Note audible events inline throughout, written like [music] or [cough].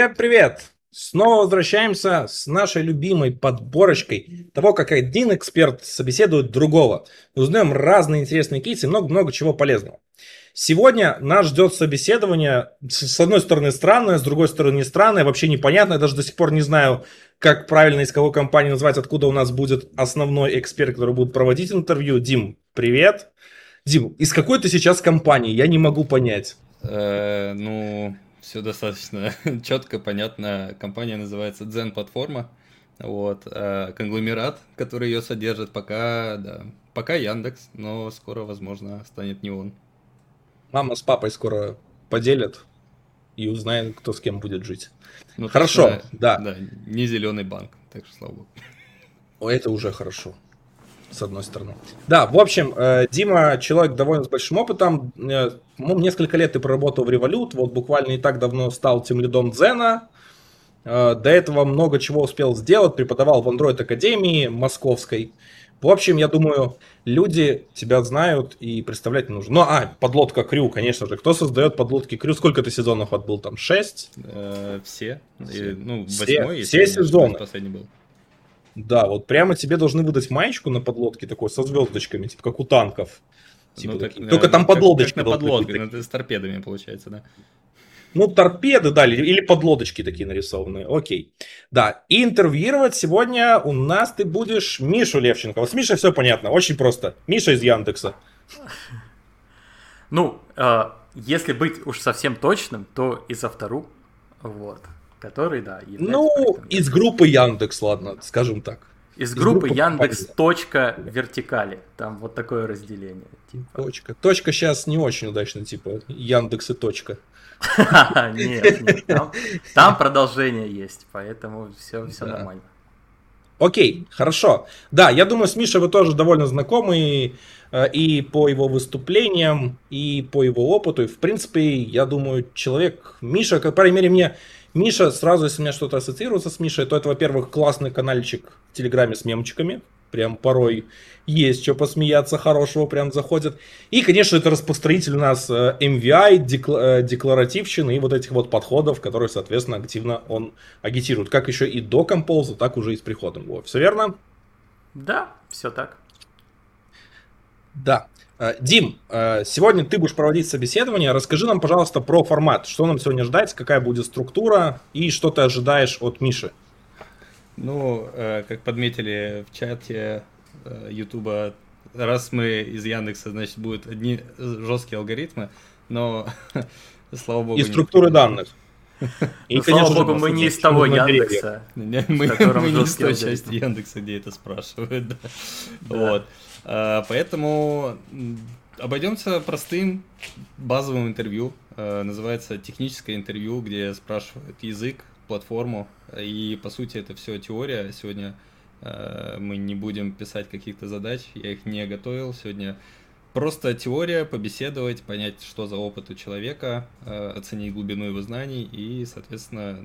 Всем привет! Снова возвращаемся с нашей любимой подборочкой того, как один эксперт собеседует другого. Узнаем разные интересные кейсы и много-много чего полезного. Сегодня нас ждет собеседование, с одной стороны странное, с другой стороны не странное, вообще непонятно. Я даже до сих пор не знаю, как правильно из кого компании назвать, откуда у нас будет основной эксперт, который будет проводить интервью. Дим, привет. Дим, из какой ты сейчас компании? Я не могу понять. Э, ну, все достаточно [laughs] четко, понятно. Компания называется Zen Платформа. Вот, а конгломерат, который ее содержит, пока, да, пока Яндекс, но скоро, возможно, станет не он. Мама с папой скоро поделят и узнаем, кто с кем будет жить. Ну, хорошо, точно, да. Да, не зеленый банк, так что слава богу. Это уже хорошо с одной стороны. Да, в общем, э, Дима человек довольно с большим опытом. Э, несколько лет ты проработал в Revolut, вот буквально не так давно стал тем лидом Дзена. Э, до этого много чего успел сделать, преподавал в Android Академии Московской. В общем, я думаю, люди тебя знают и представлять не нужно. Ну, а, подлодка Крю, конечно же. Кто создает подлодки Крю? Сколько ты сезонов отбыл там? Шесть? все. все. ну, восьмой, все, все сезоны. Последний был. Да, вот прямо тебе должны выдать маечку на подлодке такой со звездочками, типа как у танков. Типа ну, так, Только там подлодочки. Как, как на подлодке, быть, ну, с торпедами получается, да? Ну, торпеды, да, или подлодочки такие нарисованные. Окей. Да, и интервьюировать сегодня у нас ты будешь Мишу Левченко. Вот с Мишей все понятно, очень просто. Миша из Яндекса. Ну, э, если быть уж совсем точным, то из автору. Вот. Который, да, Ну, из группы Яндекс, ладно, скажем так. Из, из группы, группы Яндекс точка вертикали. Там вот такое разделение. Типа. Точка. Точка сейчас не очень удачно, типа Яндекс и точка. [laughs] Нет, нет, там продолжение есть, поэтому все все нормально. Окей, хорошо. Да, я думаю, с Мишей вы тоже довольно знакомы э, и по его выступлениям, и по его опыту. И, в принципе, я думаю, человек Миша, как, по крайней мере, мне Миша, сразу, если у меня что-то ассоциируется с Мишей, то это, во-первых, классный каналчик в Телеграме с мемчиками. Прям порой есть что посмеяться хорошего, прям заходит. И, конечно, это распространитель у нас MVI, э, декла- э, декларативщины и вот этих вот подходов, которые, соответственно, активно он агитирует. Как еще и до композа, так уже и с приходом его. Все верно? Да, все так. Да. Э, Дим, э, сегодня ты будешь проводить собеседование. Расскажи нам, пожалуйста, про формат. Что нам сегодня ждать, какая будет структура и что ты ожидаешь от Миши? Ну, э, как подметили в чате Ютуба, раз мы из Яндекса, значит, будут одни жесткие алгоритмы, но, [laughs] слава богу... И структуры не... данных. И, ну, конечно, слава богу, мы не из того Яндекса. Мы, [laughs] мы не из той части Яндекса, где это спрашивают. [laughs] Да. Да. Вот. А, поэтому обойдемся простым базовым интервью. А, называется техническое интервью, где спрашивают язык, платформу. И по сути это все теория. Сегодня а, мы не будем писать каких-то задач, я их не готовил. Сегодня просто теория, побеседовать, понять, что за опыт у человека, оценить глубину его знаний и, соответственно,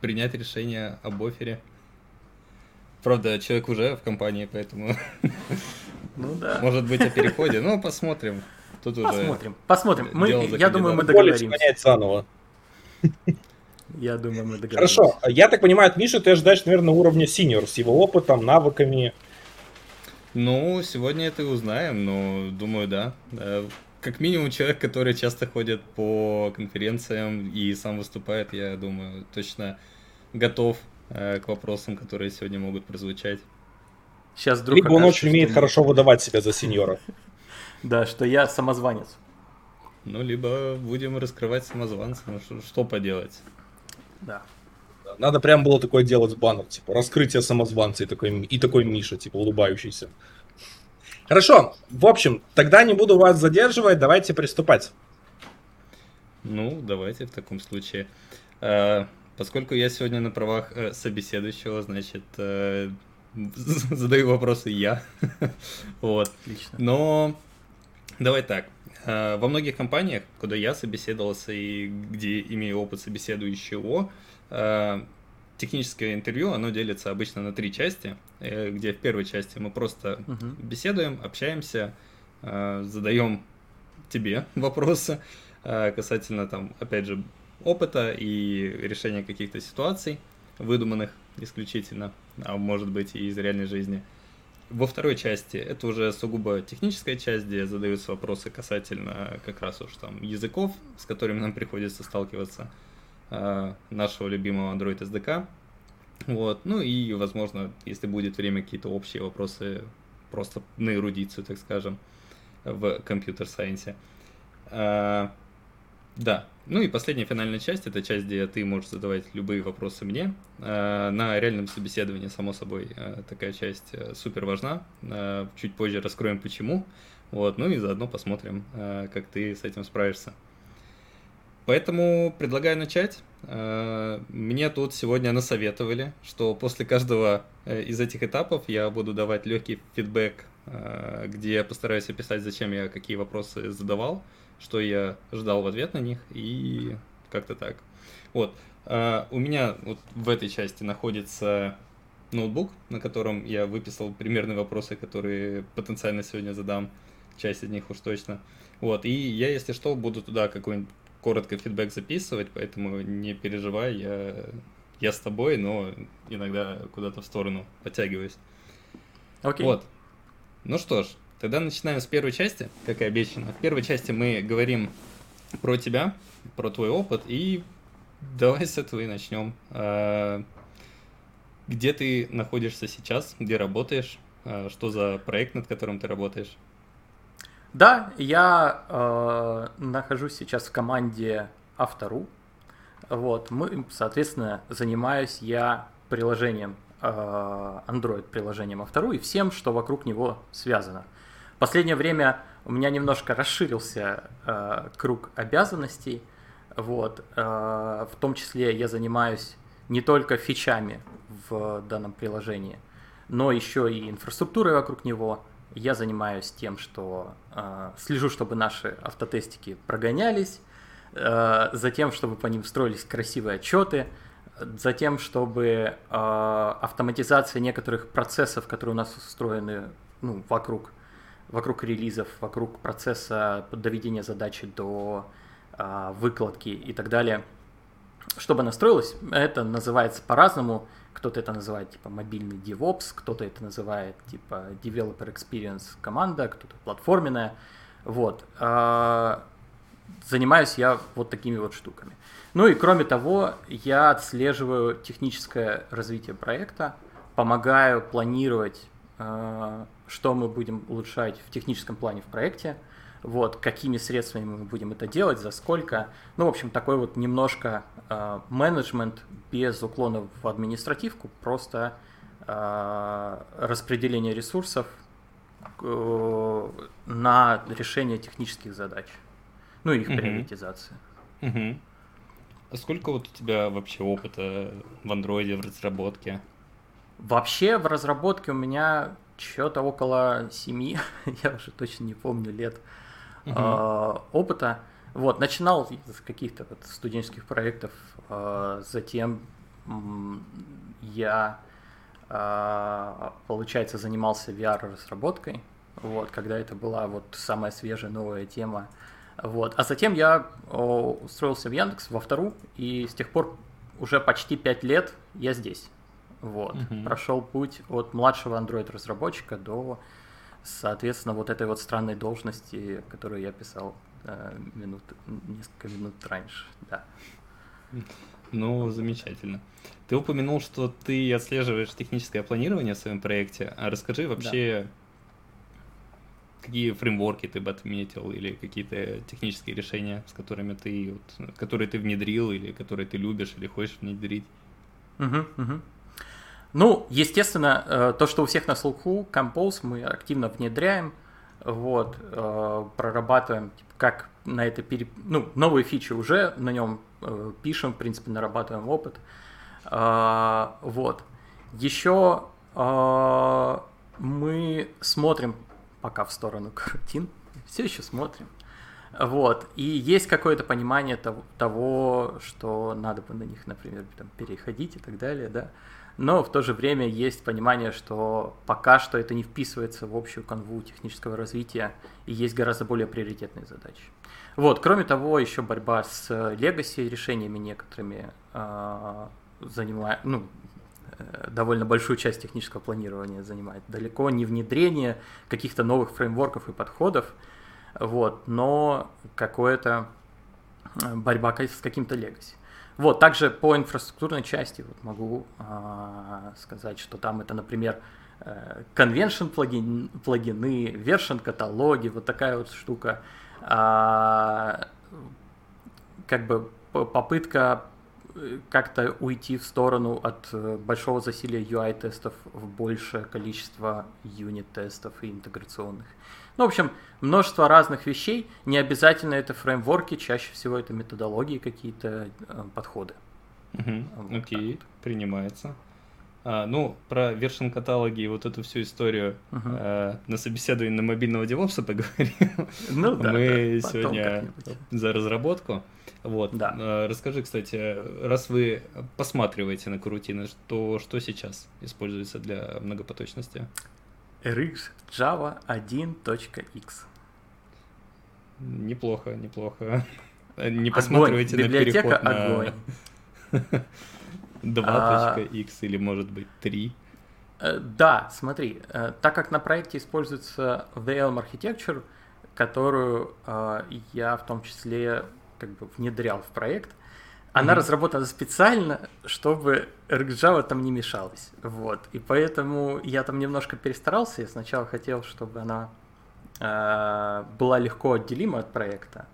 принять решение об офере. Правда, человек уже в компании, поэтому... [laughs] Ну да. Может быть, о переходе. Ну, посмотрим. Тут посмотрим. Уже посмотрим. Мы, я думаю, мы договоримся. заново. [laughs] Я думаю, мы договоримся. Хорошо. Я так понимаю, от Миши ты ожидаешь, наверное, уровня синьор с его опытом, навыками. Ну, сегодня это и узнаем, но думаю, да. Как минимум человек, который часто ходит по конференциям и сам выступает, я думаю, точно готов э, к вопросам, которые сегодня могут прозвучать. Сейчас вдруг Либо он очень умеет хорошо выдавать себя за сеньора. [laughs] Да, что я самозванец. Ну, либо будем раскрывать самозванца, ну что, что поделать. Да. Надо прям было такое делать баннер, типа, раскрытие самозванца и такой, и такой Миша, типа, улыбающийся. Хорошо, в общем, тогда не буду вас задерживать, давайте приступать. Ну, давайте в таком случае. Э, поскольку я сегодня на правах э, собеседующего, значит, э, [laughs] задаю вопросы я. [laughs] вот. Отлично. Но давай так. Э, во многих компаниях, куда я собеседовался и где имею опыт собеседующего, э, техническое интервью, оно делится обычно на три части, э, где в первой части мы просто uh беседуем, общаемся, задаем тебе [laughs] вопросы касательно там, опять же, опыта и решения каких-то ситуаций, выдуманных исключительно, а может быть и из реальной жизни. Во второй части это уже сугубо техническая часть, где задаются вопросы касательно как раз уж там языков, с которыми нам приходится сталкиваться, а, нашего любимого Android SDK. Вот. Ну и, возможно, если будет время, какие-то общие вопросы просто на эрудицию, так скажем, в компьютер-сайенсе. Да. Ну и последняя финальная часть, это часть, где ты можешь задавать любые вопросы мне. А, на реальном собеседовании, само собой, а, такая часть э, супер важна. Чуть позже раскроем почему. Вот, ну и заодно посмотрим, как ты с этим справишься. Поэтому предлагаю начать. Мне тут сегодня насоветовали, что после каждого э, из этих этапов я буду давать легкий фидбэк, где я постараюсь описать, зачем я какие вопросы задавал что я ждал в ответ на них, и как-то так. Вот. А, у меня вот в этой части находится ноутбук, на котором я выписал примерные вопросы, которые потенциально сегодня задам, часть из них уж точно. Вот, и я, если что, буду туда какой-нибудь коротко фидбэк записывать, поэтому не переживай, я, я с тобой, но иногда куда-то в сторону подтягиваюсь. Окей. Okay. Вот. Ну что ж, Тогда начинаем с первой части, как и обещано. В первой части мы говорим про тебя, про твой опыт, и давай с этого и начнем. А, где ты находишься сейчас, где работаешь, а, что за проект, над которым ты работаешь? Да, я э, нахожусь сейчас в команде Автору. Вот, мы, соответственно, занимаюсь я приложением э, Android приложением Автору и всем, что вокруг него связано. Последнее время у меня немножко расширился э, круг обязанностей. Вот, э, в том числе я занимаюсь не только фичами в данном приложении, но еще и инфраструктурой вокруг него. Я занимаюсь тем, что э, слежу, чтобы наши автотестики прогонялись, э, затем, чтобы по ним строились красивые отчеты, затем, чтобы э, автоматизация некоторых процессов, которые у нас устроены ну, вокруг вокруг релизов, вокруг процесса доведения задачи до а, выкладки и так далее. Чтобы настроилось, это называется по-разному. Кто-то это называет типа мобильный DevOps, кто-то это называет типа Developer Experience команда, кто-то платформенная. Вот. А, занимаюсь я вот такими вот штуками. Ну и кроме того, я отслеживаю техническое развитие проекта, помогаю планировать что мы будем улучшать в техническом плане в проекте, вот, какими средствами мы будем это делать, за сколько. Ну, в общем, такой вот немножко э, менеджмент без уклона в административку, просто э, распределение ресурсов э, на решение технических задач. Ну, и их угу. приоритизация. Угу. А сколько вот у тебя вообще опыта в андроиде, в разработке? Вообще в разработке у меня что-то около семи, [laughs] я уже точно не помню лет угу. э, опыта. Вот, начинал с каких-то вот студенческих проектов, э, затем я, э, получается, занимался VR-разработкой, вот, когда это была вот самая свежая новая тема. Вот. А затем я о, устроился в Яндекс во вторую, и с тех пор уже почти пять лет я здесь. Вот. Угу. Прошел путь от младшего Android разработчика до, соответственно, вот этой вот странной должности, которую я писал э, минут, несколько минут раньше. Да. Ну, замечательно. Ты упомянул, что ты отслеживаешь техническое планирование в своем проекте. А расскажи вообще, да. какие фреймворки ты бы отметил или какие-то технические решения, с которыми ты, вот, которые ты внедрил или которые ты любишь или хочешь внедрить? Угу, угу. Ну, естественно, э, то, что у всех на слуху, Compose мы активно внедряем, вот, э, прорабатываем, типа, как на это пере... ну, новые фичи уже на нем э, пишем, в принципе, нарабатываем опыт. Вот. Еще мы смотрим пока в сторону [laughs] картин, все еще смотрим. Вот. И есть какое-то понимание того, того, что надо бы на них, например, там, переходить и так далее, да. Но в то же время есть понимание, что пока что это не вписывается в общую канву технического развития и есть гораздо более приоритетные задачи. Вот, кроме того, еще борьба с legacy решениями некоторыми э, занимает, ну, э, довольно большую часть технического планирования занимает. Далеко не внедрение каких-то новых фреймворков и подходов, вот, но какое-то э, борьба с каким-то legacy. Вот, также по инфраструктурной части вот могу а, сказать, что там это, например, э, convention плагин, плагины, version каталоги, вот такая вот штука. А, как бы попытка э, как-то уйти в сторону от э, большого засилия UI-тестов в большее количество юнит-тестов и интеграционных. Ну, в общем, множество разных вещей. Не обязательно это фреймворки, чаще всего это методологии какие-то, э, подходы. Угу. Вот Окей, вот. принимается. А, ну, про вершин каталоги и вот эту всю историю uh э, на собеседовании на мобильного девопса [laughs] поговорим. Ну да. Мы да, сегодня за разработку. Вот. Да. Э, расскажи, кстати, раз вы посматриваете на крутины, то что сейчас используется для многопоточности? RX Java 1.x. Неплохо, неплохо. Не посматривайте на переход на 2.x а, или, может быть, 3. Э, да, смотри, э, так как на проекте используется VLM Architecture, которую э, я в том числе как бы внедрял в проект, она mm-hmm. разработана специально, чтобы RxJava там не мешалась. Вот. И поэтому я там немножко перестарался. Я сначала хотел, чтобы она э, была легко отделима от проекта.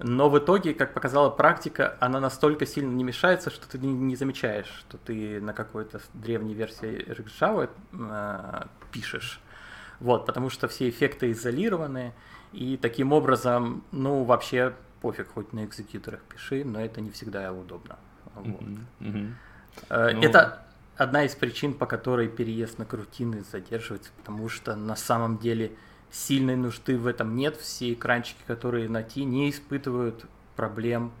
Но в итоге, как показала практика, она настолько сильно не мешается, что ты не, не замечаешь, что ты на какой-то древней версии RxJava э, пишешь. Вот, потому что все эффекты изолированы, и таким образом, ну, вообще пофиг, хоть на экзекьюторах пиши, но это не всегда удобно. Вот. Mm-hmm. Mm-hmm. Это одна из причин, по которой переезд на крутины задерживается, потому что на самом деле сильной нужды в этом нет. Все экранчики, которые на Ти, не испытывают проблем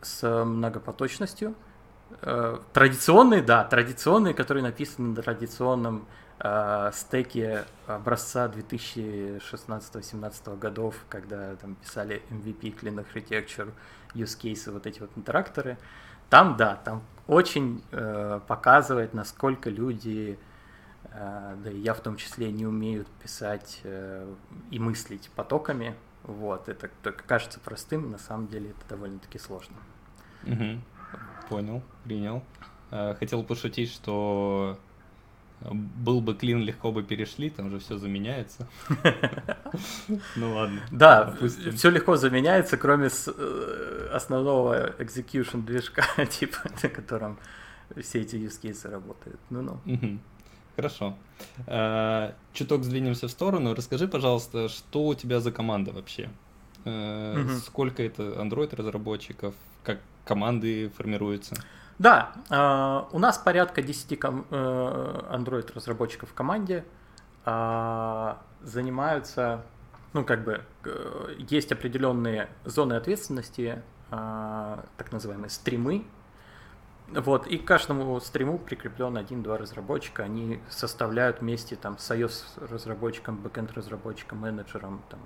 с многопоточностью. Э, традиционные, да, традиционные, которые написаны на традиционном э, стеке образца 2016-2017 годов, когда там писали MVP, Clean Architecture, use cases, вот эти вот интеракторы. Там, да, там очень э, показывает, насколько люди, э, да и я в том числе, не умеют писать э, и мыслить потоками. Вот, это только кажется простым, на самом деле это довольно-таки сложно. Угу. Понял, принял. Э, хотел пошутить, что был бы клин, легко бы перешли, там же все заменяется. Ну ладно. Да, все легко заменяется, кроме э, основного execution движка, [laughs] типа, на котором все эти use cases работают. Ну-ну. Хорошо. Э, чуток сдвинемся в сторону. Расскажи, пожалуйста, что у тебя за команда вообще? Э, сколько это Android разработчиков? Как команды формируются? Да, э, у нас порядка 10 ком- э, Android разработчиков в команде э, занимаются, ну как бы э, есть определенные зоны ответственности, э, так называемые стримы. Вот, и к каждому стриму прикреплен один-два разработчика, они составляют вместе там с iOS разработчиком, бэкенд разработчиком, менеджером там,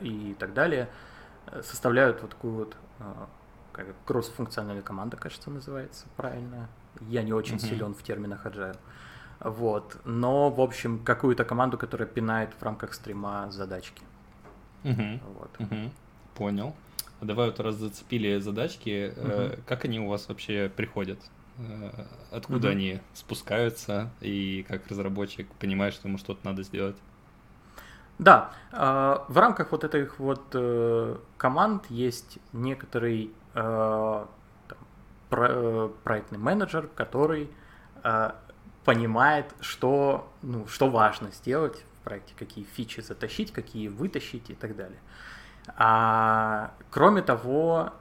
и, так далее, э, составляют вот такую вот как кросс-функциональная команда, кажется, называется правильно. Я не очень mm-hmm. силен в терминах agile. Вот. Но, в общем, какую-то команду, которая пинает в рамках стрима задачки. Угу. Вот. Угу. Понял. Давай вот раз зацепили задачки, угу. э, как они у вас вообще приходят? Э, откуда угу. они спускаются и как разработчик понимает, что ему что-то надо сделать? Да, э, в рамках вот этих вот э, команд есть некоторый Э, там, про, э, проектный менеджер, который э, понимает, что, ну, что важно сделать в проекте, какие фичи затащить, какие вытащить и так далее. А, кроме того,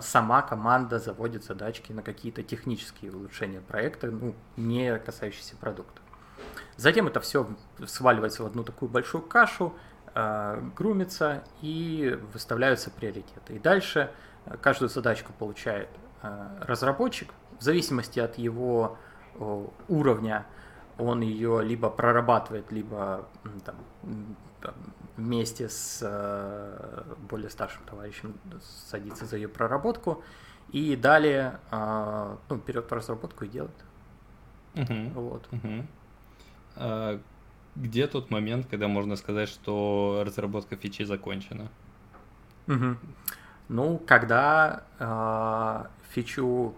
сама команда заводит задачки на какие-то технические улучшения проекта, ну, не касающиеся продукта. Затем это все сваливается в одну такую большую кашу, грумится и выставляются приоритеты. И дальше каждую задачку получает э, разработчик в зависимости от его уровня он ее либо прорабатывает, либо там, вместе с э, более старшим товарищем садится за ее проработку, и далее э, ну, берет разработку и делает. Угу. Вот. Угу. А где тот момент, когда можно сказать, что разработка фичи закончена? Угу. Ну, когда э, фичу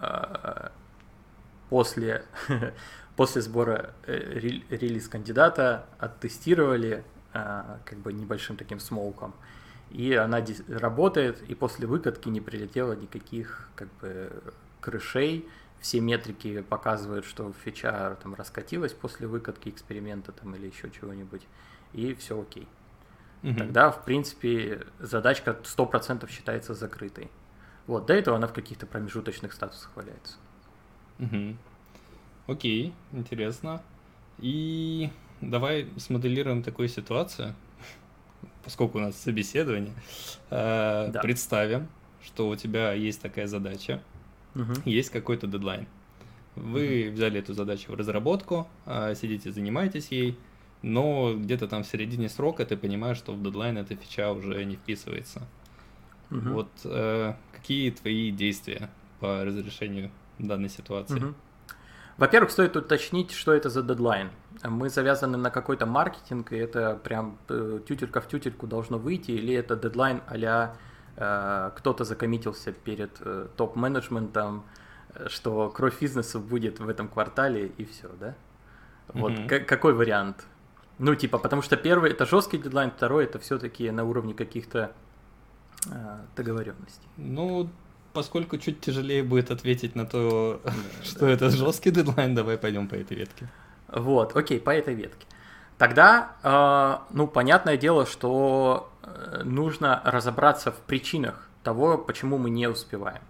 э, после, [laughs] после сбора э, релиз кандидата оттестировали э, как бы небольшим таким смолком, и она работает, и после выкатки не прилетело никаких как бы крышей, все метрики показывают, что фича там раскатилась после выкатки эксперимента там или еще чего-нибудь, и все окей. Угу. Тогда, в принципе, задачка 100% считается закрытой. Вот, до этого она в каких-то промежуточных статусах валяется. Угу. Окей, интересно. И давай смоделируем такую ситуацию, поскольку у нас собеседование. Э, да. Представим, что у тебя есть такая задача, угу. есть какой-то дедлайн. Вы угу. взяли эту задачу в разработку, э, сидите, занимаетесь ей, но где-то там в середине срока ты понимаешь, что в дедлайн эта фича уже не вписывается. Угу. Вот э, какие твои действия по разрешению данной ситуации? Угу. Во-первых, стоит уточнить, что это за дедлайн. Мы завязаны на какой-то маркетинг, и это прям э, тютелька в тютельку должно выйти, или это дедлайн а э, кто-то закоммитился перед э, топ-менеджментом, э, что кровь бизнеса будет в этом квартале, и все, да? Вот mm-hmm. какой вариант? Ну, типа, потому что первый это жесткий дедлайн, второй это все-таки на уровне каких-то э, договоренностей. Ну, поскольку чуть тяжелее будет ответить на то, что это жесткий дедлайн, давай пойдем по этой ветке. Вот, окей, по этой ветке. Тогда, э, ну, понятное дело, что э, нужно разобраться в причинах того, почему мы не успеваем.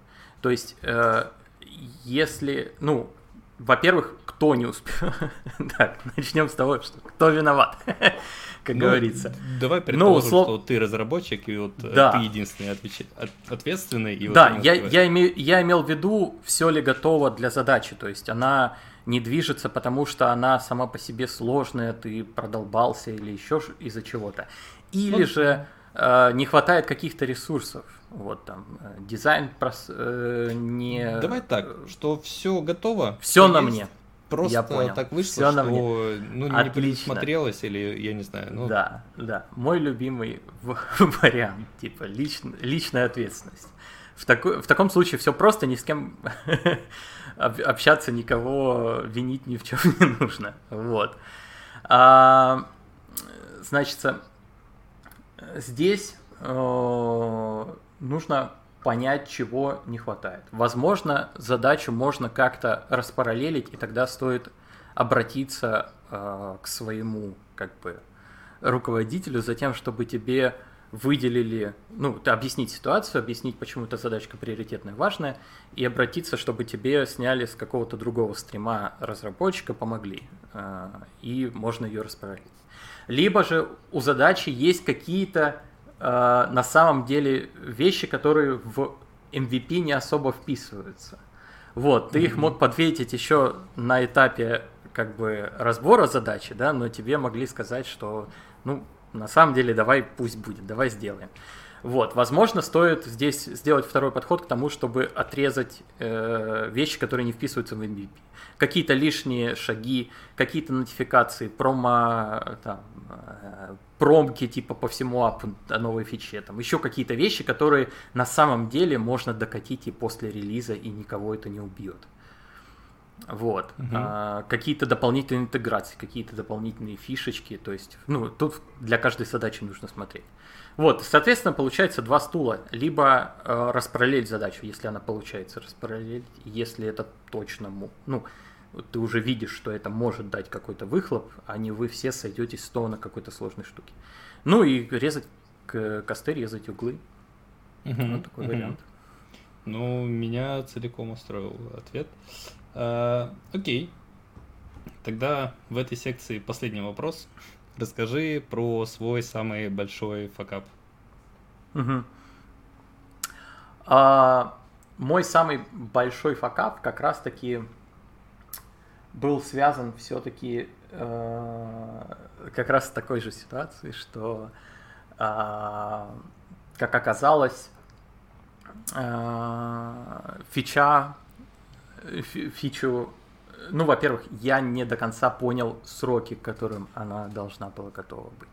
То есть, э, если, ну, во-первых, кто не успел. [laughs] так, начнем с того, что кто виноват, [laughs] как ну, говорится. Давай ну, предположим, ну, услов... что ты разработчик, и вот э, да. ты единственный отвеч... ответственный. И да, вот я, я, име... я имел в виду, все ли готово для задачи, то есть она не движется, потому что она сама по себе сложная, ты продолбался или еще из-за чего-то. Или ну, же э, не хватает каких-то ресурсов. Вот там э, дизайн прос, э, не. Давай так, что все готово. Все на мне. Просто я понял. так вышло, Все что ну, не предусмотрелось или я не знаю. Ну... Да, да. Мой любимый [laughs] вариант, типа лич, личная ответственность. В, таку, в таком случае все просто, ни с кем [laughs] общаться, никого винить ни в чем не нужно. Вот. А, значит, здесь нужно понять, чего не хватает. Возможно, задачу можно как-то распараллелить, и тогда стоит обратиться э, к своему как бы руководителю за тем, чтобы тебе выделили, ну, объяснить ситуацию, объяснить, почему эта задачка приоритетная, важная, и обратиться, чтобы тебе сняли с какого-то другого стрима разработчика, помогли, э, и можно ее распараллелить. Либо же у задачи есть какие-то э, на самом деле вещи, которые в MVP не особо вписываются. Вот, ты mm-hmm. их мог подветить еще на этапе как бы разбора задачи, да, но тебе могли сказать, что, ну, на самом деле, давай пусть будет, давай сделаем. Вот, возможно, стоит здесь сделать второй подход к тому, чтобы отрезать э, вещи, которые не вписываются в MVP. Какие-то лишние шаги, какие-то нотификации, промо, там, э, промки типа по всему апу о новой фиче, там еще какие-то вещи, которые на самом деле можно докатить и после релиза, и никого это не убьет. Вот. Угу. А, какие-то дополнительные интеграции, какие-то дополнительные фишечки. То есть, ну, тут для каждой задачи нужно смотреть. Вот, соответственно, получается два стула. Либо э, распараллелить задачу, если она получается распараллелить, если это точно, ну, ты уже видишь, что это может дать какой-то выхлоп, а не вы все сойдетесь снова на какой-то сложной штуке. Ну и резать косты, резать углы. Угу, вот такой угу. вариант. Ну, меня целиком устроил ответ. А, окей. Тогда в этой секции последний вопрос. Расскажи про свой самый большой факап. Угу. А, мой самый большой факап как раз-таки был связан все-таки э, как раз с такой же ситуацией, что, э, как оказалось, э, фича, фичу, ну, во-первых, я не до конца понял сроки, к которым она должна была готова быть.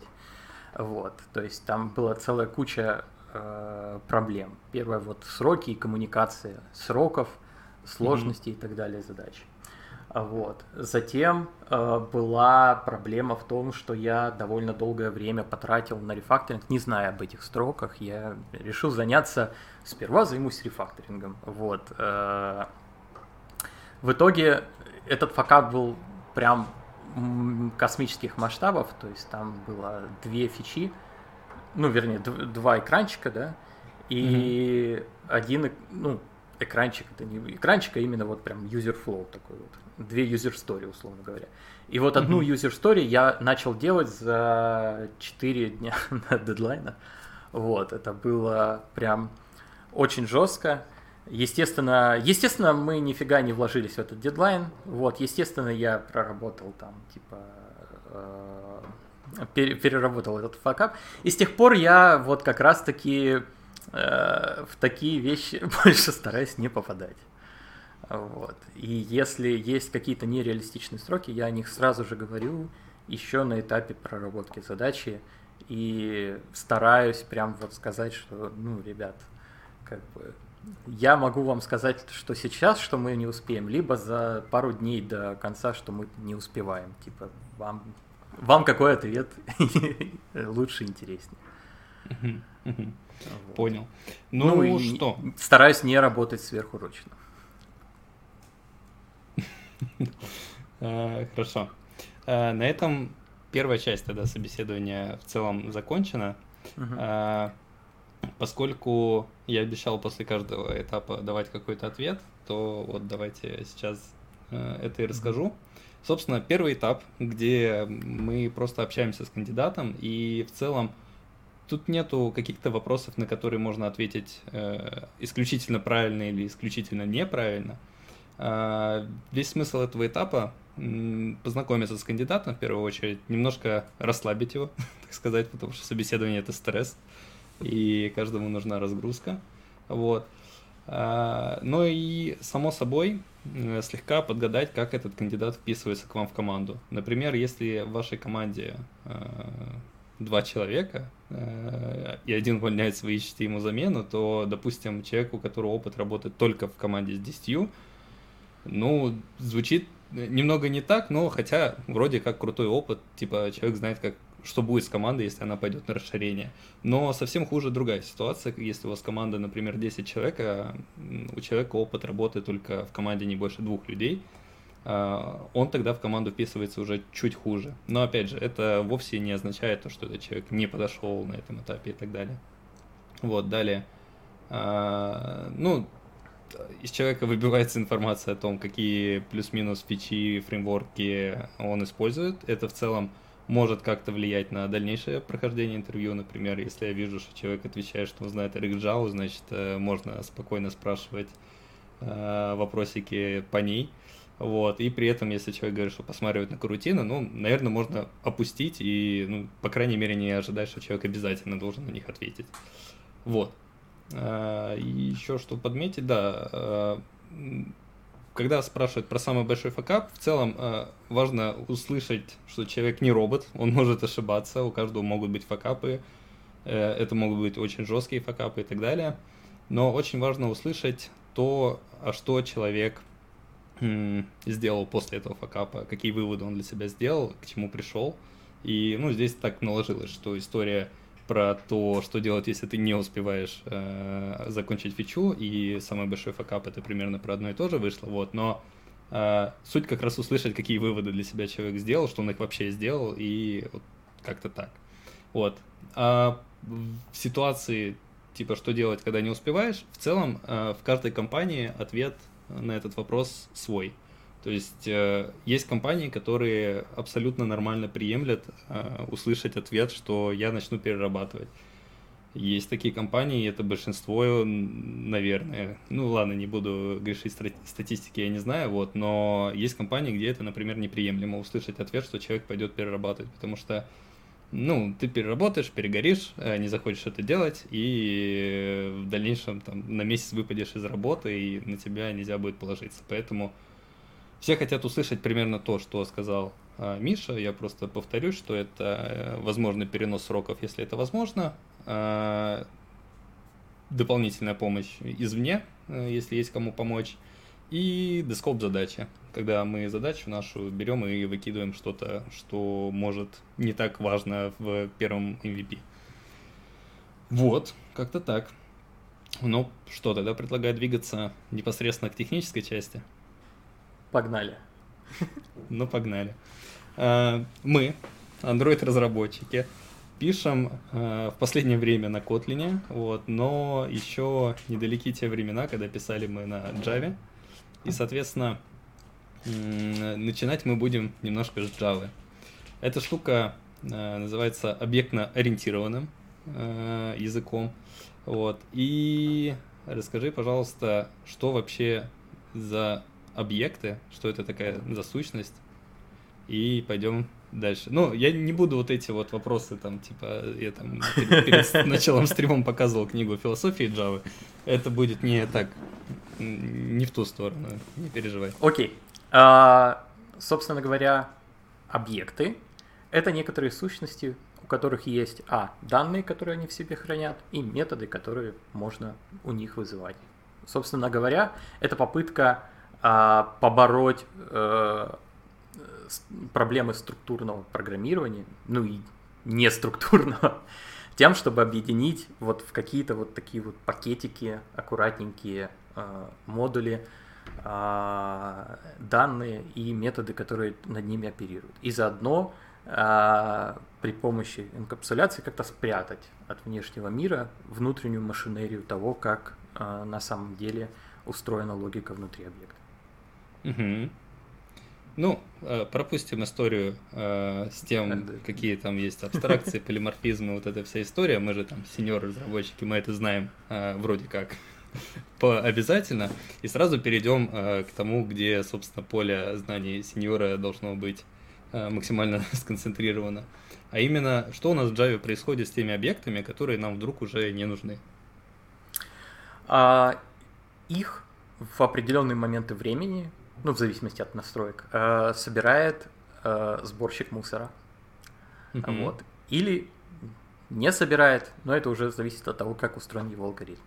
Вот, то есть там была целая куча э, проблем. Первое, вот сроки и коммуникация сроков, сложности mm-hmm. и так далее задач. Вот. Затем э, была проблема в том, что я довольно долгое время потратил на рефакторинг, не зная об этих строках. Я решил заняться, сперва займусь рефакторингом. Вот. Э, в итоге этот факап был прям космических масштабов, то есть там было две фичи, ну, вернее, два экранчика, да, и mm-hmm. один, ну, экранчик, это не экранчик, а именно вот прям user flow такой вот, две user story, условно говоря. И вот одну mm-hmm. user story я начал делать за 4 дня [laughs] до дедлайна. Вот, это было прям очень жестко. Естественно, естественно, мы нифига не вложились в этот дедлайн. Вот, естественно, я проработал там, типа, э, переработал этот факап. И с тех пор я вот как раз-таки э, в такие вещи [laughs] больше стараюсь не попадать. Вот. И если есть какие-то нереалистичные сроки, я о них сразу же говорю еще на этапе проработки задачи и стараюсь прям вот сказать, что, ну, ребят, как бы я могу вам сказать, что сейчас, что мы не успеем, либо за пару дней до конца, что мы не успеваем. Типа, вам, вам какой ответ [laughs] лучше, интереснее. Вот. Понял. Ну, ну что? Стараюсь не работать сверхурочно. А, [laughs] хорошо. А, на этом первая часть тогда собеседования в целом закончена. Поскольку я обещал после каждого этапа давать какой-то ответ, то вот давайте сейчас э, это и расскажу. Собственно, первый этап, где мы просто общаемся с кандидатом, и в целом тут нету каких-то вопросов, на которые можно ответить э, исключительно правильно или исключительно неправильно. Э, весь смысл этого этапа познакомиться с кандидатом в первую очередь, немножко расслабить его, [laughs] так сказать, потому что собеседование это стресс и каждому нужна разгрузка. Вот. А, ну и, само собой, э, слегка подгадать, как этот кандидат вписывается к вам в команду. Например, если в вашей команде э, два человека, э, и один увольняется, вы ищете ему замену, то, допустим, человек, у которого опыт работает только в команде с 10, ну, звучит немного не так, но хотя вроде как крутой опыт, типа человек знает, как что будет с командой, если она пойдет на расширение. Но совсем хуже другая ситуация, если у вас команда, например, 10 человек, а у человека опыт работы только в команде не больше двух людей, а, он тогда в команду вписывается уже чуть хуже. Но опять же, это вовсе не означает то, что этот человек не подошел на этом этапе и так далее. Вот, далее. А, ну, из человека выбивается информация о том, какие плюс-минус фичи, фреймворки он использует. Это в целом может как-то влиять на дальнейшее прохождение интервью. Например, если я вижу, что человек отвечает, что он знает RxJAW, значит, э, можно спокойно спрашивать э, вопросики по ней. Вот. И при этом, если человек говорит, что посматривает на карутину, ну, наверное, можно опустить и, ну, по крайней мере, не ожидать, что человек обязательно должен на них ответить. Вот. Э, и еще что подметить, да, когда спрашивают про самый большой факап, в целом э, важно услышать, что человек не робот, он может ошибаться, у каждого могут быть факапы, э, это могут быть очень жесткие факапы и так далее. Но очень важно услышать то, а что человек сделал после этого факапа, какие выводы он для себя сделал, к чему пришел. И ну, здесь так наложилось, что история про то, что делать, если ты не успеваешь э, закончить фичу, и самый большой факап это примерно про одно и то же вышло, вот, но э, суть как раз услышать, какие выводы для себя человек сделал, что он их вообще сделал, и вот как-то так. Вот. А в ситуации, типа, что делать, когда не успеваешь, в целом э, в каждой компании ответ на этот вопрос свой. То есть э, есть компании, которые абсолютно нормально приемлят э, услышать ответ, что я начну перерабатывать. Есть такие компании, это большинство, наверное. Ну ладно, не буду грешить статистики, я не знаю, вот, но есть компании, где это, например, неприемлемо услышать ответ, что человек пойдет перерабатывать, потому что ну, ты переработаешь, перегоришь, э, не захочешь это делать, и в дальнейшем там, на месяц выпадешь из работы, и на тебя нельзя будет положиться. Поэтому все хотят услышать примерно то, что сказал а, Миша. Я просто повторюсь, что это э, возможный перенос сроков, если это возможно. А, дополнительная помощь извне, э, если есть кому помочь. И дескоп задачи, когда мы задачу нашу берем и выкидываем что-то, что может не так важно в первом MVP. Вот, как-то так. Ну, что, тогда предлагаю двигаться непосредственно к технической части. Погнали. Ну, погнали. А, мы, Android-разработчики, пишем в последнее время на Kotlin, вот, но еще недалеки те времена, когда писали мы на Java. И, соответственно, начинать мы будем немножко с Java. Эта штука э, называется объектно-ориентированным э, языком. Вот. И расскажи, пожалуйста, что вообще за объекты, что это такая за сущность, и пойдем дальше. Ну, я не буду вот эти вот вопросы там, типа, я там перед, началом стрима показывал книгу философии Java. Это будет не так не в ту сторону, не переживай. Окей. А, собственно говоря, объекты — это некоторые сущности, у которых есть, а, данные, которые они в себе хранят, и методы, которые можно у них вызывать. Собственно говоря, это попытка а, побороть а, проблемы структурного программирования, ну и неструктурного, [laughs] тем, чтобы объединить вот в какие-то вот такие вот пакетики аккуратненькие а, модули, а, данные и методы, которые над ними оперируют. И заодно а, при помощи инкапсуляции как-то спрятать от внешнего мира внутреннюю машинерию того, как на самом деле устроена логика внутри объекта. Угу. Ну, пропустим историю э, с тем, какие там есть абстракции, [laughs] полиморфизмы, вот эта вся история. Мы же там сеньор-разработчики, мы это знаем э, вроде как [laughs] по обязательно. И сразу перейдем э, к тому, где, собственно, поле знаний сеньора должно быть э, максимально [laughs] сконцентрировано. А именно, что у нас в Java происходит с теми объектами, которые нам вдруг уже не нужны? А, их в определенные моменты времени, ну, в зависимости от настроек, э, собирает э, сборщик мусора. Mm-hmm. Вот. Или не собирает, но это уже зависит от того, как устроен его алгоритм.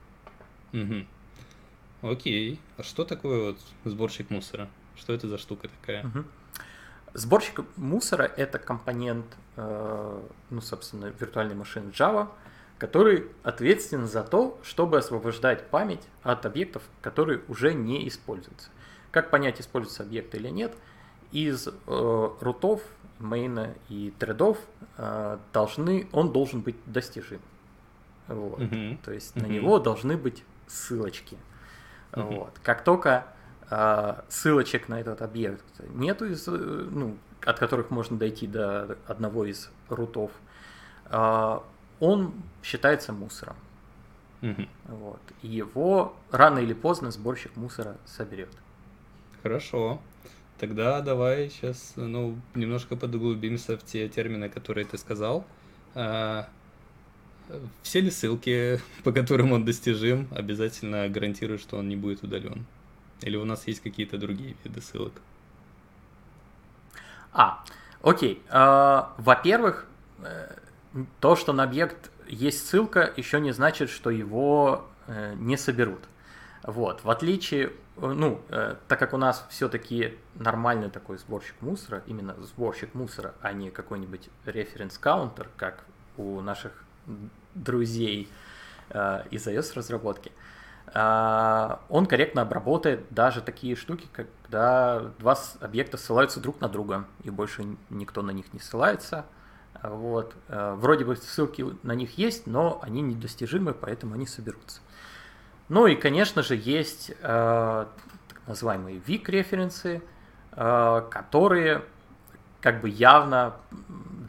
Угу. Окей. А что такое вот сборщик мусора? Что это за штука такая? Угу. Сборщик мусора это компонент, э, ну, собственно, виртуальной машины Java, который ответственен за то, чтобы освобождать память от объектов, которые уже не используются. Как понять, используется объект или нет? Из э, рутов, мейна и тредов э, должны, он должен быть достижим. Вот. Uh-huh. То есть uh-huh. на него должны быть ссылочки. Uh-huh. Вот. Как только э, ссылочек на этот объект нету, из, ну, от которых можно дойти до одного из рутов, э, он считается мусором. Uh-huh. Вот. И его рано или поздно сборщик мусора соберет. Хорошо. Тогда давай сейчас ну, немножко подуглубимся в те термины, которые ты сказал. А, все ли ссылки, [laughs] по которым он достижим, обязательно гарантируют, что он не будет удален? Или у нас есть какие-то другие виды ссылок? А, окей. А, во-первых, э, то, что на объект есть ссылка, еще не значит, что его э, не соберут. Вот, в отличие, ну, э, так как у нас все-таки нормальный такой сборщик мусора, именно сборщик мусора, а не какой-нибудь референс-каунтер, как у наших друзей э, из iOS-разработки, э, он корректно обработает даже такие штуки, когда два объекта ссылаются друг на друга, и больше никто на них не ссылается. Вот. Э, вроде бы ссылки на них есть, но они недостижимы, поэтому они соберутся. Ну и, конечно же, есть э, так называемые weak-референсы, э, которые как бы явно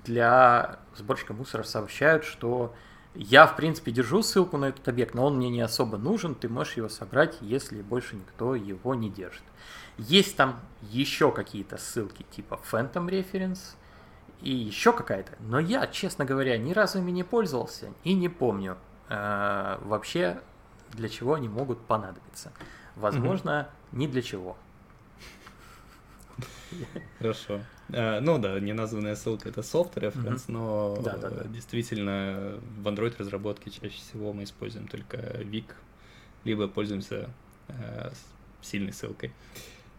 для сборщика мусора сообщают, что я, в принципе, держу ссылку на этот объект, но он мне не особо нужен, ты можешь его собрать, если больше никто его не держит. Есть там еще какие-то ссылки типа Phantom Reference и еще какая-то, но я, честно говоря, ни разу ими не пользовался и не помню э, вообще, для чего они могут понадобиться. Возможно, угу. ни для чего. Хорошо. А, ну да, неназванная ссылка это soft reference, но да, да, да. действительно в Android разработке чаще всего мы используем только VIC, либо пользуемся э, сильной ссылкой.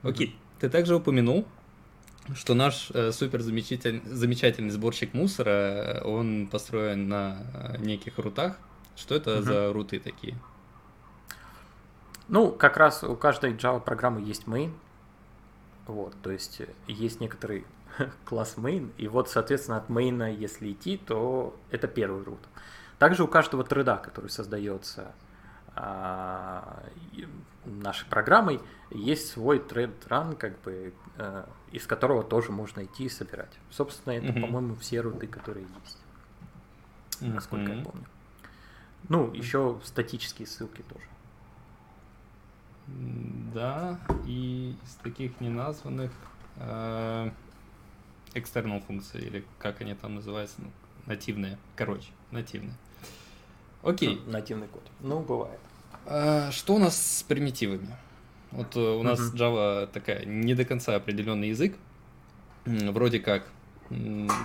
Окей, ты также упомянул, что наш э, супер замечательный, замечательный сборщик мусора, он построен на э, неких рутах. Что это за руты такие? Ну, как раз у каждой Java программы есть main. Вот, то есть есть некоторый [laughs] класс main, и вот, соответственно, от main, если идти, то это первый root. Также у каждого треда, который создается а, нашей программой, есть свой thread run, как бы, а, из которого тоже можно идти и собирать. Собственно, это, mm-hmm. по-моему, все руты, которые есть. Mm-hmm. Насколько я помню. Ну, еще статические ссылки тоже. Да, и из таких неназванных э, external функции, или как они там называются, ну, нативные, короче, нативные. Окей. Нативный код. Ну, бывает. А, что у нас с примитивами? Вот э, у нас uh-huh. Java такая не до конца определенный язык. Вроде как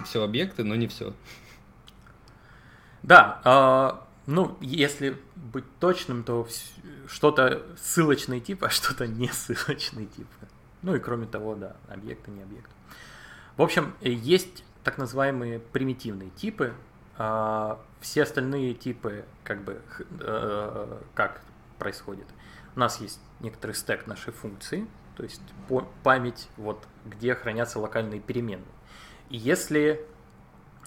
все объекты, но не все. Да, э, ну, если быть точным, то что-то ссылочный тип, а что-то не ссылочный тип. Ну и кроме того, да, объекты, не объекты. В общем, есть так называемые примитивные типы. А все остальные типы, как бы, э, как происходит. У нас есть некоторый стек нашей функции, то есть память, вот где хранятся локальные переменные. И если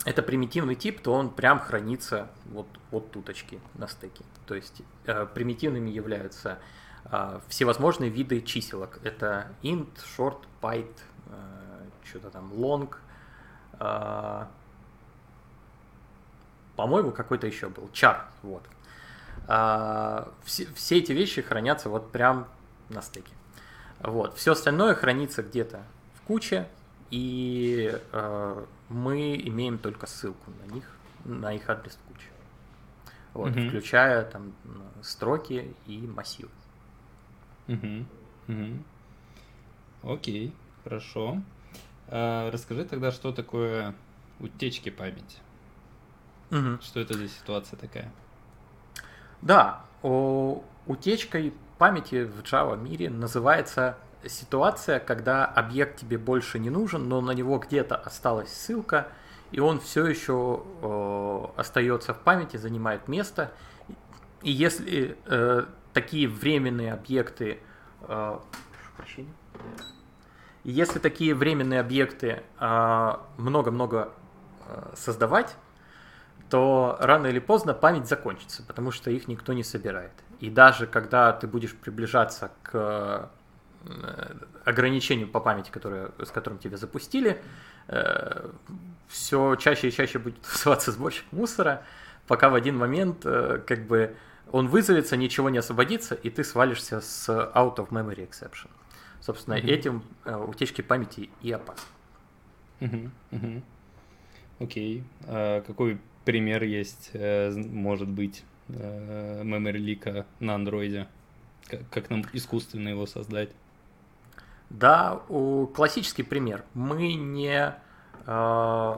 это примитивный тип, то он прям хранится вот, вот туточки на стеке. То есть э, примитивными являются э, всевозможные виды чиселок. Это int, short, byte, э, что-то там long, э, по-моему, какой-то еще был, char, вот. Э, все, все эти вещи хранятся вот прям на стеке. Вот. Все остальное хранится где-то в куче, и э, мы имеем только ссылку на них, на их адрес в куче. Вот, угу. включая там строки и массивы. Угу. Угу. Окей, хорошо. А, расскажи тогда, что такое утечки памяти. Угу. Что это за ситуация такая? Да, о, утечкой памяти в Java мире называется ситуация, когда объект тебе больше не нужен, но на него где-то осталась ссылка, и он все еще э, остается в памяти, занимает место. И если э, такие временные объекты, э, если такие временные объекты э, много-много э, создавать, то рано или поздно память закончится, потому что их никто не собирает. И даже когда ты будешь приближаться к ограничению по памяти, которое, с которым тебя запустили, э, все чаще и чаще будет [laughs] тусоваться сборщик мусора, пока в один момент э, как бы он вызовется, ничего не освободится, и ты свалишься с out of memory exception. Собственно, mm-hmm. этим утечки памяти и опасны. Mm-hmm. Mm-hmm. Окей. А какой пример есть, может быть, memory лика на андроиде? Как нам искусственно его создать? Да, классический пример. Мы не, э,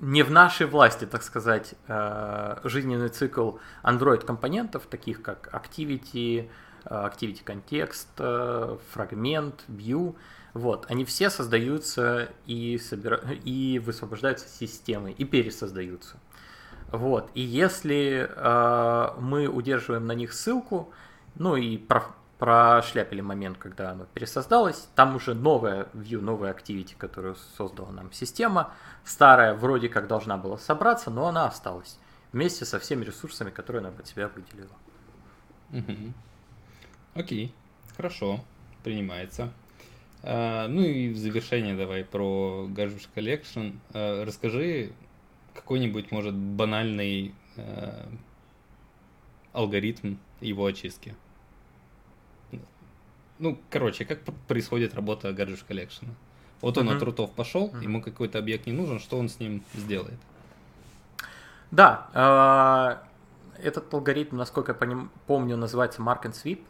не в нашей власти, так сказать, э, жизненный цикл Android компонентов, таких как Activity, Activity Context, э, фрагмент, View. Вот, они все создаются и, собира... и высвобождаются системой, и пересоздаются. Вот, и если э, мы удерживаем на них ссылку, ну и прошляпили момент, когда оно пересоздалось. Там уже новая view, новая activity, которую создала нам система. Старая вроде как должна была собраться, но она осталась вместе со всеми ресурсами, которые она под себя выделила. Угу. Окей, хорошо, принимается. А, ну и в завершение давай про Garbage Collection. А, расскажи какой-нибудь, может, банальный э, алгоритм его очистки. Ну, короче, как происходит работа Garbage Collection. Вот он uh-huh. от рутов пошел, uh-huh. ему какой-то объект не нужен, что он с ним сделает? Да, э, этот алгоритм, насколько я помню, называется Mark and Sweep.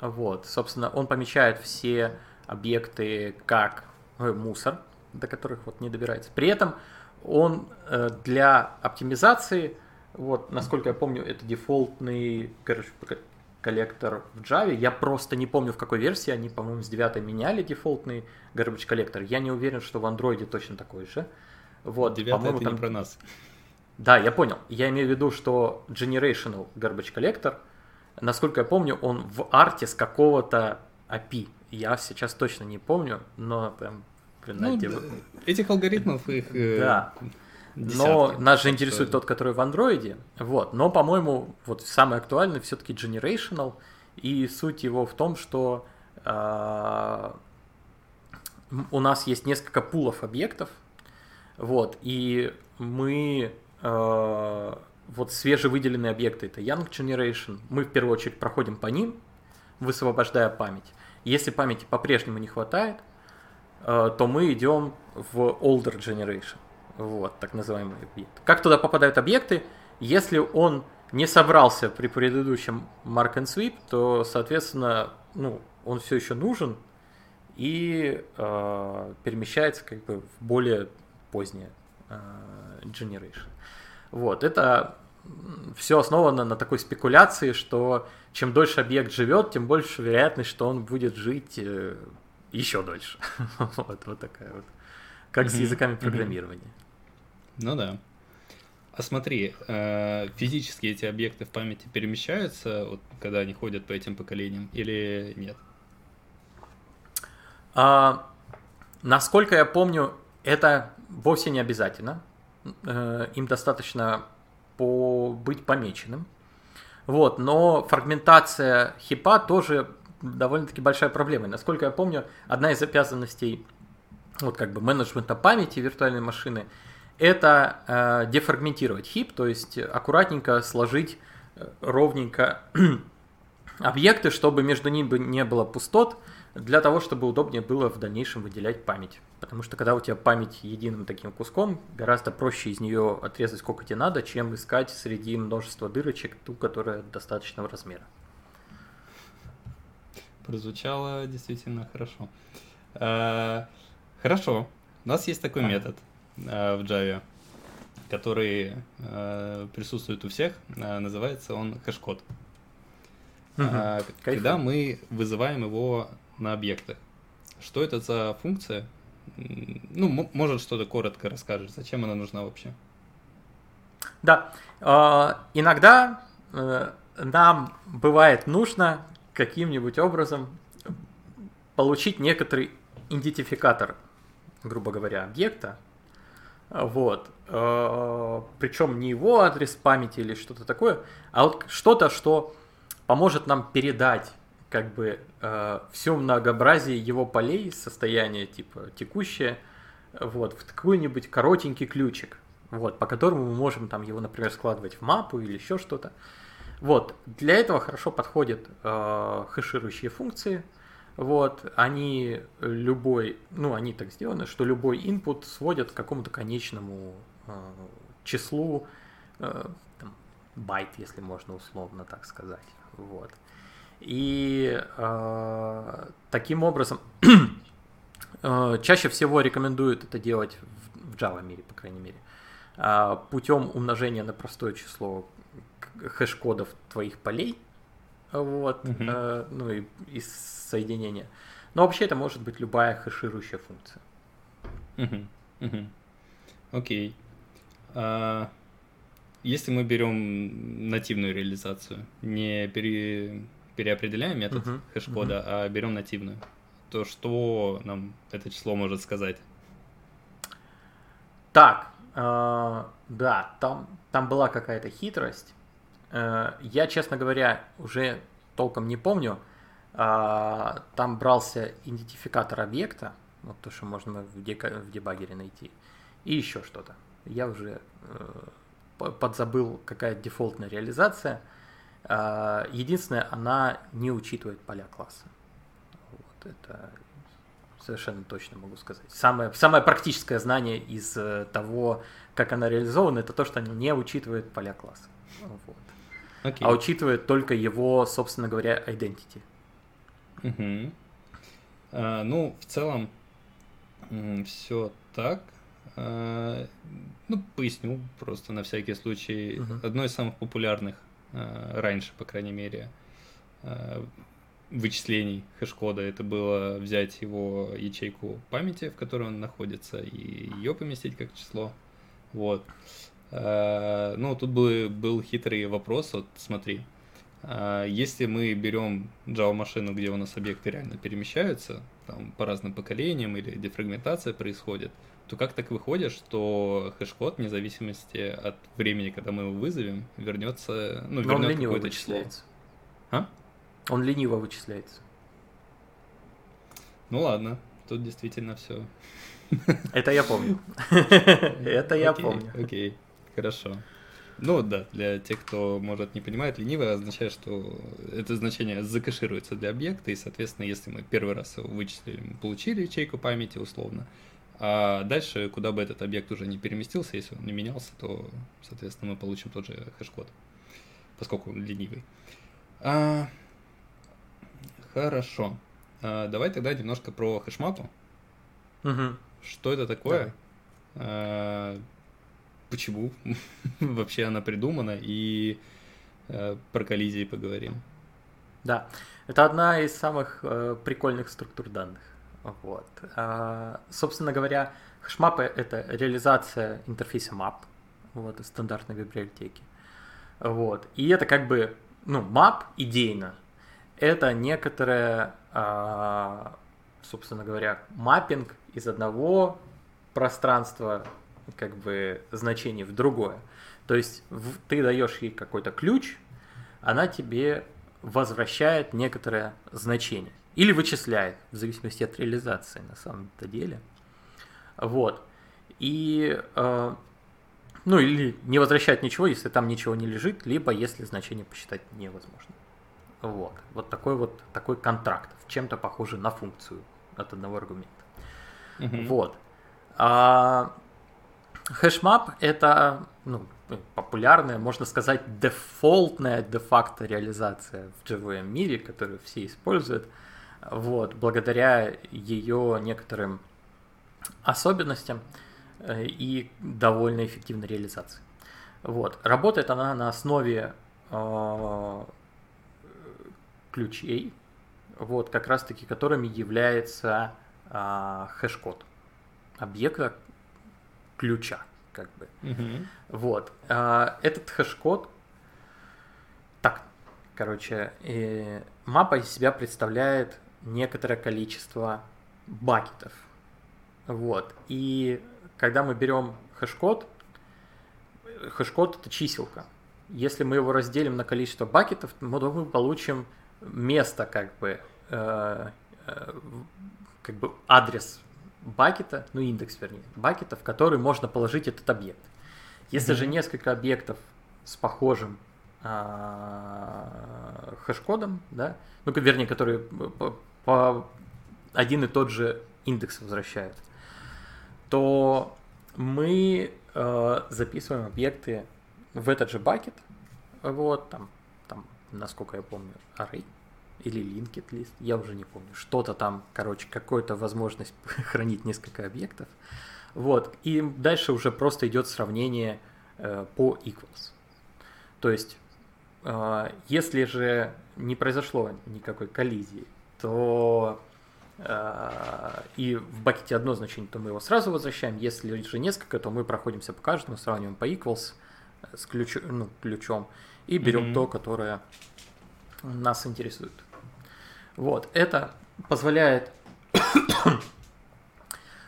Вот, собственно, он помечает все объекты как э, мусор, до которых вот не добирается. При этом он э, для оптимизации, вот, насколько я помню, это дефолтный короче, коллектор в Java. Я просто не помню, в какой версии. Они, по-моему, с 9 меняли дефолтный garbage коллектор. Я не уверен, что в Android точно такой же. Вот, 9 это там... не про нас. Да, я понял. Я имею в виду, что Generational Garbage Collector, насколько я помню, он в арте с какого-то API. Я сейчас точно не помню, но прям ну, да. Этих алгоритмов их... Э, да. Десятки. Но нас же интересует что... тот, который в андроиде. Вот. Но, по-моему, вот самый актуальный все-таки Generational. И суть его в том, что э, у нас есть несколько пулов объектов. Вот. И мы э, вот свежевыделенные объекты это Young Generation. Мы в первую очередь проходим по ним, высвобождая память. Если памяти по-прежнему не хватает, э, то мы идем в Older Generation. Вот, так называемый объект. Как туда попадают объекты? Если он не собрался при предыдущем Mark and Sweep, то, соответственно, ну, он все еще нужен и э, перемещается как бы в более позднее э, Generation. Вот, это все основано на такой спекуляции, что чем дольше объект живет, тем больше вероятность, что он будет жить э, еще дольше. [laughs] вот, вот такая вот. Как с языками программирования. Ну да. А смотри, э, физически эти объекты в памяти перемещаются, вот, когда они ходят по этим поколениям, или нет? А, насколько я помню, это вовсе не обязательно. Э, им достаточно по быть помеченным. Вот, но фрагментация хипа тоже довольно-таки большая проблема. Насколько я помню, одна из обязанностей вот как бы менеджмента памяти виртуальной машины – это э, дефрагментировать хип, то есть аккуратненько сложить э, ровненько [clears throat] объекты, чтобы между ними не было пустот, для того, чтобы удобнее было в дальнейшем выделять память. Потому что когда у тебя память единым таким куском, гораздо проще из нее отрезать сколько тебе надо, чем искать среди множества дырочек ту, которая достаточного размера. Прозвучало действительно хорошо. Э, хорошо. У нас есть такой метод – в Java, который э, присутствует у всех, э, называется он хэш-код. Угу. Когда мы вызываем его на объектах. Что это за функция? Ну, может, что-то коротко расскажешь, зачем она нужна вообще? Да, иногда нам бывает нужно каким-нибудь образом получить некоторый идентификатор, грубо говоря, объекта, вот. Э, Причем не его адрес памяти или что-то такое, а вот что-то, что поможет нам передать как бы э, все многообразие его полей, состояние типа текущее, вот, в какой-нибудь коротенький ключик, вот, по которому мы можем там его, например, складывать в мапу или еще что-то. Вот, для этого хорошо подходят э, хэширующие функции, вот, они любой, ну, они так сделаны, что любой input сводят к какому-то конечному э, числу, э, там, байт, если можно условно так сказать. Вот. И э, таким образом [clears throat] э, чаще всего рекомендуют это делать в, в Java мире, по крайней мере, э, путем умножения на простое число хэш-кодов твоих полей, вот, угу. э, ну и из соединения. Но вообще это может быть любая хэширующая функция. Угу. Угу. Окей. А, если мы берем нативную реализацию, не пере, переопределяем метод угу. хэш-кода, угу. а берем нативную, то что нам это число может сказать? Так, э, да, там, там была какая-то хитрость. Э, я, честно говоря, уже толком не помню. А, там брался идентификатор объекта, вот то, что можно в, дебагере найти, и еще что-то. Я уже э, подзабыл, какая дефолтная реализация. А, единственное, она не учитывает поля класса. Вот это совершенно точно могу сказать. Самое, самое практическое знание из э, того, как она реализована, это то, что она не учитывает поля класса. Вот. Okay. А учитывает только его, собственно говоря, identity. Угу. А, ну, в целом, все так. А, ну, поясню просто на всякий случай. Угу. Одно из самых популярных а, раньше, по крайней мере, а, вычислений хэш-кода это было взять его ячейку памяти, в которой он находится, и ее поместить как число. Вот. Ну, тут был, был хитрый вопрос, вот смотри, если мы берем Java-машину, где у нас объекты реально перемещаются, там по разным поколениям или дефрагментация происходит, то как так выходит, что хэш-код, вне зависимости от времени, когда мы его вызовем, вернется, ну, вернет какое-то число. А? Он лениво вычисляется. Ну ладно, тут действительно все. Это я помню. [laughs] Это я помню. Окей, хорошо. Ну да, для тех, кто, может, не понимает, ленивое означает, что это значение закэшируется для объекта, и, соответственно, если мы первый раз его вычислили, мы получили ячейку памяти условно, а дальше, куда бы этот объект уже не переместился, если он не менялся, то, соответственно, мы получим тот же хэш-код, поскольку он ленивый. А, хорошо. А, давай тогда немножко про хэшмапу. Угу. Что это такое? А, почему [laughs] вообще она придумана, и э, про коллизии поговорим. Да, это одна из самых э, прикольных структур данных. Вот. А, собственно говоря, хэшмапы — это реализация интерфейса map вот, из стандартной библиотеки. Вот. И это как бы, ну, map идейно. Это некоторое, а, собственно говоря, маппинг из одного пространства как бы значение в другое. То есть в, ты даешь ей какой-то ключ, она тебе возвращает некоторое значение. Или вычисляет, в зависимости от реализации на самом-то деле. Вот. И, э, ну, или не возвращает ничего, если там ничего не лежит, либо если значение посчитать невозможно. Вот. Вот такой вот такой контракт, в чем-то похожий на функцию от одного аргумента. Угу. Вот. А, Хэшмап — это ну, популярная, можно сказать, дефолтная де-факто реализация в JVM мире, которую все используют, вот, благодаря ее некоторым особенностям э, и довольно эффективной реализации. Вот. Работает она на основе э, ключей, вот, как раз-таки которыми является э, хэш-код объекта, ключа, как бы. Угу. Вот. А, этот хэш-код, так, короче, э, мапа из себя представляет некоторое количество бакетов. Вот. И когда мы берем хэш-код, хэш-код это чиселка. Если мы его разделим на количество бакетов, то мы получим место, как бы, э, э, как бы адрес бакета, ну индекс вернее, бакета, в который можно положить этот объект. Если mm-hmm. же несколько объектов с похожим а, хэш-кодом, да, ну, вернее, которые по, по один и тот же индекс возвращают, то мы э, записываем объекты в этот же бакет, вот, там, там, насколько я помню, array, или linked list, я уже не помню, что-то там, короче, какая-то возможность [laughs] хранить несколько объектов. Вот, и дальше уже просто идет сравнение э, по equals. То есть, э, если же не произошло никакой коллизии, то э, и в бакете одно значение, то мы его сразу возвращаем. Если же несколько, то мы проходимся по каждому, сравниваем по equals с ключ, ну, ключом и берем mm-hmm. то, которое нас интересует. Вот, это позволяет, [coughs]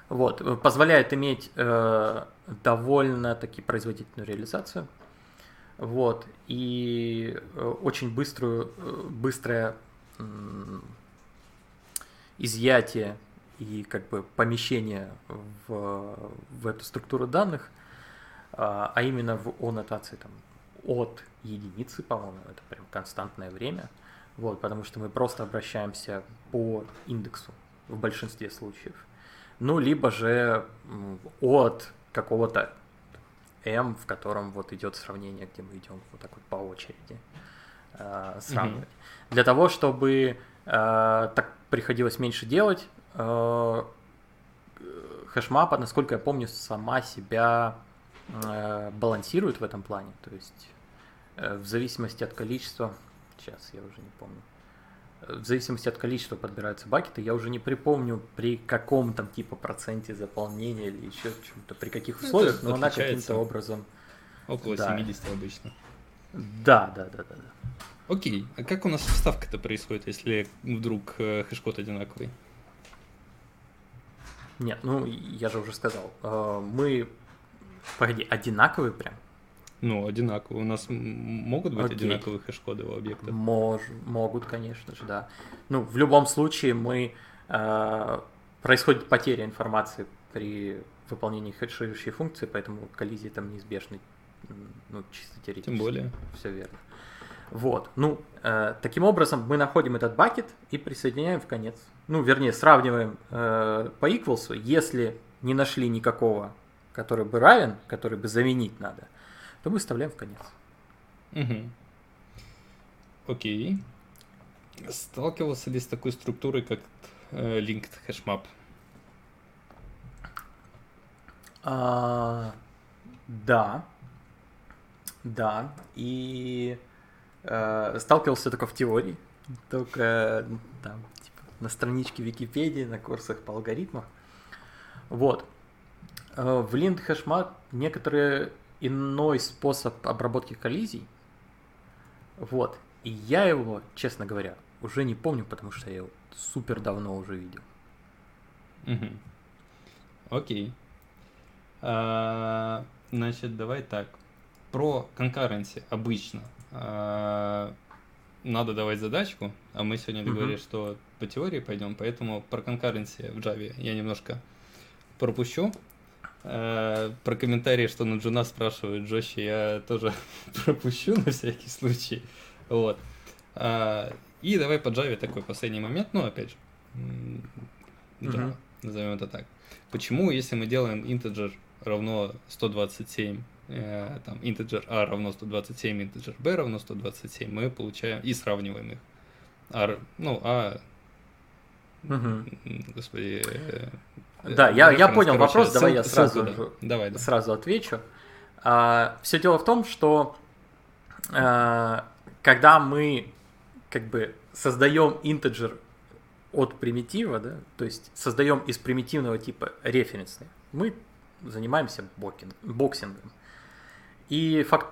вот, позволяет иметь э, довольно-таки производительную реализацию. Вот, и э, очень быструю, э, быстрое э, изъятие и как бы помещение в, в эту структуру данных а, а именно в аннотации там от единицы, по-моему, это прям константное время, вот, потому что мы просто обращаемся по индексу в большинстве случаев. Ну, либо же от какого-то m, в котором вот идет сравнение, где мы идем вот так вот по очереди э, сравнивать. Mm-hmm. Для того, чтобы э, так приходилось меньше делать, э, хэшмапа, насколько я помню, сама себя э, балансирует в этом плане. То есть э, в зависимости от количества, сейчас я уже не помню, э, в зависимости от количества подбираются бакеты, я уже не припомню при каком там типа проценте заполнения или еще чем-то, при каких ну, условиях, Это но она каким-то образом... Около да. 70 обычно. Да, да, да, да. да. Окей, а как у нас вставка-то происходит, если вдруг э, хэш-код одинаковый? Нет, ну я же уже сказал, э, мы, погоди, одинаковые прям? Ну, одинаковые. У нас могут быть Окей. одинаковые хэш-коды у объекта? Мож, могут, конечно же, да. Ну, в любом случае мы э, происходит потеря информации при выполнении хэширующей функции, поэтому коллизии там неизбежны, ну, чисто теоретически. Тем более. Все верно. Вот, ну, э, таким образом мы находим этот бакет и присоединяем в конец. Ну, вернее, сравниваем э, по equals, если не нашли никакого, который бы равен, который бы заменить надо, то мы вставляем в конец. Угу. Окей. Сталкивался ли с такой структурой, как э, linked hashmap? А, да. Да. И э, сталкивался только в теории. Только там, типа, на страничке Википедии, на курсах по алгоритмам. Вот. Э, в linked hashmap некоторые иной способ обработки коллизий. Вот. И я его, честно говоря, уже не помню, потому что я его супер давно уже видел. Угу. Окей. А, значит, давай так. Про конкуренции обычно а, надо давать задачку, а мы сегодня договорились, угу. что по теории пойдем, поэтому про конкуренции в Java я немножко пропущу. Э, про комментарии, что на Джуна спрашивают жестче, я тоже [laughs] пропущу на всякий случай. Вот. Э, и давай по Java такой последний момент, ну, опять же, да, назовем это так. Почему, если мы делаем integer равно 127, э, там, integer a равно 127, integer b равно 127, мы получаем и сравниваем их. А, ну, а, угу. господи, э, да, я, я понял короче, вопрос, давай я сразу, да. давай, да. сразу отвечу. А, все дело в том, что а, когда мы как бы создаем интеджер от примитива, да, то есть создаем из примитивного типа референсный, мы занимаемся бокинг, боксингом. И факт,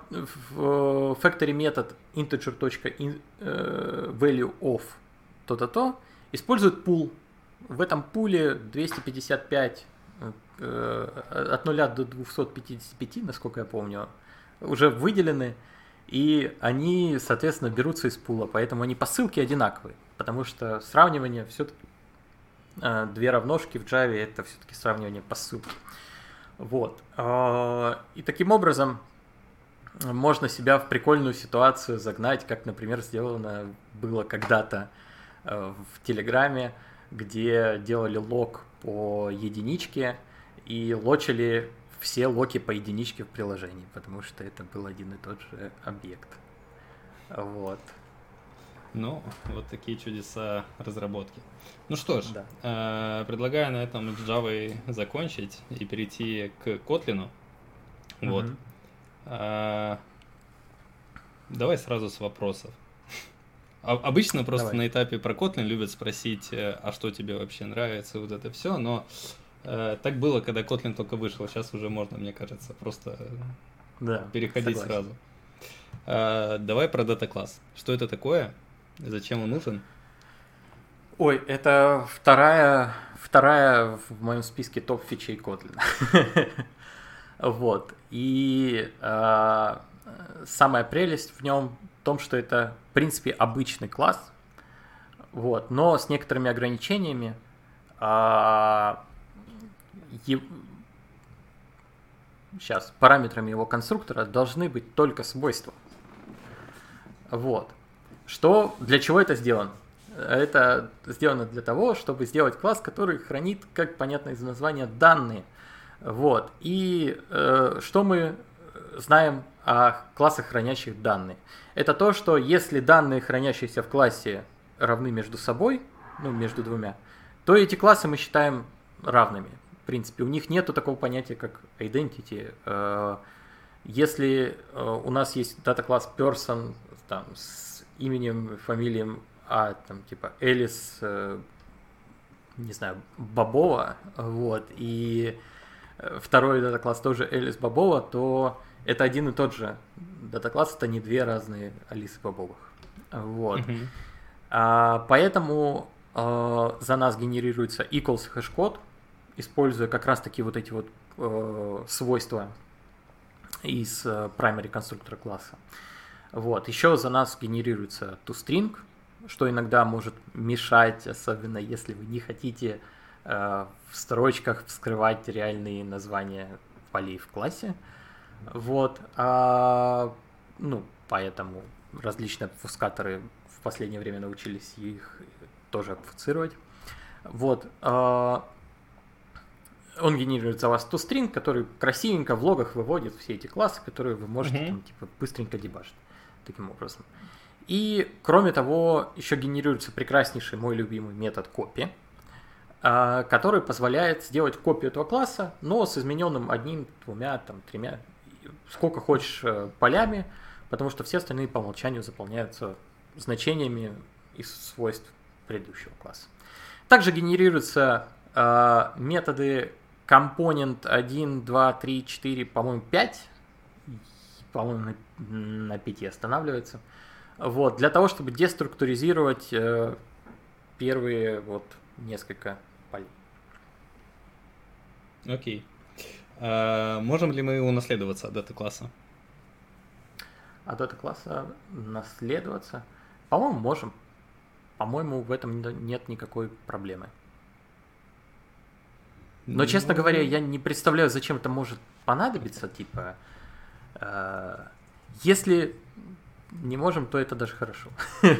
factory метод integer.value э, of то-то-то использует пул. В этом пуле 255 э, от 0 до 255, насколько я помню, уже выделены, и они, соответственно, берутся из пула, поэтому они по ссылке одинаковые, потому что сравнивание все-таки э, две равножки в Java это все-таки сравнивание по ссылке. Вот. Э, и таким образом можно себя в прикольную ситуацию загнать, как, например, сделано было когда-то в Телеграме, где делали лог по единичке и лочили все локи по единичке в приложении, потому что это был один и тот же объект. Вот. Ну, вот такие чудеса разработки. Ну что ж, да. э, предлагаю на этом с Java закончить и перейти к Kotlin. Вот. Угу. Э, давай сразу с вопросов. А, обычно просто Давай. на этапе про Kotlin любят спросить, э, а что тебе вообще нравится, вот это все, но э, так было, когда Kotlin только вышел, сейчас уже можно, мне кажется, просто да, переходить согласен. сразу. Э, давай про дата-класс. Что это такое? Зачем он нужен? Ой, это вторая, вторая в моем списке топ фичей Kotlin. [laughs] вот. И э, самая прелесть в нем в том, что это, в принципе, обычный класс, вот, но с некоторыми ограничениями. А, сейчас параметрами его конструктора должны быть только свойства. Вот. Что, для чего это сделано? Это сделано для того, чтобы сделать класс, который хранит, как понятно из названия, данные. Вот. И э, что мы знаем о классах, хранящих данные? Это то, что если данные, хранящиеся в классе, равны между собой, ну, между двумя, то эти классы мы считаем равными. В принципе, у них нет такого понятия, как identity. Э, если э, у нас есть дата-класс person там, с именем, фамилием а там типа Элис, э, не знаю, Бобова, вот, и второй дата-класс тоже Элис Бобова, то это один и тот же дата-класс, это не две разные Алисы Бобовых. Вот. А, поэтому а, за нас генерируется equals хэш-код, используя как раз таки вот эти вот э, свойства из э, primary конструктора класса. Вот. Еще за нас генерируется toString, что иногда может мешать, особенно если вы не хотите э, в строчках вскрывать реальные названия полей в классе. Вот. А, ну, поэтому различные обфускаторы в последнее время научились их тоже обфуцировать. Вот. А, он генерирует за вас toString, который красивенько в логах выводит все эти классы, которые вы можете mm-hmm. там, типа, быстренько дебажить таким образом. И, кроме того, еще генерируется прекраснейший мой любимый метод копи, а, который позволяет сделать копию этого класса, но с измененным одним, двумя, там, тремя, сколько хочешь э, полями, потому что все остальные по умолчанию заполняются значениями из свойств предыдущего класса. Также генерируются э, методы компонент 1, 2, 3, 4, по-моему, 5. По-моему, на, на 5 останавливается. Вот, для того, чтобы деструктуризировать э, первые вот несколько полей. Окей. А, можем ли мы унаследоваться от дата-класса? От дата-класса наследоваться? По-моему, можем. По-моему, в этом нет никакой проблемы. Но, честно говоря, ну. я не представляю, зачем это может понадобиться. Типа, э, если не можем, то это даже хорошо. [laughs]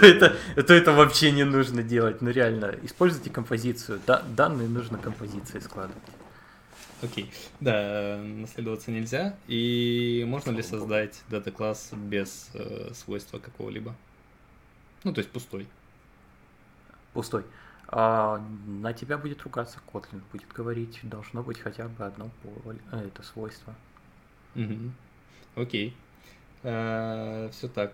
То это, то это вообще не нужно делать. Ну реально, используйте композицию. Да, данные нужно композиции складывать. Окей. Да, наследоваться нельзя. И можно ли создать дата-класс без э, свойства какого-либо? Ну, то есть пустой. Пустой. А, на тебя будет ругаться Kotlin, будет говорить, должно быть хотя бы одно поле, э, это свойство. Угу. Окей. А, все так.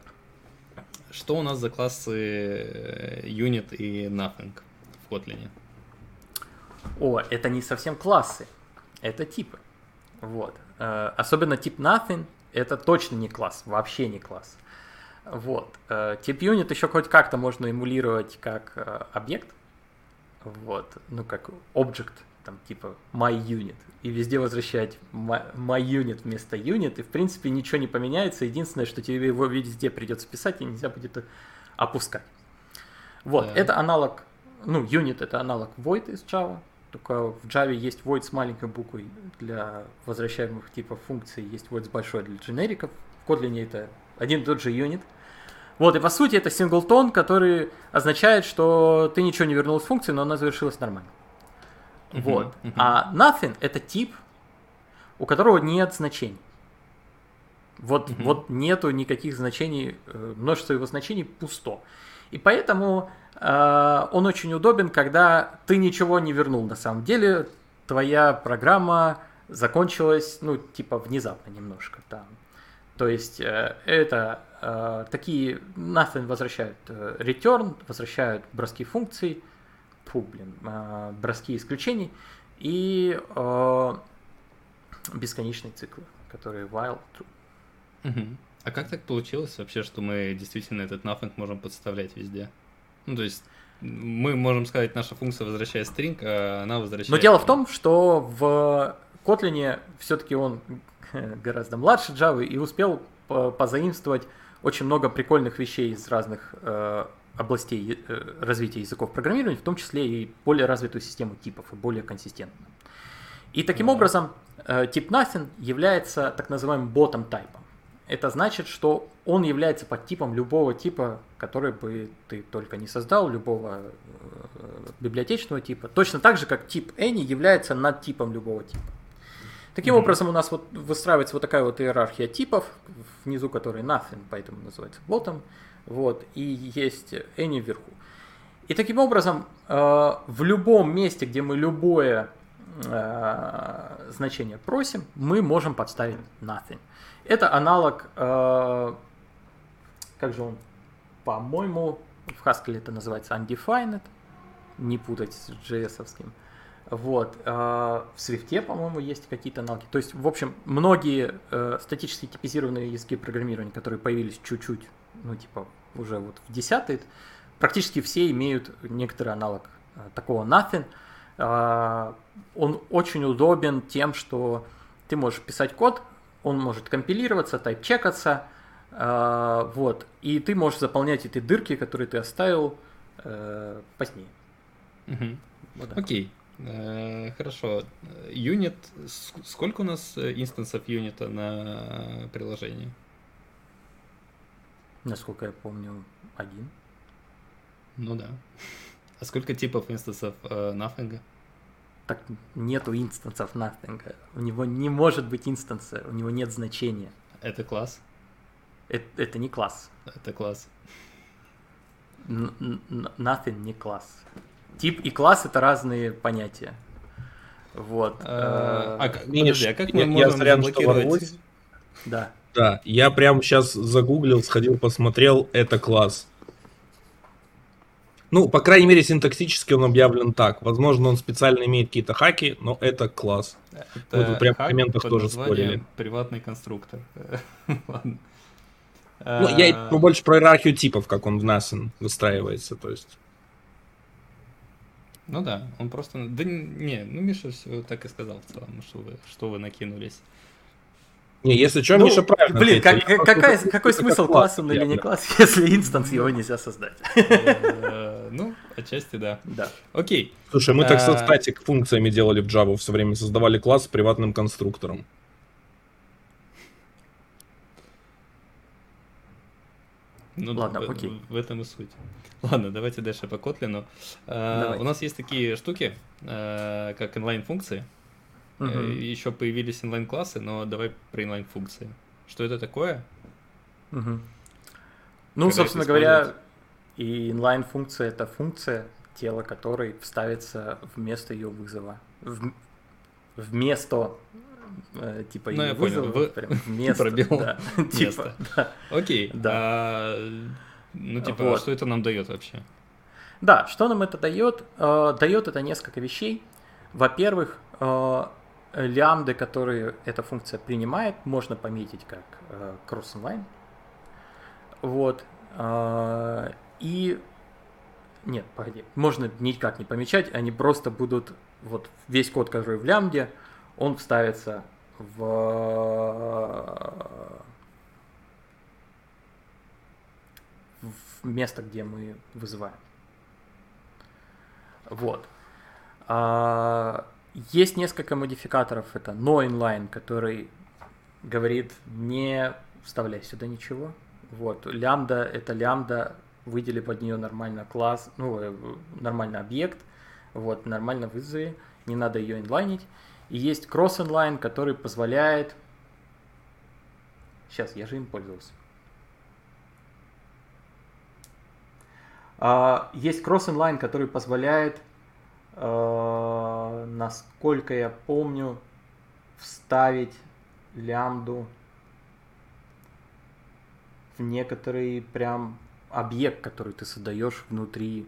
Что у нас за классы э, Unit и Nothing в Kotlin? О, это не совсем классы, это типы. Вот. Э, особенно тип Nothing это точно не класс, вообще не класс. Вот. Э, тип Unit еще хоть как-то можно эмулировать как объект. Вот. Ну, как object там типа my unit, и везде возвращать my, my unit вместо unit, и в принципе ничего не поменяется, единственное, что тебе его везде придется писать, и нельзя будет опускать. Вот, да. это аналог, ну, unit это аналог void из Java, только в Java есть void с маленькой буквой для возвращаемых типов функций, есть void с большой для дженериков, в Kotlin это один и тот же unit. Вот, и по сути это синглтон, который означает, что ты ничего не вернул из функции, но она завершилась нормально. Uh-huh, вот. Uh-huh. А nothing это тип, у которого нет значений. Вот, uh-huh. вот нету никаких значений, э, множество его значений пусто. И поэтому э, он очень удобен, когда ты ничего не вернул на самом деле, твоя программа закончилась, ну, типа, внезапно немножко там. То есть э, это э, такие nothing возвращают э, return, возвращают броски функций, фу, блин, э, броски исключений и э, бесконечные циклы, которые while true. Угу. А как так получилось вообще, что мы действительно этот nothing можем подставлять везде? Ну, то есть мы можем сказать, наша функция возвращает string, а она возвращает... Но дело в том, что в Kotlin все-таки он [laughs] гораздо младше Java и успел позаимствовать очень много прикольных вещей из разных э, областей развития языков программирования, в том числе и более развитую систему типов и более консистентную. И таким образом э, тип nothing является так называемым ботом тайпом. Это значит, что он является подтипом любого типа, который бы ты только не создал, любого э, библиотечного типа. Точно так же, как тип any является над типом любого типа. Таким mm-hmm. образом, у нас вот выстраивается вот такая вот иерархия типов, внизу которой nothing, поэтому называется bottom, вот, и есть any вверху. И таким образом, э, в любом месте, где мы любое э, значение просим, мы можем подставить nothing. Это аналог, э, как же он, по-моему, в Haskell это называется undefined, не путать с JS-овским. Вот. В Swift, по-моему, есть какие-то аналоги. То есть, в общем, многие э, статически типизированные языки программирования, которые появились чуть-чуть, ну, типа, уже вот в 10 практически все имеют некоторый аналог э, такого nothing. Э, он очень удобен тем, что ты можешь писать код, он может компилироваться, тайп-чекаться, э, вот, и ты можешь заполнять эти дырки, которые ты оставил позднее. Угу. Вот Окей. Хорошо. Юнит. Сколько у нас инстансов юнита на приложении? Насколько я помню, один. Ну да. А сколько типов инстансов э, Nothing? Так нету инстансов Nothing. У него не может быть инстанса, у него нет значения. Это класс? Это, это не класс. Это класс. Nothing не класс. Тип и класс это разные понятия. Вот. А, а, подожди, а как мы можем заблокировать? Да. Да, я прям сейчас загуглил, сходил, посмотрел, это класс. Ну, по крайней мере, синтаксически он объявлен так. Возможно, он специально имеет какие-то хаки, но это класс. Это вот прям в комментах тоже спорили. Приватный конструктор. [laughs] Ладно. Ну, я больше про иерархию типов, как он в NASN выстраивается, то есть. Ну да, он просто... Да не, ну Миша все так и сказал в целом, что вы, что вы накинулись. Не, если что, ну, Миша правильно Блин, как, какая, какой смысл класс он или не класс, если инстанс его нельзя создать? Э, ну, отчасти да. Да. Окей. Слушай, мы так со а, статик функциями делали в Java все время, создавали класс с приватным конструктором. Ну, Ладно, в, окей. В этом и суть. Ладно, давайте дальше по Kotlin. Uh, у нас есть такие штуки, uh, как inline-функции. Угу. Еще появились инлайн-классы, но давай про инлайн-функции. Что это такое? Угу. Ну, Когда собственно говоря, и inline-функция это функция, тело которой вставится вместо ее вызова. В... Вместо э, типа ну, ее вызова. Понял. Прям вместо, Пробил да, [laughs] типа, да. Окей. Да. А, ну, типа, вот. что это нам дает вообще? Да, что нам это дает? Э, дает это несколько вещей. Во-первых, э, лямбды, которые эта функция принимает, можно пометить как э, cross-inline. Вот. Э, и нет, погоди, можно никак не помечать, они просто будут, вот весь код, который в лямбде, он вставится в, в место, где мы вызываем. Вот. А, есть несколько модификаторов. Это no inline, который говорит не вставляй сюда ничего. Вот. Лямбда — это лямбда, выдели под нее нормально класс, ну, э, нормальный объект, вот, нормально вызови, не надо ее инлайнить. И есть cross inline, который позволяет... Сейчас, я же им пользовался. Uh, есть cross inline, который позволяет э, насколько я помню, вставить лямбду в некоторый прям объект, который ты создаешь внутри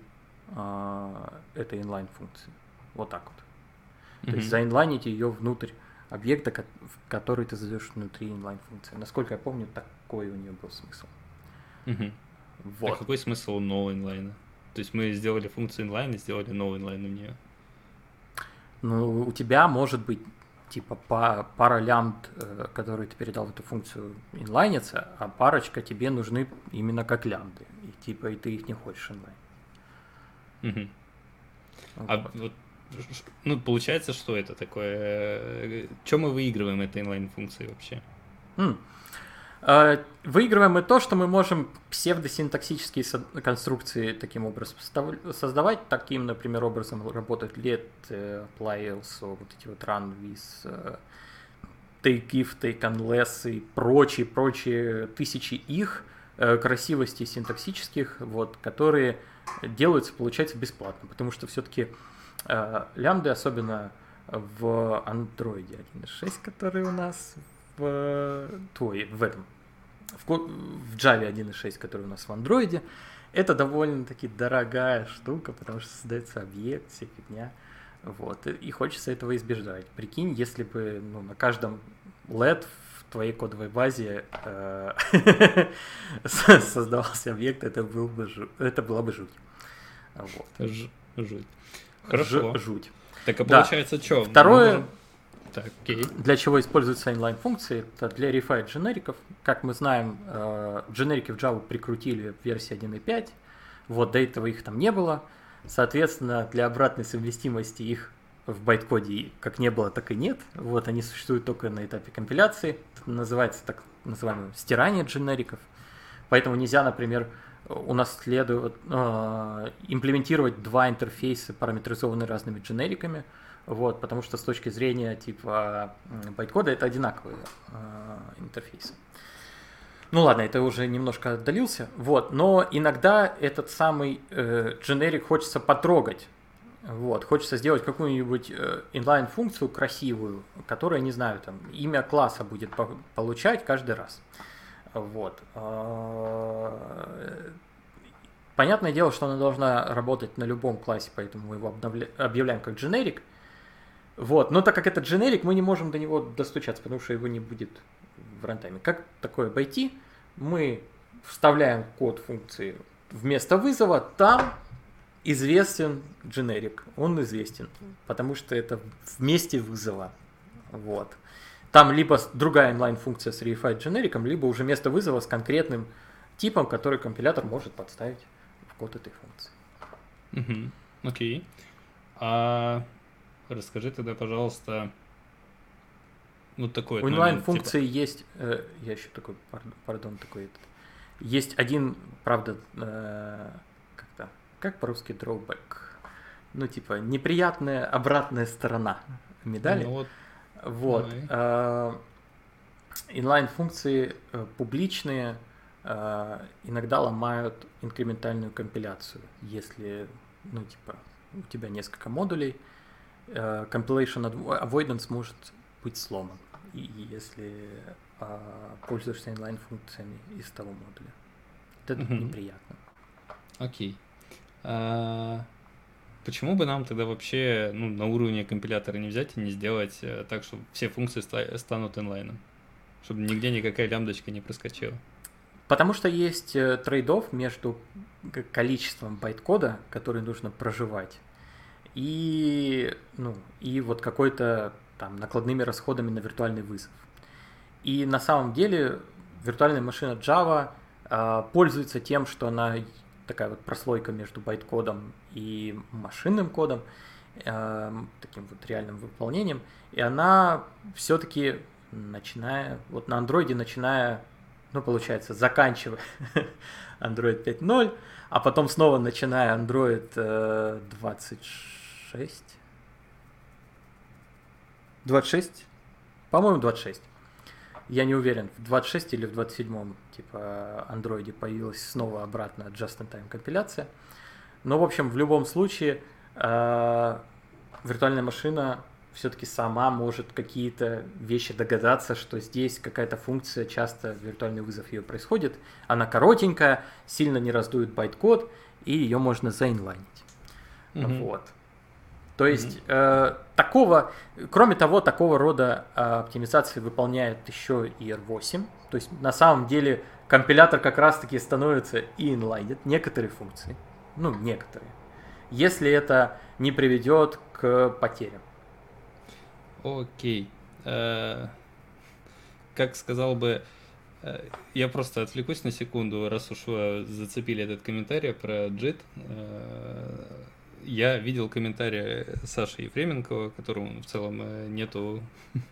э, этой inline функции. Вот так вот. Mm-hmm. То есть заинлайнить ее внутрь объекта, который ты задаешь внутри inline функции. Насколько я помню, такой у нее был смысл. Mm-hmm. Вот. А какой смысл у нового инлайна? То есть мы сделали функцию inline и сделали новый inline у нее. Ну, у тебя может быть типа па пара лямбд, э, которые ты передал в эту функцию, инлайнится, а парочка тебе нужны именно как лямбды. И типа и ты их не хочешь инлайн. Угу. Вот. А вот ну, получается, что это такое? Чем мы выигрываем этой инлайн-функцией вообще? Mm. Выигрываем мы то, что мы можем псевдосинтаксические конструкции таким образом создавать. Таким, например, образом работает let, apply else, вот эти вот run with, take if, take unless и прочие, прочие тысячи их э, красивостей синтаксических, вот, которые делаются, получается, бесплатно, потому что все-таки э, лямбды, особенно в Android 1.6, который у нас в, твой, в этом, в, в Java 1.6, который у нас в Android, это довольно-таки дорогая штука, потому что создается объект, вся фигня. Вот, и хочется этого избежать. Прикинь, если бы ну, на каждом LED в твоей кодовой базе э, [laughs] создавался объект, это, был бы, это была бы жуть. Вот. Ж, жуть. Хорошо. Ж, жуть. Так а получается да. что? Второе, можем... так, окей. для чего используются inline-функции, это для refi дженериков. Как мы знаем, э, дженерики в Java прикрутили в версии 1.5, вот до этого их там не было. Соответственно, для обратной совместимости их в байткоде как не было, так и нет. Вот они существуют только на этапе компиляции. Это называется так называемое стирание дженериков. Поэтому нельзя, например, у нас следует э, имплементировать два интерфейса, параметризованные разными дженериками, вот, потому что с точки зрения типа байткода это одинаковые э, интерфейсы. Ну ладно, это уже немножко отдалился, вот, но иногда этот самый э, дженерик хочется потрогать, вот, хочется сделать какую-нибудь э, inline-функцию красивую, которая, не знаю, там, имя класса будет по получать каждый раз. Вот. А, понятное дело, что она должна работать на любом классе, поэтому мы его обновля... объявляем как generic. Вот. Но так как это generic, мы не можем до него достучаться, потому что его не будет в рантайме. Как такое обойти? Мы вставляем код функции вместо вызова, там известен generic, он известен, потому что это вместе вызова. Вот. Там либо другая inline-функция с reified generic, либо уже место вызова с конкретным типом, который компилятор может подставить в код этой функции. Окей. А расскажи тогда, пожалуйста, ну такой. У inline-функции типа... есть, э, я еще такой, пардон, пардон такой этот. Есть один, правда, э, как-то, как по-русски drawback? Ну, типа, неприятная обратная сторона медали. Ну, вот вот. Инлайн-функции э, публичные э, иногда ломают инкрементальную компиляцию. Если, ну, типа, у тебя несколько модулей, э, compilation avoidance может быть сломан, если пользуешься инлайн-функциями из того модуля. Это mm-hmm. неприятно. Окей. Okay. А, Почему бы нам тогда вообще ну, на уровне компилятора не взять и не сделать э, так, чтобы все функции станут инлайном? Чтобы нигде никакая лямбдочка не проскочила. Потому что есть э, trade-off между количеством байт-кода, который нужно прожевать, и, ну, и вот какой-то там накладными расходами на виртуальный вызов. И на самом деле виртуальная машина Java э, пользуется тем, что она такая вот прослойка между байт-кодом и машинным кодом, э, таким вот реальным выполнением, и она все-таки начиная, вот на андроиде начиная, ну получается, заканчивая [laughs] Android 5.0, а потом снова начиная Android э, 26, 26, по-моему 26, я не уверен, в 26 или в 27 типа андроиде появилась снова обратно just-in-time компиляция. Но, в общем, в любом случае, э, виртуальная машина все-таки сама может какие-то вещи догадаться, что здесь какая-то функция, часто виртуальный вызов ее происходит. Она коротенькая, сильно не раздует байт-код, и ее можно заинлайнить. Mm-hmm. Вот. То есть mm-hmm. э, такого, кроме того, такого рода э, оптимизации выполняет еще и R8. То есть на самом деле компилятор как раз-таки становится и инлайнит некоторые функции. Ну, некоторые. Если это не приведет к потерям. Окей. Э, как сказал бы, э, я просто отвлекусь на секунду, раз уж вы зацепили этот комментарий про JIT. Я видел комментарий Саши Ефременко, которому в целом э, нету [laughs]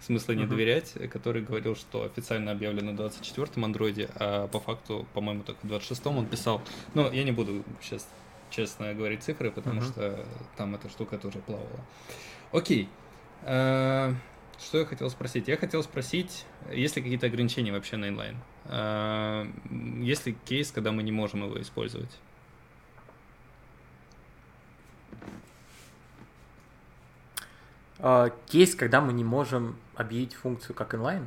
смысла не доверять, который говорил, что официально объявлено на 24-м андроиде, а по факту, по-моему, только в 26-м он писал. Но я не буду сейчас честно говорить цифры, потому uh-huh. что там эта штука тоже плавала. Окей. А, что я хотел спросить? Я хотел спросить, есть ли какие-то ограничения вообще на инлайн? А, есть ли кейс, когда мы не можем его использовать? Uh, кейс, когда мы не можем объявить функцию как inline?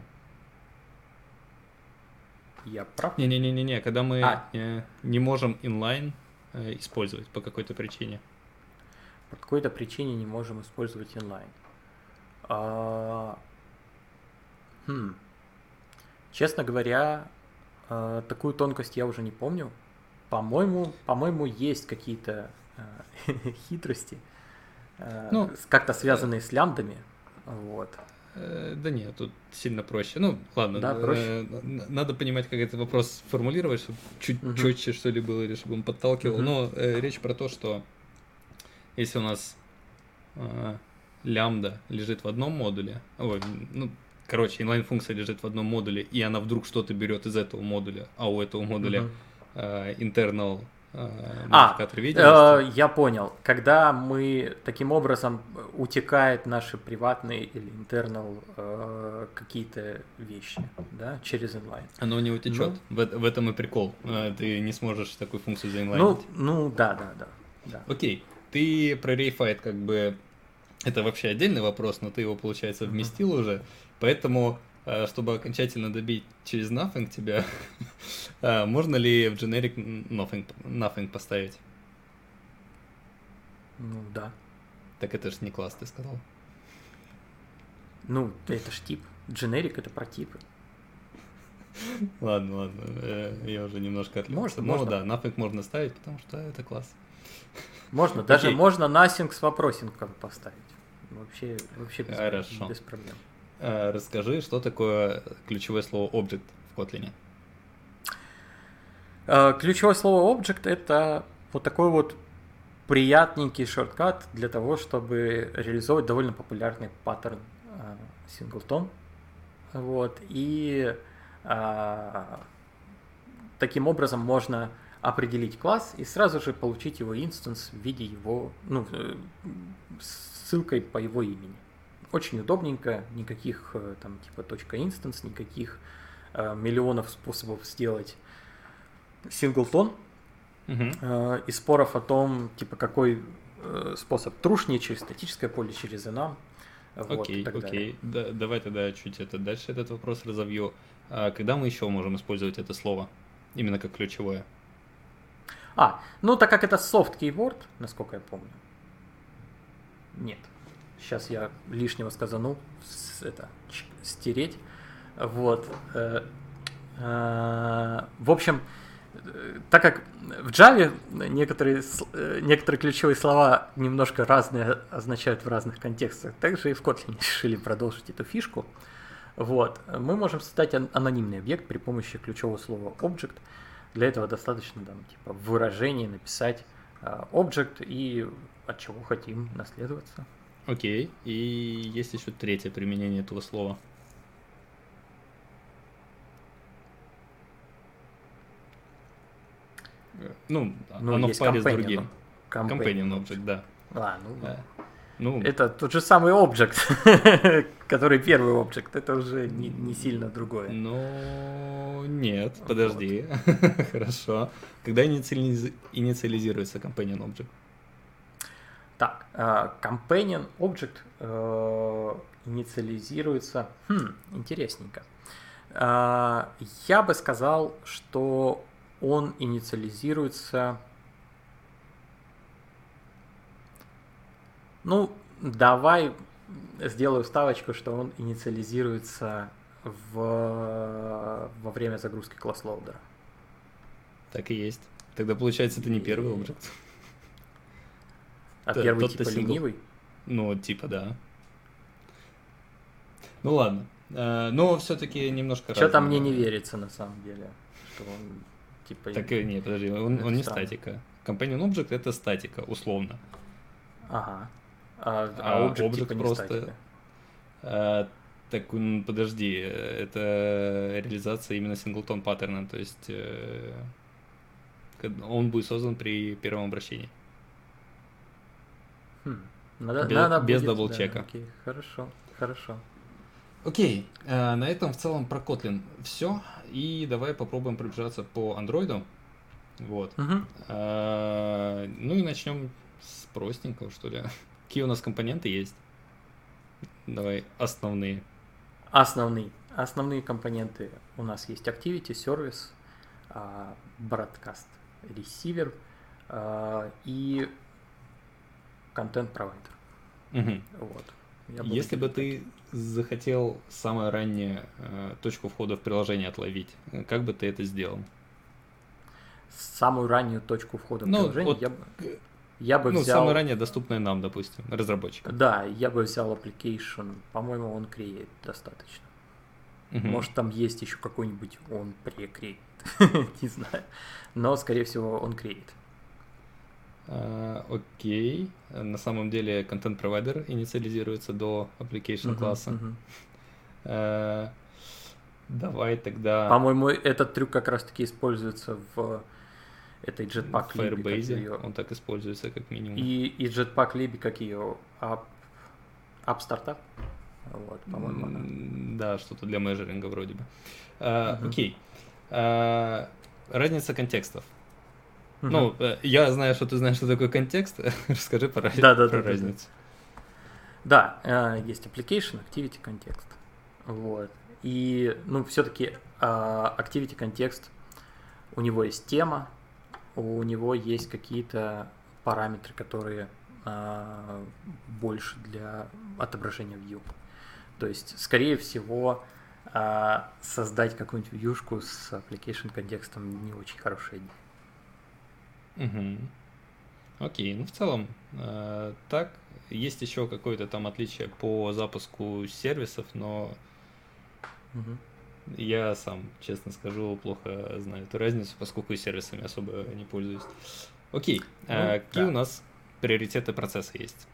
Я прав? Не-не-не-не, когда мы а. не, не можем inline э, использовать по какой-то причине. По какой-то причине не можем использовать inline. А... Хм. Честно говоря, э, такую тонкость я уже не помню. По-моему, по-моему, есть какие-то э, [laughs] хитрости, Э, ну, как-то связанные с лямдами. Вот. Э, да нет, тут сильно проще. Ну, ладно, да, проще. Э, надо понимать, как этот вопрос формулировать, чтобы чуть угу. четче, что ли, было, или чтобы он подталкивал. Угу. Но э, речь про то, что если у нас э, лямбда лежит в одном модуле, ой, ну, короче, inline-функция лежит в одном модуле, и она вдруг что-то берет из этого модуля, а у этого модуля угу. э, internal а, э, я понял. Когда мы таким образом утекает наши приватные или internal э, какие-то вещи, да, через инлайн. Оно не утечет. Ну, в, в этом и прикол. Э, ты не сможешь такую функцию заинлайнить. Ну, ну да, да, да, да. Окей. Ты про Rayfight как бы это вообще отдельный вопрос, но ты его, получается, вместил mm-hmm. уже. Поэтому Э, чтобы окончательно добить через nothing тебя, [laughs] э, можно ли в generic nothing, nothing поставить? Ну да. Так это же не класс, ты сказал. Ну, это ж тип. Generic это про типы. [laughs] Ладно, ладно, э, я уже немножко отвлекся. Можно, ну, можно. да, nothing можно ставить, потому что это класс. Можно, даже можно nothing с вопросинком поставить. Вообще, вообще без, Хорошо. без проблем. Э, расскажи, что такое ключевое слово object в Kotlin? Э, ключевое слово object это вот такой вот приятненький шорткат для того, чтобы реализовать довольно популярный паттерн э, singleton. Вот. И таким образом можно определить класс и сразу же получить его инстанс в виде его, ну, ссылкой по его имени. Очень удобненько, никаких э, там типа точка instance, никаких э, миллионов способов сделать синглтон. Угу. Э, и споров о том, типа какой э, способ трушнее через статическое поле, через enum. Окей, вот, окей. Да, давай тогда чуть это дальше этот вопрос разовью. А когда мы еще можем использовать это слово? Именно как ключевое. А, ну так как это soft keyword, насколько я помню. Нет. Сейчас я лишнего сказанул, это, стереть. Вот. Э, э, в общем, так как в Java некоторые, э, некоторые ключевые слова немножко разные означают в разных контекстах, также и в Kotlin [laughs] решили продолжить эту фишку. Вот. Мы можем создать анонимный объект при помощи ключевого слова object. Для этого достаточно там, типа, в выражении написать object и от чего хотим наследоваться. Окей. И есть еще третье применение этого слова. Ну, ну оно в паре с другим. Companion object, да. А, ну, да. Ну, это тот же самый объект, [laughs] который первый объект, это уже не, не сильно другое. Ну, нет, подожди. [laughs] Хорошо. Когда инициализируется companion object? Так, uh, companion object uh, инициализируется. Хм, интересненько. Uh, я бы сказал, что он инициализируется. Ну, давай сделаю ставочку, что он инициализируется в... во время загрузки класс-лоудера. Так и есть. Тогда получается это не первый объект. А Т- первый типа сингл. ленивый? Ну, типа, да. Ну ладно. А, но все-таки немножко Что-то мне не верится на самом деле, что он типа. Так не, подожди, он, он не статика. Companion Object это статика, условно. Ага. А, а, а Object, object типа просто... Статика. А, так, подожди, это реализация именно синглтон паттерна, то есть э, он будет создан при первом обращении. Хм. Надо, без надо без дабл-чека. Да, окей, хорошо, хорошо. Окей, э, на этом в целом про Kotlin все. И давай попробуем пробежаться по андроиду. Вот. Угу. Э, ну и начнем с простенького, что ли. [laughs] Какие у нас компоненты есть? Давай основные. Основные. Основные компоненты у нас есть Activity, Service, а, Broadcast, Receiver а, и Provider. Угу. Вот. Если бы ты захотел самое раннее э, точку входа в приложение отловить, как бы ты это сделал? Самую раннюю точку входа в ну, приложение вот, я бы, я бы ну, взял... самое раннее доступное нам, допустим, разработчикам. Да, я бы взял application, по-моему, он create достаточно. Угу. Может, там есть еще какой-нибудь он pre-create, [laughs] не знаю. Но, скорее всего, он create. А, окей. На самом деле контент-провайдер инициализируется до application класса. Uh-huh, uh-huh. А, давай тогда... По-моему, этот трюк как раз-таки используется в этой Jetpack в Firebase. Ее... Он так используется как минимум. И, и Jetpack Lib, как ее App, app Startup. Вот, по-моему, она. Да, что-то для мейджеринга вроде бы. А, uh-huh. Окей. А, разница контекстов. Угу. Ну, э, я знаю, что ты знаешь, что такое контекст. [laughs] Расскажи про, да, да, про да, разницу. Да, да, э, есть application, activity, контекст. Вот. И, ну, все-таки а, activity контекст, у него есть тема, у него есть какие-то параметры, которые а, больше для отображения view. То есть, скорее всего, а, создать какую-нибудь вьюшку с application контекстом не очень хорошая идея. Угу. Окей, ну в целом э, так. Есть еще какое-то там отличие по запуску сервисов, но угу. я сам, честно скажу, плохо знаю эту разницу, поскольку и сервисами особо не пользуюсь. Окей, ну, а какие да. у нас приоритеты процесса есть?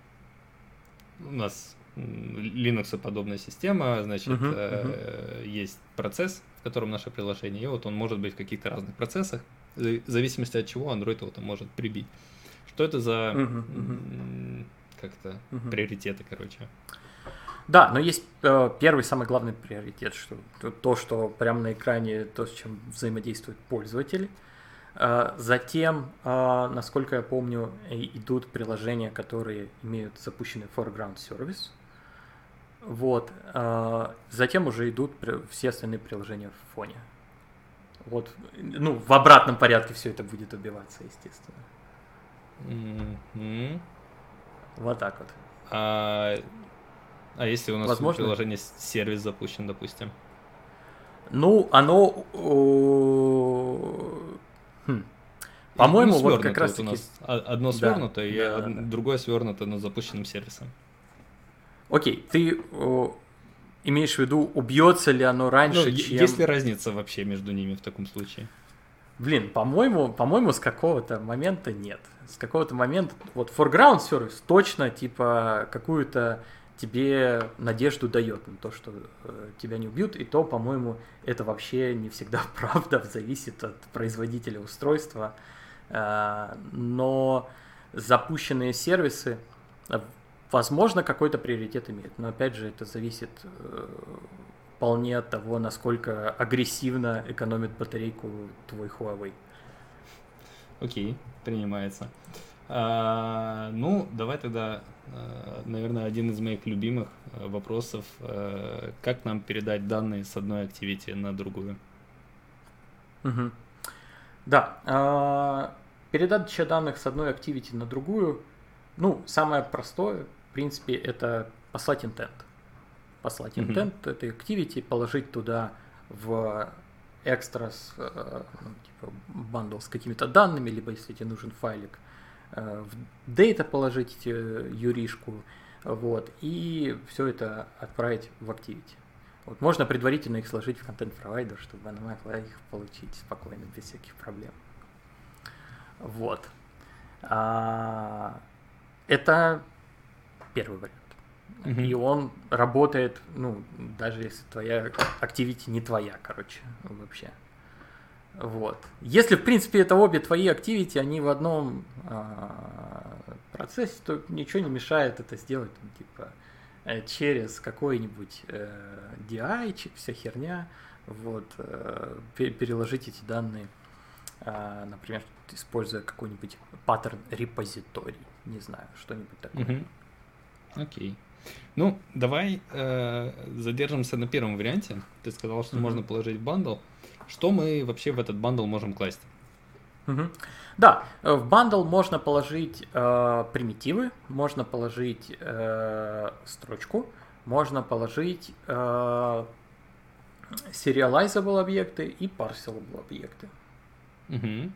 У нас Linux подобная система, значит, uh-huh, uh-huh. есть процесс, в котором наше приложение, и вот он может быть в каких-то разных процессах, в зависимости от чего Android его там может прибить. Что это за uh-huh, uh-huh. как-то uh-huh. приоритеты, короче? Да, но есть э, первый самый главный приоритет, что то, что прямо на экране, то, с чем взаимодействует пользователь. Э, затем, э, насколько я помню, идут приложения, которые имеют запущенный foreground сервис. Вот. Э, затем уже идут все остальные приложения в фоне. Вот, ну, в обратном порядке все это будет убиваться, естественно. Mm-hmm. Вот так вот. А, а если у нас Возможно? приложение сервис запущен, допустим? Ну, оно... Хм. По-моему, ну, вот как раз вот у нас одно свернуто, да, и да, да. другое свернуто на запущенным сервисом. Окей, ты имеешь в виду, убьется ли оно раньше, ну, чем... Есть ли разница вообще между ними в таком случае? Блин, по-моему, по-моему, с какого-то момента нет. С какого-то момента, вот foreground service точно, типа, какую-то тебе надежду дает на то, что э, тебя не убьют, и то, по-моему, это вообще не всегда [laughs] правда, зависит от производителя устройства. Э, но запущенные сервисы возможно, какой-то приоритет имеет. Но опять же, это зависит э, вполне от того, насколько агрессивно экономит батарейку твой Huawei. Окей, принимается. А, ну, давай тогда, э, наверное, один из моих любимых э, вопросов. Как нам передать данные с одной активити на другую? Угу. Да, а, передача данных с одной активити на другую, ну, самое простое, в принципе, это послать intent. Послать intent mm-hmm. этой activity, положить туда в экстрас, э, ну, типа бандл с какими-то данными, либо если тебе нужен файлик, э, в data положить э, юришку, вот, и все это отправить в activity. Вот, можно предварительно их сложить в контент провайдер, чтобы она могла их получить спокойно, без всяких проблем. Вот. А, это первый вариант. Uh-huh. И он работает, ну, даже если твоя activity не твоя, короче, вообще. Вот. Если, в принципе, это обе твои activity, они в одном а, процессе, то ничего не мешает это сделать, там, типа, э, через какой-нибудь э, DI, вся херня, вот, э, переложить эти данные, э, например, используя какой-нибудь паттерн репозиторий, не знаю, что-нибудь такое. Окей. Ну, давай э, задержимся на первом варианте. Ты сказал, что mm-hmm. можно положить в bundle. Что мы вообще в этот bundle можем класть? Mm-hmm. Да, в bundle можно положить э, примитивы, можно положить э, строчку, можно положить э, serializable объекты и parcelable объекты. Угу.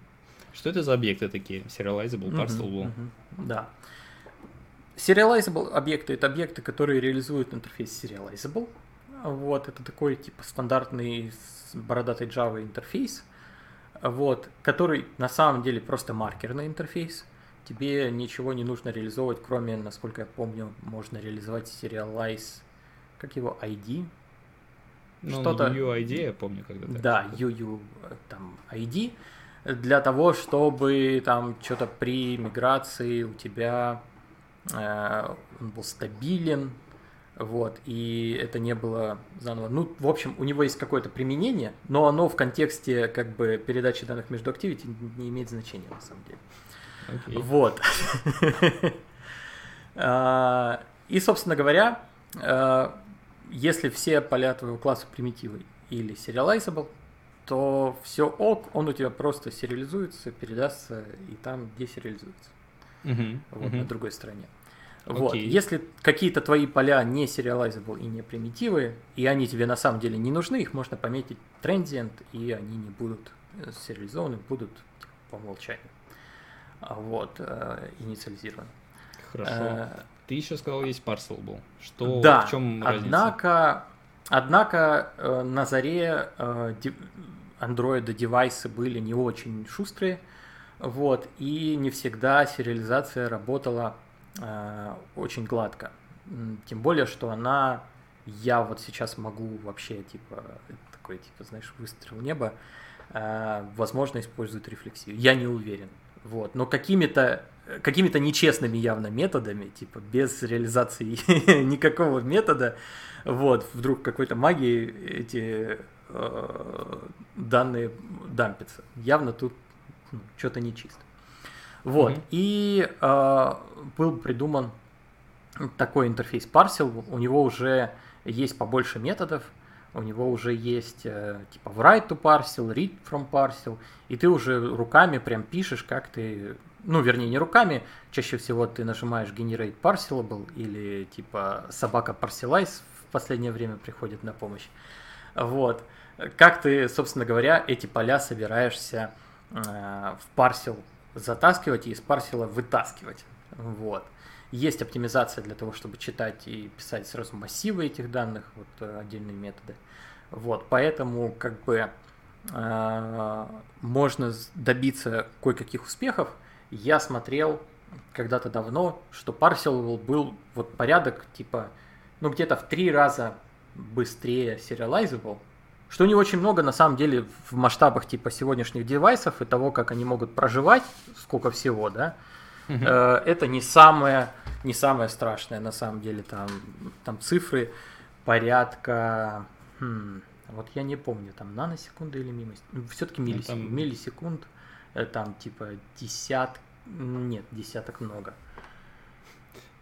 Что это за объекты такие? Serializable, parcelable? Угу, угу. Да. Serializable объекты это объекты, которые реализуют интерфейс Serializable. Вот, это такой типа стандартный бородатый Java интерфейс, вот, который на самом деле просто маркерный интерфейс. Тебе ничего не нужно реализовывать, кроме, насколько я помню, можно реализовать serialize, как его ID, ну, что-то... UUID, я помню, когда так. Да, UU, там, ID, для того, чтобы там что-то при миграции у тебя он был стабилен, вот, и это не было заново. Ну, в общем, у него есть какое-то применение, но оно в контексте как бы передачи данных между activity не имеет значения на самом деле. Okay. Вот. [laughs] А, и, собственно говоря, э, если все поля твоего класса примитивы или serializable, то все ок, он у тебя просто сериализуется, передастся и там десериализуется. Uh-huh, вот uh-huh. на другой стороне. Okay. Вот. Если какие-то твои поля не serializable и не примитивы, и они тебе на самом деле не нужны, их можно пометить transient, и они не будут э, сериализованы, будут по умолчанию. А вот, э, инициализированы. Хорошо. Э, ты еще сказал, есть parcel был. Что, да, в чем разница? Однако, однако э, на заре Android девайсы были не очень шустрые, вот, и не всегда сериализация работала э, очень гладко. Тем более, что она, я вот сейчас могу вообще, типа, такой, типа, знаешь, выстрел в небо, э, возможно, использует рефлексию. Я не уверен. Вот. Но какими-то какими-то нечестными явно методами, типа без реализации [laughs] никакого метода, вот, вдруг какой-то магией эти э, данные дампятся. Явно тут ну, что-то нечисто. Вот, mm-hmm. и э, был придуман такой интерфейс Parcel, у него уже есть побольше методов, у него уже есть э, типа write to parcel, read from parcel, и ты уже руками прям пишешь, как ты ну, вернее, не руками, чаще всего ты нажимаешь generate parcelable или типа собака parcelize в последнее время приходит на помощь. Вот. Как ты, собственно говоря, эти поля собираешься в парсел затаскивать и из парсела вытаскивать. Вот. Есть оптимизация для того, чтобы читать и писать сразу массивы этих данных, вот э, отдельные методы. Вот, поэтому как бы э, можно добиться кое-каких успехов, я смотрел когда-то давно, что Parcelable был вот порядок типа, ну где-то в три раза быстрее Serializable, что не очень много на самом деле в масштабах типа сегодняшних девайсов и того, как они могут проживать, сколько всего, да, угу. это не самое, не самое страшное на самом деле, там, там цифры порядка, хм, вот я не помню, там наносекунды или мимо, все-таки миллисекунд, ну, там... миллисекунд Э, там типа десят, нет, десяток много.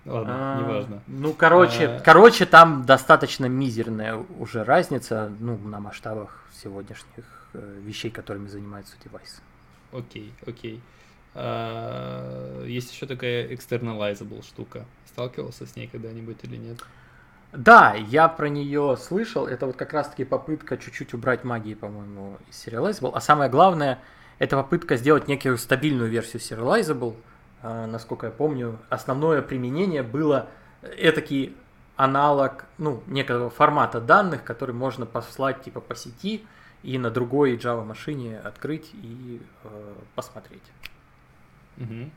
Ладно, а, неважно. Ну, короче, а... короче, там достаточно мизерная уже разница, ну, на масштабах сегодняшних э, вещей, которыми занимаются девайсы. Окей, окей. А, есть еще такая externalizable штука. Сталкивался с ней когда-нибудь или нет? Да, я про нее слышал. Это вот как раз-таки попытка чуть-чуть убрать магии, по-моему, из Serializable. А самое главное, это попытка сделать некую стабильную версию Serializable. А, насколько я помню, основное применение было этакий аналог ну, некого формата данных, который можно послать типа по сети и на другой Java машине открыть и э, посмотреть. Угу.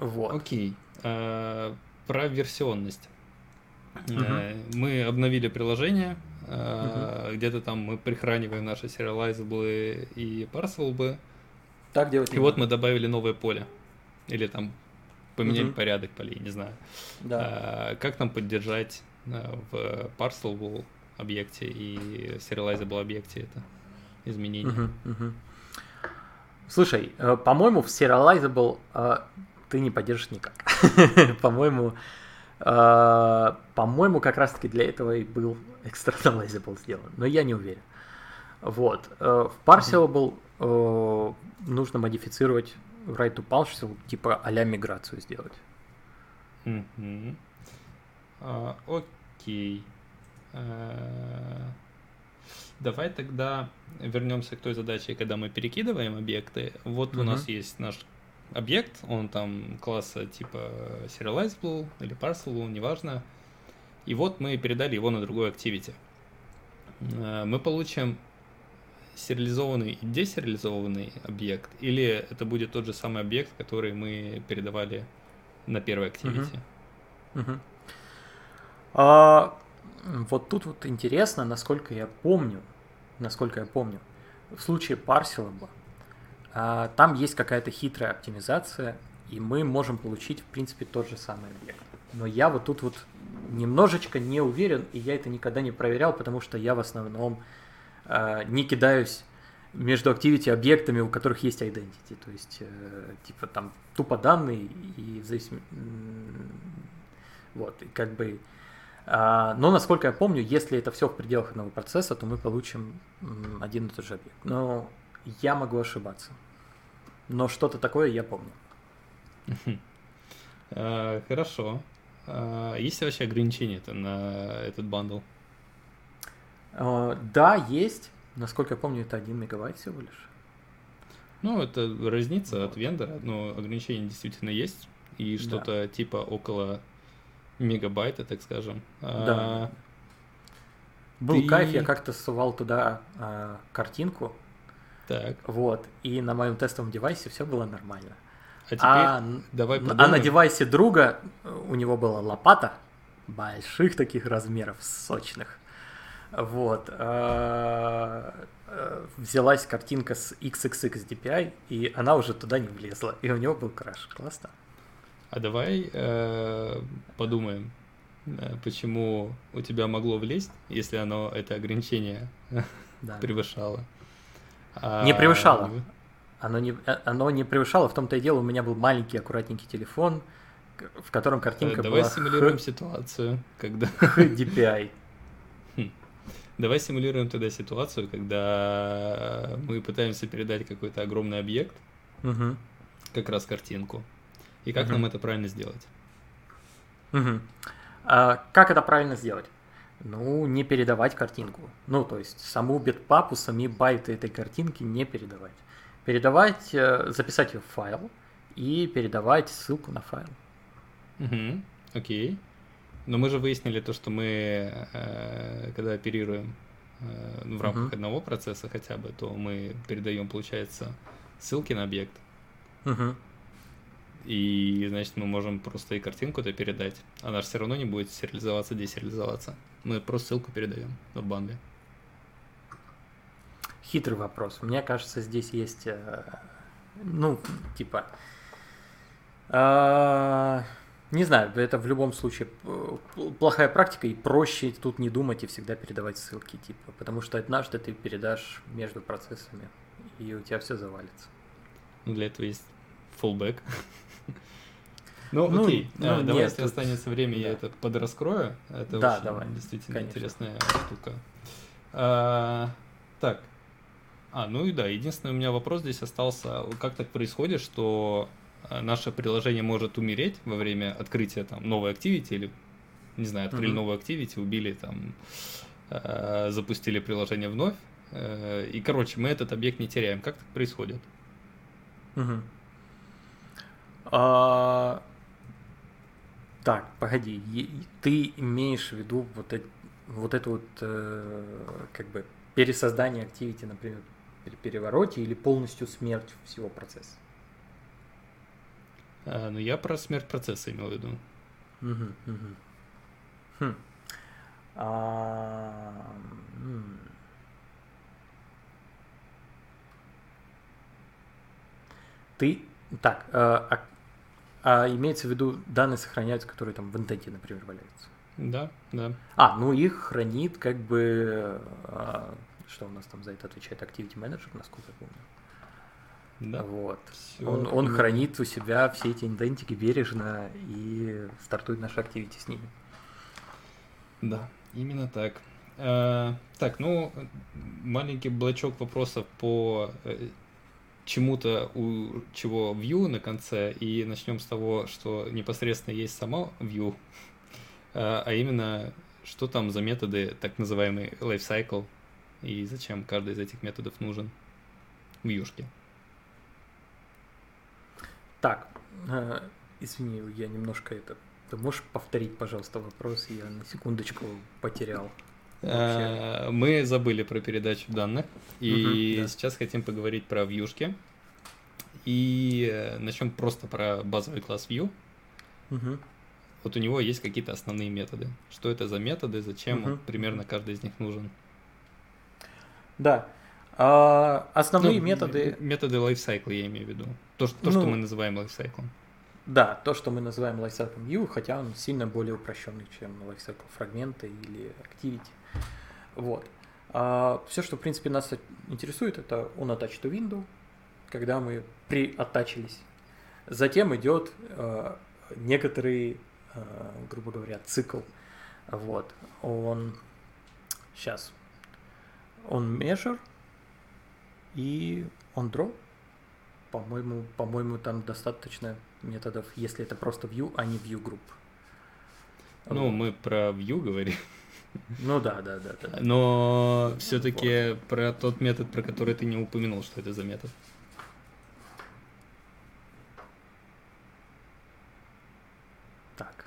Вот. Окей. А, про версионность. Угу. Мы обновили приложение, угу. где-то там мы прихраниваем наши serializable и parsable. Так делать. И вот мы добавили новое поле. Или там поменяли угу. порядок полей, не знаю. Да. А, как нам поддержать в parsable объекте и serializable объекте это изменение? Угу, угу. Слушай, э, по-моему, в serializable э, ты не поддержишь никак. [laughs] по-моему, э, по-моему, как раз-таки для этого и был externalizable сделан, но я не уверен. Вот. В parsable нужно модифицировать write to partial, типа а-ля миграцию сделать. А, окей. А, давай тогда вернемся к той задаче, когда мы перекидываем объекты. Вот у нас есть наш объект, он там класса типа serializable или parcelable, неважно. И вот мы передали его на другой activity. А, мы получим сериализованный и десериализованный объект, или это будет тот же самый объект, который мы передавали на первой. Uh-huh. А, вот тут вот интересно, насколько я помню, насколько я помню, в случае Parsilab, а, там есть какая-то хитрая оптимизация, и мы можем получить, в принципе, тот же самый объект. Но я вот тут вот немножечко не уверен, и я это никогда не проверял, потому что я в основном не кидаюсь между activity объектами, у которых есть identity. То есть, э, типа там тупо данные и в Вот, и как бы а, но, насколько я помню, если это все в пределах одного процесса, то мы получим один и тот же объект. Но я могу ошибаться. Но что-то такое я помню. А, хорошо. А, есть вообще ограничения-то на этот бандл? Да, есть. Насколько я помню, это 1 мегабайт всего лишь. Ну, это разница от вендора, но ограничения действительно есть. И что-то типа около мегабайта, так скажем. Да. А, Был ты... кайф, я как-то ссувал туда а, картинку. Так. Вот. И на моем тестовом девайсе все было нормально. А теперь а, давай подумаем. А на девайсе друга у него была лопата больших таких размеров, сочных. Вот. А, а, взялась картинка с XXX DPI, и она уже туда не влезла. И у него был краш. Классно. А давай э, подумаем, э, почему у тебя могло влезть, если оно это ограничение [laughs] да. превышало. А... Не превышало. Оно не, э, оно не превышало, в том-то и дело, у меня был маленький аккуратненький телефон, в котором картинка э, Давай была... симулируем х... ситуацию, когда... DPI. Давай симулируем тогда ситуацию, когда мы пытаемся передать какой-то огромный объект, угу. как раз картинку. И как угу. нам это правильно сделать? Угу. А, как это правильно сделать? Ну, не передавать картинку. Ну, то есть саму битпапу, сами байты этой картинки не передавать. Передавать, э, записать ее в файл и передавать ссылку на файл. Угу, окей. Но мы же выяснили то, что мы, э, когда оперируем э, в рамках угу. одного процесса хотя бы, то мы передаем, получается, ссылки на объект. Угу. И, значит, мы можем просто и картинку-то передать. Она же все равно не будет сериализоваться, десериализоваться. Мы просто ссылку передаем в банде. Хитрый вопрос. Мне кажется, здесь есть, э, ну, типа, э, не знаю, это в любом случае э, плохая практика, и проще тут не думать и всегда передавать ссылки, типа, потому что однажды ты передашь между процессами, и у тебя все завалится. Для этого есть fallback. [laughs] Ну, ну окей, ну, а, давай, нет, если тут... останется время, да. я это подраскрою. Это да, очень давай. действительно Конечно. интересная штука. А, так. А, ну и да, единственный у меня вопрос здесь остался. Как так происходит, что наше приложение может умереть во время открытия там новой activity или, не знаю, открыли mm-hmm. новую activity, убили там, э, запустили приложение вновь. Э, и, короче, мы этот объект не теряем. Как так происходит? Mm-hmm. А, так, погоди, ты имеешь в виду вот, это, вот это вот э, как бы пересоздание активити, например, при перевороте или полностью смерть всего процесса? А, ну, я про смерть процесса имел в виду. Угу, угу. Хм. А, Ты так, а, а, а имеется в виду данные сохраняются, которые там в интенте, например, валяются? Да, да. А, ну их хранит как бы а, что у нас там за это отвечает Activity Manager, насколько я помню. Да. Вот. Всё. Он, он хранит у себя все эти индентики бережно и стартует наш Activity с ними. Да, именно так. А, так, ну, маленький блочок вопросов по э, чему-то, у чего view на конце, и начнем с того, что непосредственно есть сама view, а, [laughs] а именно, что там за методы, так называемый lifecycle, и зачем каждый из этих методов нужен в юшке. Так, э, извини, я немножко это... Ты можешь повторить, пожалуйста, вопрос? Я на секундочку потерял. Вообще. Мы забыли про передачу данных, и угу, да. сейчас хотим поговорить про вьюшки. И э, начнем просто про базовый класс View. Угу. Вот у него есть какие-то основные методы. Что это за методы, зачем угу. примерно каждый из них нужен? Да. А, основные ну, методы... Методы lifecycle я имею в виду. То, что, то, ну, что мы называем lifecycle. Да, то, что мы называем lifecycle view, хотя он сильно более упрощенный, чем lifecycle фрагменты или activity. Вот. А, все, что, в принципе, нас интересует, это unattached to window, когда мы приоттачились. Затем идет э, некоторый, э, грубо говоря, цикл. Вот. Он... Сейчас он measure и он draw. По-моему, по-моему, там достаточно методов, если это просто view, а не view group. Ну, вот. мы про view говорим. Ну да, да, да. да. Но все-таки вот. про тот метод, про который ты не упомянул, что это за метод. Так.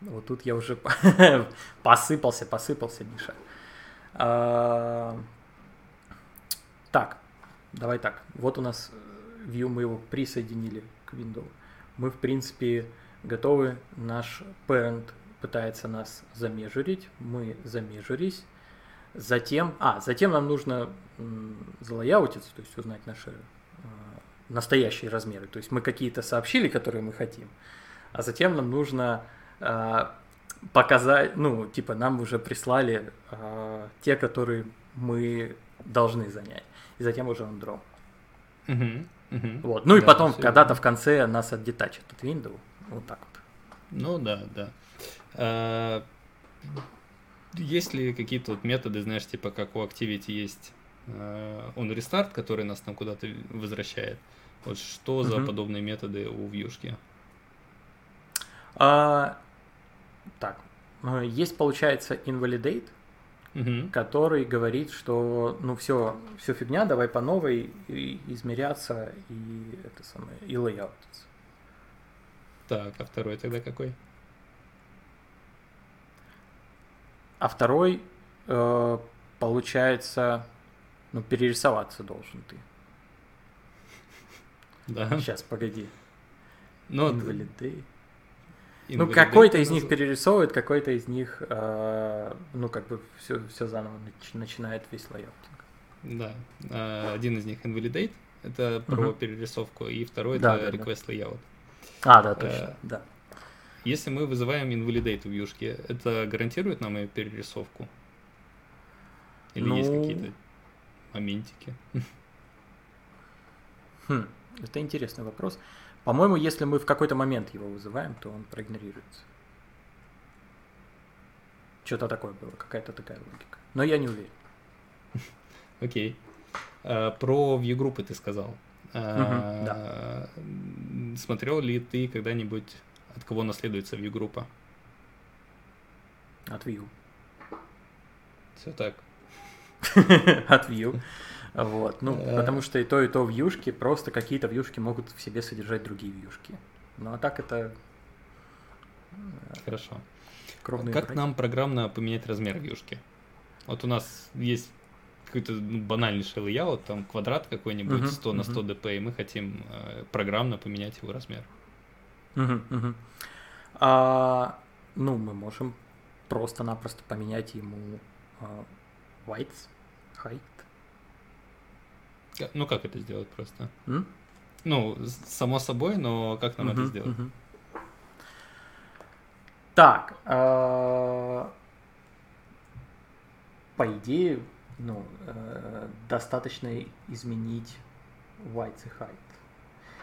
Вот тут я уже [laughs] посыпался, посыпался, Миша. А, так, давай так. Вот у нас view мы его присоединили к Windows. Мы, в принципе, готовы. Наш parent пытается нас замежурить. Мы замежурились. Затем, а, затем нам нужно залояутиться, то есть узнать наши э, настоящие размеры. То есть мы какие-то сообщили, которые мы хотим, а затем нам нужно э, показать, ну, типа, нам уже прислали э, те, которые мы должны занять. И затем уже он draw. Угу, угу. Вот. Ну да, и потом когда-то в конце нас отдетачит от window. Вот так вот. Ну да, да. А, есть ли какие-то вот методы, знаешь, типа как у Activity есть а, он рестарт, который нас там куда-то возвращает? Вот что за подобные методы у вьюшки? А, так, э, есть, получается, invalidate, угу. который говорит, что ну все, все фигня, давай по новой и измеряться и это самое, и лейаутиться. Так, а второй тогда какой? А второй, э, получается, ну, перерисоваться должен ты. Да. Сейчас, погоди. Ну, Invalidate. Ну, какой-то из них перерисовывает, какой-то из них, э, ну, как бы все, все заново начинает весь лайаутинг. Да. Э, один из них Invalidate, это про угу. перерисовку, и второй да, это да, Request да. Layout. А, да, точно, э, да. Если мы вызываем Invalidate в вьюшке, это гарантирует нам ее перерисовку? Или ну... есть какие-то моментики? Хм, это интересный вопрос. По-моему, если мы в какой-то момент его вызываем, то он проигнорируется. Что-то такое было, какая-то такая логика. Но я не уверен. [laughs] Окей. А, про view-группы ты сказал. да. Смотрел ли ты когда-нибудь, от кого наследуется view-группа? От view. Все так. [laughs] От view. Вот, ну, э. потому что и то, и то вьюшки, просто какие-то вьюшки могут в себе содержать другие вьюшки. Ну, а так это... Э, Хорошо. Кровные как братья. нам программно поменять размер вьюшки? Вот у нас есть какой-то ну, банальнейший layout, там квадрат какой-нибудь uh-huh, 100 на 100 uh-huh. dp, и мы хотим э, программно поменять его размер. Угу, угу. А, ну, мы можем просто-напросто поменять ему uh, whites, height. Ну, как это сделать просто? М? Ну, само собой, но как нам Мгм, это сделать? мгм. Так, а, по идее, ну, э, достаточно изменить whites и height.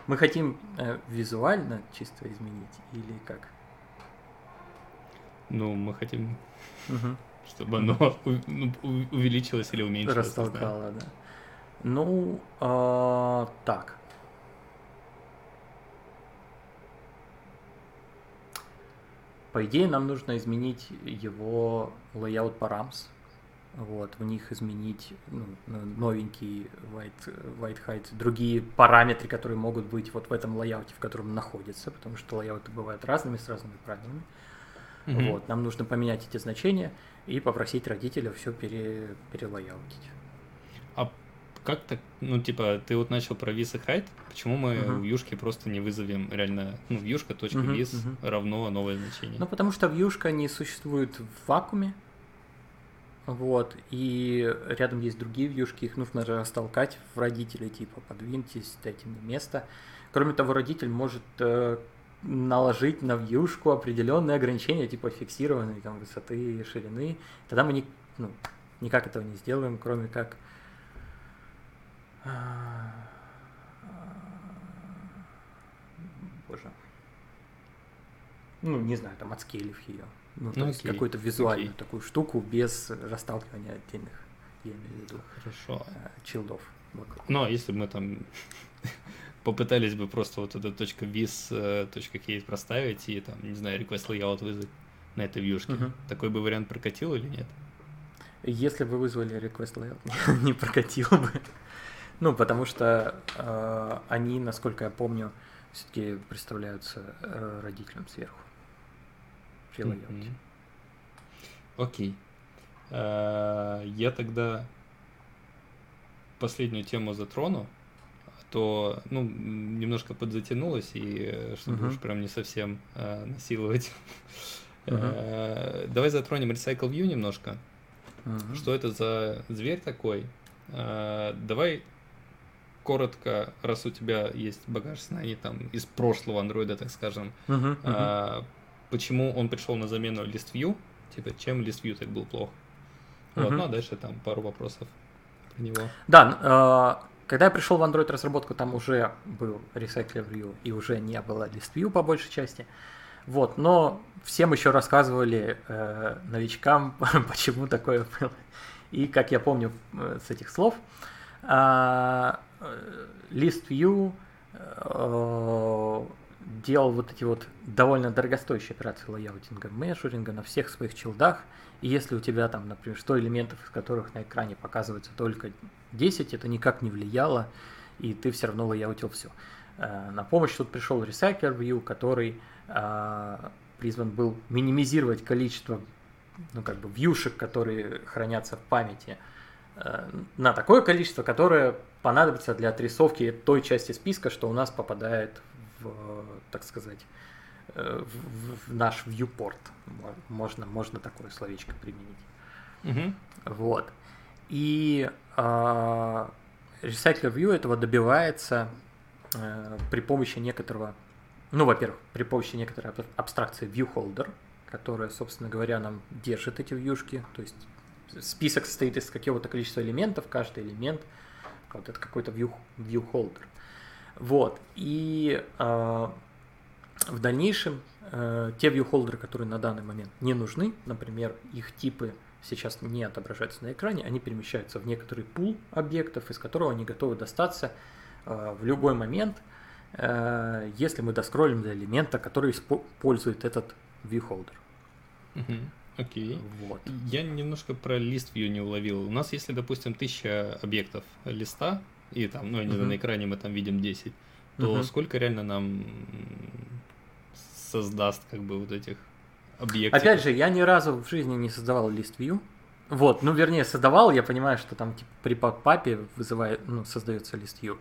Мы хотим э, визуально чисто изменить или как? Ну, мы хотим, Мгм. чтобы оно [laughs] у- ну, увеличилось или уменьшилось. Растолкало, да. Ну, а, так. По идее, нам нужно изменить его layout params. Вот, в них изменить ну, новенький white, white height, другие параметры, которые могут быть вот в этом лайауте, в котором находится, потому что лайауты бывают разными, с разными правилами. Мгм. Вот, нам нужно поменять эти значения и попросить родителя все пере, перелайаутить. Как так, ну, типа, ты вот начал про вис и height, почему мы Мгм. в юшке просто не вызовем реально, ну, вьюшка.вис Мгм, мгм. равно новое значение? Ну, потому что вьюшка не существует в вакууме. Вот, и рядом есть другие вьюшки, их нужно растолкать в родителей, типа, подвиньтесь, дайте мне место. Кроме того, родитель может э, наложить на вьюшку определенные ограничения, типа фиксированные там высоты и ширины. Тогда мы ни- ну, никак этого не сделаем, кроме как Боже. Ну, не знаю, там отскейлив ее. Ну, Ну, есть какую-то визуальную окей. такую штуку без расталкивания отдельных, я имею в виду, Хорошо. э, чилдов. вокруг. Ну, а если бы мы там [laughs] попытались бы просто вот эту точка .vis, э, точка .case проставить и там, не знаю, request layout вызвать на этой вьюшке, Мгм. такой бы вариант прокатил или нет? Если бы вы вызвали request layout, [laughs] не прокатило бы. Ну, потому что э, они, насколько я помню, все-таки представляются э, родителям сверху. При. Мгм. Окей. А, Я тогда последнюю тему затрону, а то, ну, немножко подзатянулось, и э, чтобы Мгм. уж прям не совсем э, насиловать. Мгм. Э, Давай затронем Recycle View немножко. Мгм. Что это за зверь такой? А, Давай коротко, раз у тебя есть багаж знаний там из прошлого андроида, так скажем, Мгм, мгм. а, почему он пришел на замену ListView, типа чем ListView так был плох. Вот, Мгм. ну а дальше там пару вопросов про него. Да, э, когда я пришел в Android разработку, там уже был Recycler View и уже не было ListView по большей части. Вот, но всем еще рассказывали э, новичкам, [laughs] почему такое было. И как я помню э, с этих слов, а, э, ListView э, делал вот эти вот довольно дорогостоящие операции лайаутинга, мешуринга на всех своих чилдах. И если у тебя там, например, 100 элементов, из которых на экране показывается только 10, это никак не влияло, и ты все равно лайаутил все. На помощь тут пришел RecyclerView, который призван был минимизировать количество ну, как бы вьюшек, которые хранятся в памяти, э, на такое количество, которое понадобится для отрисовки той части списка, что у нас попадает в, так сказать, э, в, в наш viewport. Мо- Можно, можно такое словечко применить. Мгм. Вот. И а, Recycler View этого добивается э, при помощи некоторого, ну, во-первых, при помощи некоторой аб- абстракции ViewHolder, которая, собственно говоря, нам держит эти вьюшки. То есть список состоит из какого-то количества элементов, каждый элемент вот это какой-то view, ViewHolder. Вот. И а, в дальнейшем э, те viewholder, которые на данный момент не нужны, например, их типы сейчас не отображаются на экране, они перемещаются в некоторый пул объектов, из которого они готовы достаться э, в любой момент, э, если мы доскроллим до элемента, который использует этот viewholder. Мгм. Окей. Вот. Я немножко про лист view не уловил. У нас, если, допустим, тысяча объектов листа, и там, ну, не знаю, Мгм. на экране мы там видим 10, то Мгм. сколько реально нам создаст, как бы, вот этих объектов? Опять же, я ни разу в жизни не создавал лист view. Вот, ну вернее создавал, я понимаю, что там типа при папе вызывает, ну, создается лист view.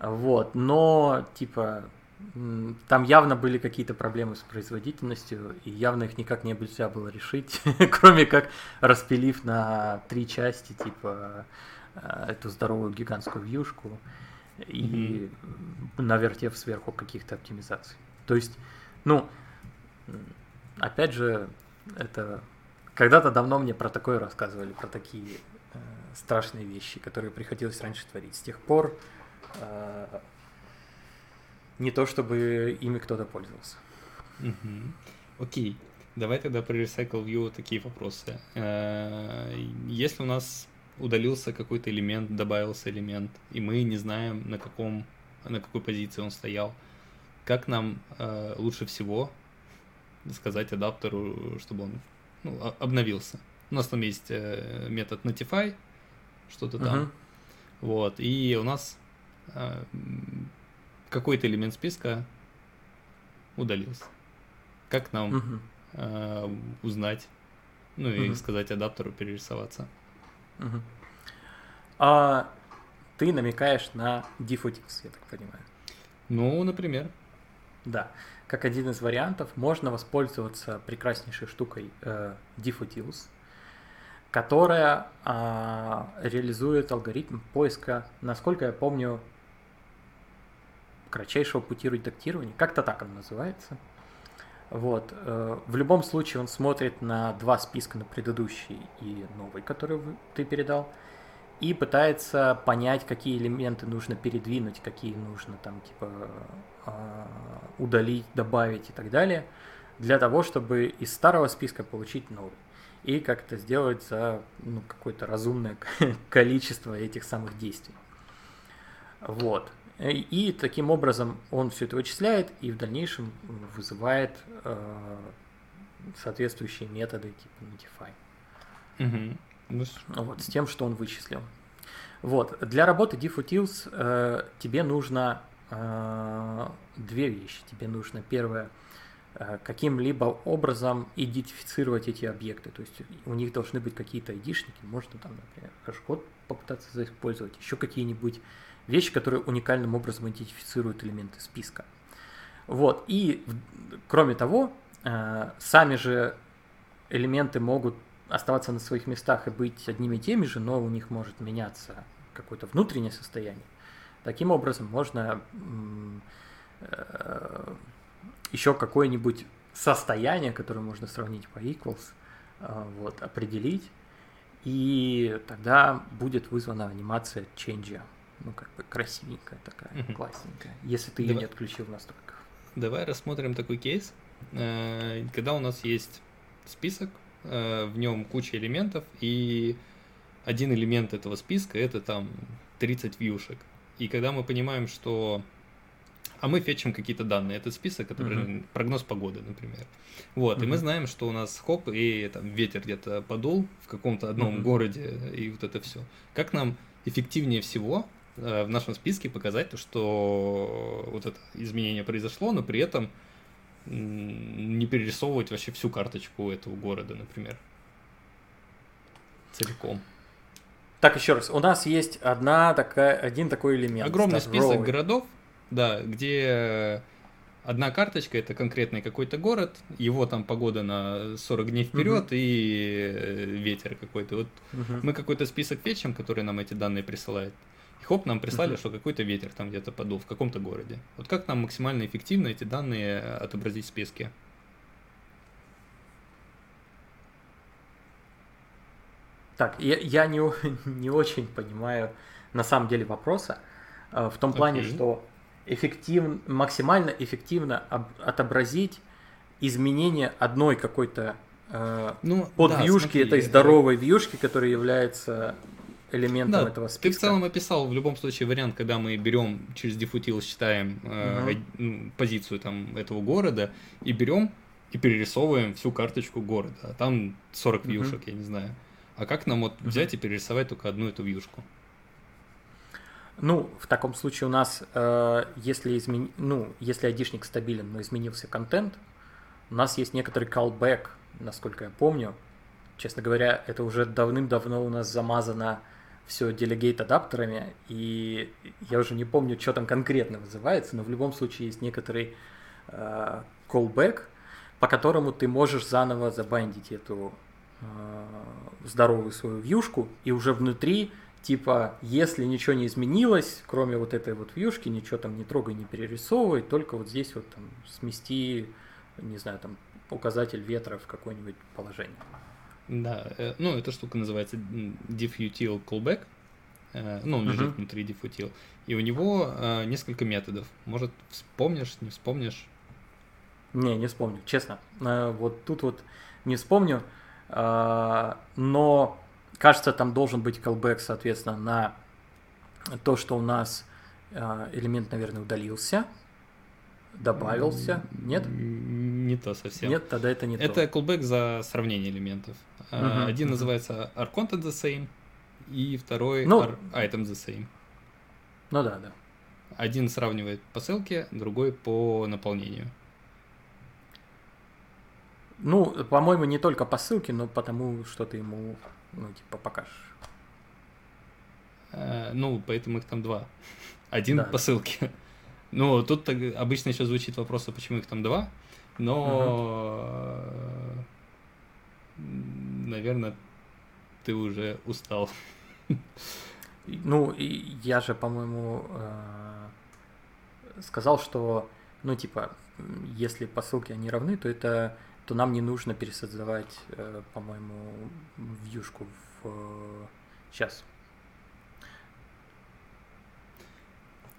Вот, но типа там явно были какие-то проблемы с производительностью, и явно их никак нельзя было решить, [laughs] кроме как распилив на три части, типа э, эту здоровую гигантскую вьюшку и mm-hmm. навертев сверху каких-то оптимизаций. То есть, ну, опять же, это когда-то давно мне про такое рассказывали, про такие э, страшные вещи, которые приходилось раньше творить. С тех пор э, не то чтобы ими кто-то пользовался. Угу. Окей. Давай тогда про Recycle View такие вопросы. Э, если у нас удалился какой-то элемент, добавился элемент, и мы не знаем, на каком, на какой позиции он стоял, как нам э, лучше всего сказать адаптеру, чтобы он ну, обновился? У нас там есть э, метод notify, что-то там. Uh-huh. Вот. И у нас какой-то элемент списка удалился. Как нам угу. э, узнать, ну и угу. сказать адаптеру перерисоваться? Угу. А ты намекаешь на Diffutils, я так понимаю. Ну, например. Да. Как один из вариантов, можно воспользоваться прекраснейшей штукой э, Diffutils, которая э, реализует алгоритм поиска, насколько я помню, кратчайшего пути редактирования, как-то так он называется. Вот. Э, в любом случае он смотрит на два списка, на предыдущий и новый, который ты передал, и пытается понять, какие элементы нужно передвинуть, какие нужно там типа а, удалить, добавить и так далее, для того, чтобы из старого списка получить новый. И как это сделать за ну, какое-то разумное [laughs] количество этих самых действий. Вот. И таким образом он все это вычисляет и в дальнейшем вызывает э, соответствующие методы типа notify. Угу. Вот, с тем, что он вычислил. Вот. Для работы diffutils э, тебе нужно э, две вещи. Тебе нужно первое э, каким-либо образом идентифицировать эти объекты. То есть у них должны быть какие-то айдишники, можно там, например, хэш-код попытаться использовать, еще какие-нибудь вещи, которые уникальным образом идентифицируют элементы списка. Вот. И кроме того, э, сами же элементы могут оставаться на своих местах и быть одними и теми же, но у них может меняться какое-то внутреннее состояние. Таким образом, можно э, еще какое-нибудь состояние, которое можно сравнить по equals, э, вот, определить, и тогда будет вызвана анимация change ну, как бы красивенькая такая, угу. классненькая, если ты ее не отключил в настройках. Давай рассмотрим такой кейс. Э, когда у нас есть список, э, в нем куча элементов, и один элемент этого списка это там 30 вьюшек. И когда мы понимаем, что а мы фетчим какие-то данные. Это список, который uh-huh. прогноз погоды, например. Вот, uh-huh. и мы знаем, что у нас хоп, и там ветер где-то подул в каком-то одном uh-huh. городе, и вот это все. Как нам эффективнее всего в нашем списке показать то, что вот это изменение произошло, но при этом не перерисовывать вообще всю карточку этого города, например. Целиком. Так, еще раз. У нас есть одна такая, один такой элемент. Огромный список городов, да, где одна карточка это конкретный какой-то город, его там погода на 40 дней вперед угу. и э, ветер какой-то. Вот угу. мы какой-то список печем, который нам эти данные присылает. И хоп, нам прислали, uh-huh. что какой-то ветер там где-то подул в каком-то городе. Вот как нам максимально эффективно эти данные отобразить в списке? Так, я, я не, [laughs] не очень понимаю на самом деле вопроса. Э, в том плане, okay. что эффектив, максимально эффективно об, отобразить изменение одной какой-то э, ну, под да, смотри, этой здоровой вьюшки, которая является элементом да, этого списка. Ты в целом описал в любом случае вариант, когда мы берем через дефутил, считаем э, угу. позицию там этого города и берем и перерисовываем всю карточку города. А там 40 угу. вьюшек, я не знаю. А как нам вот угу. взять и перерисовать только одну эту вьюшку? Ну, в таком случае у нас, э, если измен... ну, если айдишник стабилен, но изменился контент, у нас есть некоторый callback, насколько я помню. Честно говоря, это уже давным-давно у нас замазано все делегейт адаптерами, и я уже не помню, что там конкретно вызывается, но в любом случае есть некоторый э, callback, по которому ты можешь заново забандить эту э, здоровую свою вьюшку, и уже внутри, типа, если ничего не изменилось, кроме вот этой вот вьюшки, ничего там не трогай, не перерисовывай, только вот здесь вот там смести, не знаю, там указатель ветра в какое-нибудь положение. Да, э, ну эта штука называется diffutil callback, э, ну он лежит uh-huh. внутри diffutil, и у него э, несколько методов. Может вспомнишь, не вспомнишь? Не, не вспомню, честно. Вот тут вот не вспомню, но кажется, там должен быть callback, соответственно, на то, что у нас элемент, наверное, удалился, добавился, нет? Не то совсем. Нет, тогда это не это то. Это callback за сравнение элементов. Uh-huh, Один uh-huh. называется are content the same, и второй ну, are item the same. Ну да, да. Один сравнивает по ссылке, другой по наполнению. Ну, по-моему, не только по ссылке, но потому, что ты ему, ну, типа, покажешь. Uh, ну, поэтому их там два. [laughs] Один да, по ссылке. [laughs] Ну, тут обычно еще звучит вопрос, а почему их там два, но, uh-huh. наверное, ты уже устал. Ну, и я же, по-моему, э, сказал, что, ну, типа, если по ссылке они равны, то это, то нам не нужно пересоздавать, э, по-моему, вьюшку в сейчас.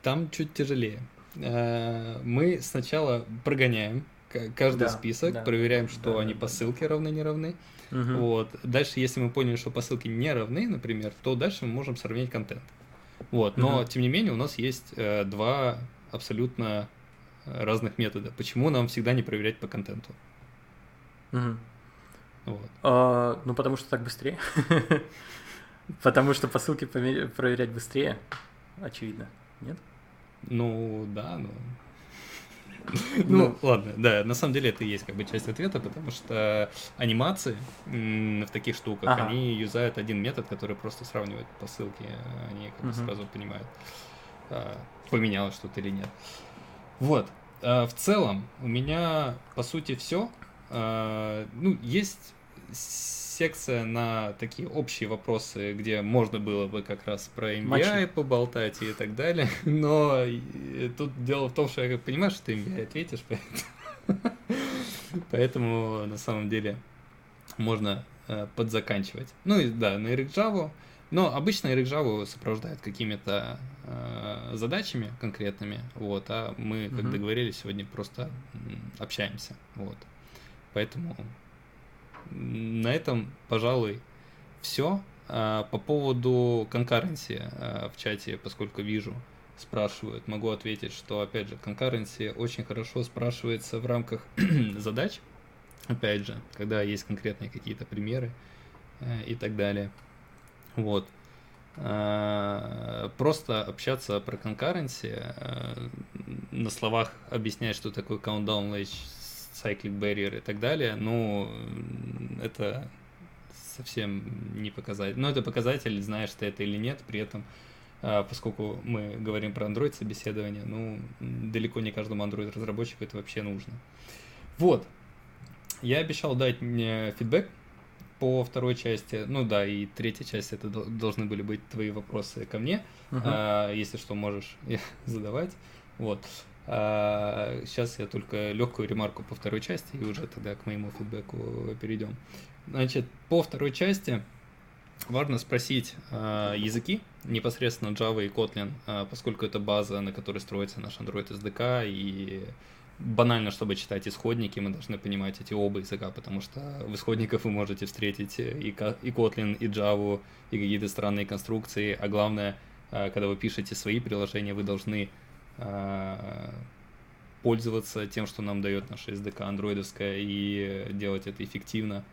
Там чуть тяжелее. Э, мы сначала прогоняем каждый да, список, да, проверяем, что да, они да, по ссылке равны, не равны. Угу. Вот. Дальше, если мы поняли, что по ссылке не равны, например, то дальше мы можем сравнить контент. Вот. Но, угу. тем не менее, у нас есть э, два абсолютно разных метода. Почему нам всегда не проверять по контенту? Угу. Вот. А, ну, потому что так быстрее. [laughs] Потому что по ссылке проверять быстрее, очевидно, нет? Ну, да, ну... [laughs] Ну, ладно, да, на самом деле это и есть как бы часть ответа, потому что анимации в таких штуках, они юзают один метод, который просто сравнивает по ссылке, они как бы сразу понимают, а, поменялось что-то или нет. Вот, а, в целом у меня, по сути, все. А, ну, есть секция на такие общие вопросы, где можно было бы как раз про MBI Матчи. поболтать и так далее. [laughs] Но тут дело в том, что я понимаю, что ты MBI ответишь, [laughs] поэтому, поэтому на самом деле можно э, подзаканчивать. Ну и да, на Java. Но обычно Java сопровождает какими-то э, задачами конкретными, вот, а мы, как uh-huh. договорились, сегодня просто общаемся, вот. Поэтому на этом, пожалуй, все. А, по поводу конкуренции а, в чате, поскольку вижу, спрашивают, могу ответить, что, опять же, конкуренция очень хорошо спрашивается в рамках [clears throat] задач, опять же, когда есть конкретные какие-то примеры э, и так далее. Вот. А, просто общаться про конкуренции, на словах объяснять, что такое countdown ledge cyclic barrier и так далее, ну, это совсем не показатель. Но это показатель, знаешь ты это или нет, при этом, а, поскольку мы говорим про Android собеседование, ну, далеко не каждому Android разработчику это вообще нужно. Вот. Я обещал дать мне фидбэк по второй части. Ну да, и третья часть это должны были быть твои вопросы ко мне. Uh-huh. А, если что, можешь [laughs] задавать. Вот. А, сейчас я только легкую ремарку по второй части, и уже тогда к моему фидбэку перейдем. Значит, по второй части важно спросить а, языки, непосредственно Java и Kotlin, а, поскольку это база, на которой строится наш Android SDK, и банально, чтобы читать исходники, мы должны понимать эти оба языка, потому что в исходниках вы можете встретить и, и Kotlin, и Java, и какие-то странные конструкции, а главное, когда вы пишете свои приложения, вы должны Э, пользоваться тем, что нам дает наша SDK андроидовская, и делать это эффективно,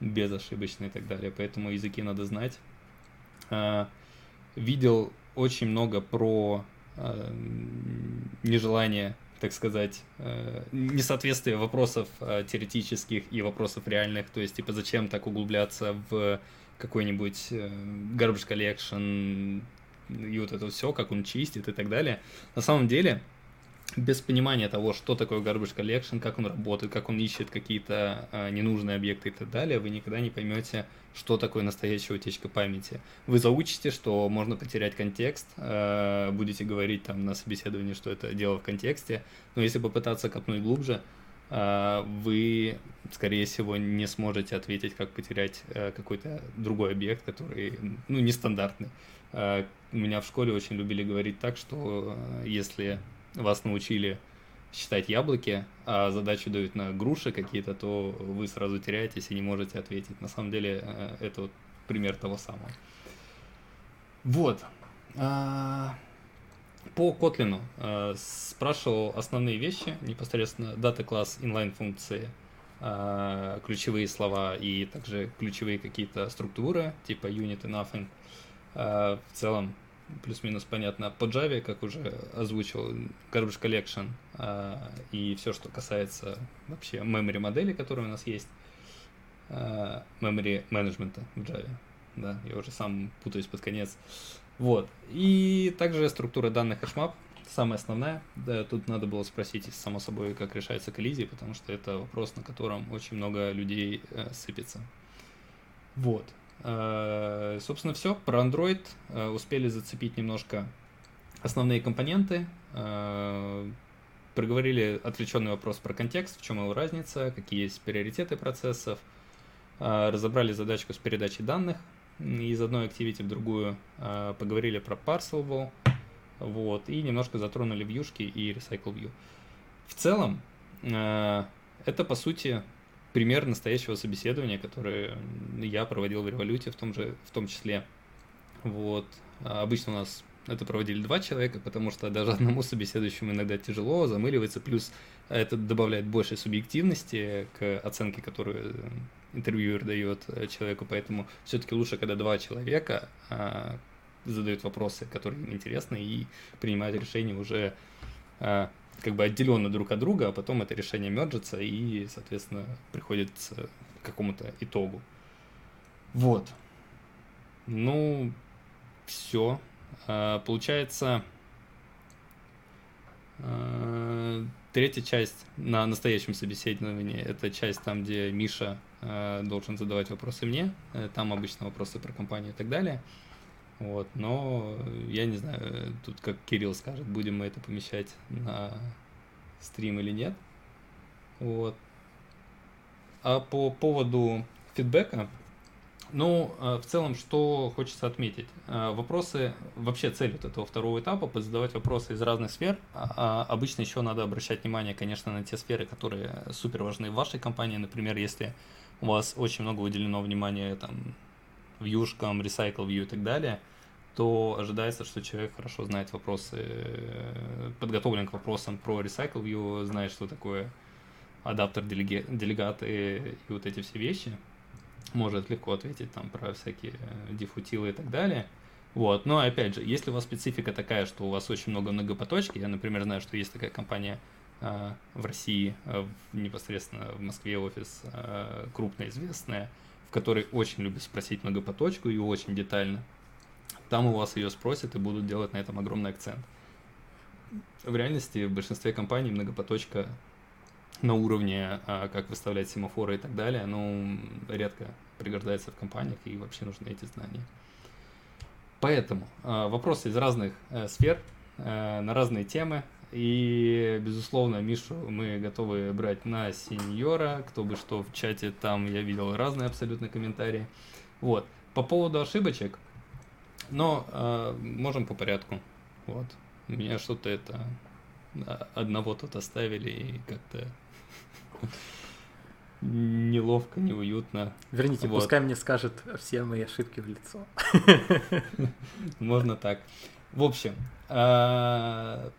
безошибочно и так далее. Поэтому языки надо знать. Э, видел очень много про э, нежелание, так сказать, несоответствие вопросов теоретических и вопросов реальных. То есть, типа, зачем так углубляться в какой-нибудь э, garbage collection и вот это все, как он чистит и так далее. На самом деле, без понимания того, что такое garbage collection, как он работает, как он ищет какие-то э, ненужные объекты и так далее, вы никогда не поймете, что такое настоящая утечка памяти. Вы заучите, что можно потерять контекст, э, будете говорить там на собеседовании, что это дело в контексте, но если попытаться копнуть глубже, э, вы, скорее всего, не сможете ответить, как потерять э, какой-то другой объект, который, ну, нестандартный. Э, у меня в школе очень любили говорить так, что э, если вас научили считать яблоки, а задачу дают на груши какие-то, то вы сразу теряетесь и не можете ответить. На самом деле э, это вот пример того самого. Вот. А, по э, спрашивал основные вещи, непосредственно дата класс inline функции, а, ключевые слова и также ключевые какие-то структуры, типа unit и nothing. А, в целом плюс-минус понятно. По Java, как уже озвучил, Garbage Collection а, и все, что касается вообще memory модели, которые у нас есть, а, memory менеджмента в Java. Да, я уже сам путаюсь под конец. Вот. И также структура данных HashMap, самая основная. Да, тут надо было спросить, само собой, как решается коллизия, потому что это вопрос, на котором очень много людей э, сыпется. Вот. Э, собственно, все. Про Android э, успели зацепить немножко основные компоненты. Э, проговорили отвлеченный вопрос про контекст, в чем его разница, какие есть приоритеты процессов. Разобрали задачку с передачей данных из одной activity в другую. Поговорили про Parcelable. Вот, и немножко затронули вьюшки и Recycle View. В целом, это, по сути, пример настоящего собеседования, которое я проводил в революте в том же, в том числе. Вот. А обычно у нас это проводили два человека, потому что даже [laughs] одному собеседующему иногда тяжело, замыливается, плюс это добавляет больше субъективности к оценке, которую интервьюер дает человеку, поэтому все-таки лучше, когда два человека а, задают вопросы, которые им интересны, и принимают решение уже а, как бы отделенно друг от друга, а потом это решение мерджится и, соответственно, приходит к какому-то итогу. Вот. Ну, все. А, получается, а, третья часть на настоящем собеседовании, это часть там, где Миша а, должен задавать вопросы мне, э, там обычно вопросы про компанию и так далее. Вот, но я не знаю, тут как Кирилл скажет, будем мы это помещать на стрим или нет. Вот. А по поводу фидбэка, ну, а, в целом, что хочется отметить. А, вопросы, вообще цель вот этого второго этапа, задавать вопросы из разных сфер. А обычно еще надо обращать внимание, конечно, на те сферы, которые супер важны в вашей компании. Например, если у вас очень много уделено внимания там, вьюшкам, recycle view и так далее, то ожидается, что человек хорошо знает вопросы, э, подготовлен к вопросам про Recycle View, знает, что такое адаптер, делегат и, и вот эти все вещи. Может легко ответить там про всякие э, дефутилы и так далее. Вот. Но опять же, если у вас специфика такая, что у вас очень много многопоточки, я, например, знаю, что есть такая компания э, в России, э, непосредственно в Москве офис, э, крупная, известная, в которой очень любят спросить многопоточку и очень детально. Там у вас ее спросят и будут делать на этом огромный акцент. В реальности в большинстве компаний многопоточка на уровне, а, как выставлять семафоры и так далее, ну, редко пригождается в компаниях и вообще нужны эти знания. Поэтому а, вопросы из разных э, сфер, э, на разные темы. И, безусловно, Мишу мы готовы брать на сеньора. Кто бы что в чате, там я видел разные абсолютно комментарии. Вот. По поводу ошибочек, но э, можем по порядку. Вот. Меня что-то это одного тут оставили и как-то [laughs] неловко, неуютно. Верните, вот. пускай мне скажет все мои ошибки в лицо. [laughs] Можно так. В общем, а,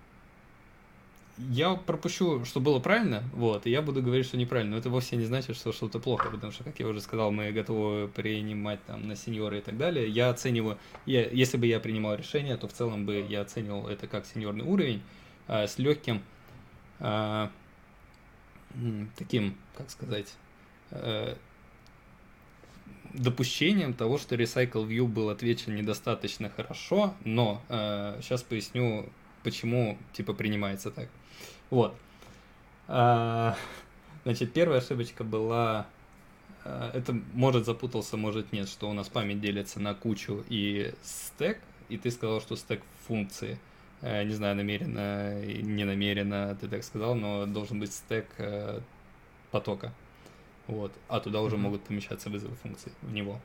я пропущу, что было правильно, вот, и я буду говорить, что неправильно, но это вовсе не значит, что что-то плохо, потому что, как я уже сказал, мы готовы принимать там на сеньора и так далее. Я оцениваю, я, если бы я принимал решение, то в целом бы я оценивал это как сеньорный уровень а, с легким а, таким, как сказать, а, допущением того, что Recycle View был отвечен недостаточно хорошо, но э, сейчас поясню, почему типа принимается так. Вот. А, значит, первая ошибочка была, э, это может запутался, может нет, что у нас память делится на кучу и стек, и ты сказал, что стек функции. Э, не знаю, намеренно, не намеренно ты так сказал, но должен быть стек э, потока. Вот. А туда уже mm-hmm. могут помещаться вызовы функций в него.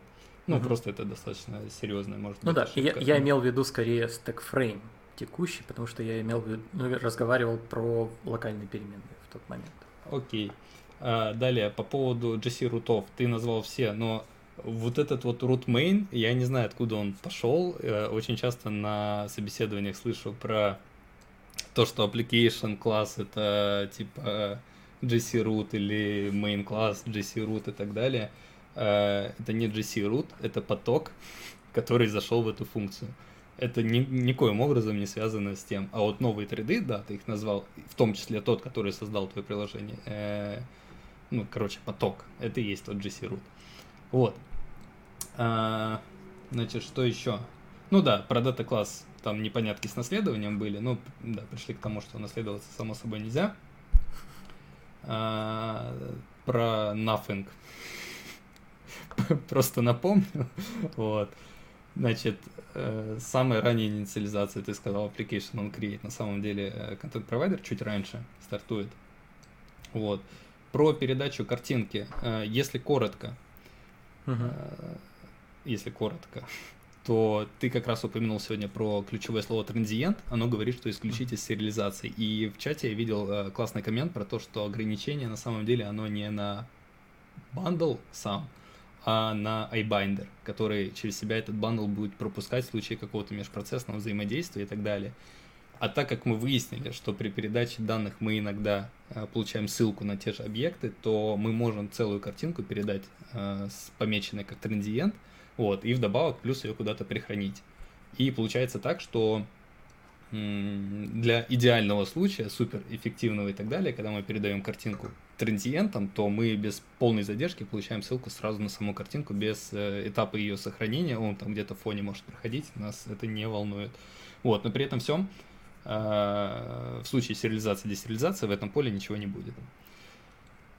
Ну, mm-hmm. просто это достаточно серьезная, может ну, быть. Ну да, я, я имел в виду скорее стек фрейм текущий, потому что я имел в виду, ну, разговаривал про локальные переменные в тот момент. Окей. А, далее, по поводу GC рутов. Ты назвал все, но вот этот вот root main, я не знаю, откуда он пошел. Э, очень часто на собеседованиях слышу про то, что application класс это типа GC root или main класс GC root и так далее. Э, это не GC root, это поток, [laughs] который зашел в эту функцию. Это ни, никоим образом не связано с тем. А вот новые треды, да, ты их назвал, в том числе тот, который создал твое приложение, э, ну, короче, поток, это и есть тот GC root. Вот. А, значит, что еще? Ну да, про дата класс там непонятки с наследованием были, ну да, пришли к тому, что наследоваться само собой нельзя. А, про nothing [laughs] просто напомню. вот. Значит, э, самая ранняя инициализация, ты сказал, application on create, на самом деле э, контент провайдер чуть раньше стартует. Вот. Про передачу картинки, э, если коротко, uh-huh. если коротко, [laughs] то ты как раз упомянул сегодня про ключевое слово transient, оно говорит, что исключить из сериализации. И в чате я видел классный коммент про то, что ограничение на самом деле оно не на bundle сам, а на IBinder, который через себя этот bundle будет пропускать в случае какого-то межпроцессного взаимодействия и так далее. А так как мы выяснили, что при передаче данных мы иногда э, получаем ссылку на те же объекты, то мы можем целую картинку передать с помеченной как транзиент, вот, и вдобавок плюс ее куда-то прихранить. И получается так, что для идеального случая, супер эффективного и так далее, когда мы передаем картинку транзиентом, то мы без полной задержки получаем ссылку сразу на саму картинку без э, этапа ее сохранения. Он там где-то в фоне может проходить, нас это не волнует. Вот, но при этом всем э, в случае сериализации десериализации в этом поле ничего не будет.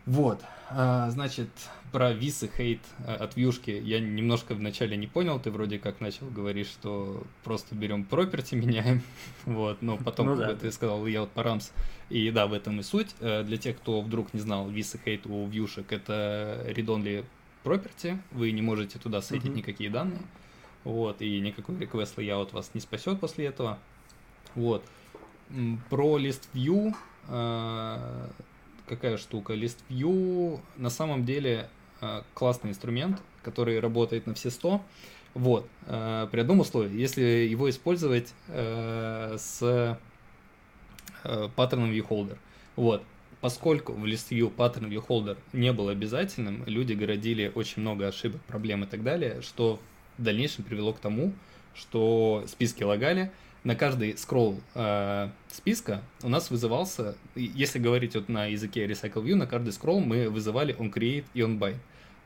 Вот, а, значит, про висы хейт а, от вьюшки я немножко вначале не понял, ты вроде как начал говорить, что просто берем проперти, меняем, [laughs] вот, но потом ну, да. ты сказал, я вот по рамс, и да, в этом и суть. Э, для тех, кто вдруг не знал, висы хейт у вьюшек это read-only property, вы не можете туда сетить uh-huh. никакие данные, вот, и никакой request layout вас не спасет после этого, вот. Про list view а, какая штука. ListView на самом деле э, классный инструмент, который работает на все 100. Вот, э, при одном условии, если его использовать э, с паттерном ViewHolder. Вот, поскольку в ListView паттерн ViewHolder не был обязательным, люди городили очень много ошибок, проблем и так далее, что в дальнейшем привело к тому, что списки лагали, на каждый скролл э, списка у нас вызывался, если говорить вот на языке Recycle View, на каждый скролл мы вызывали onCreate и onBind.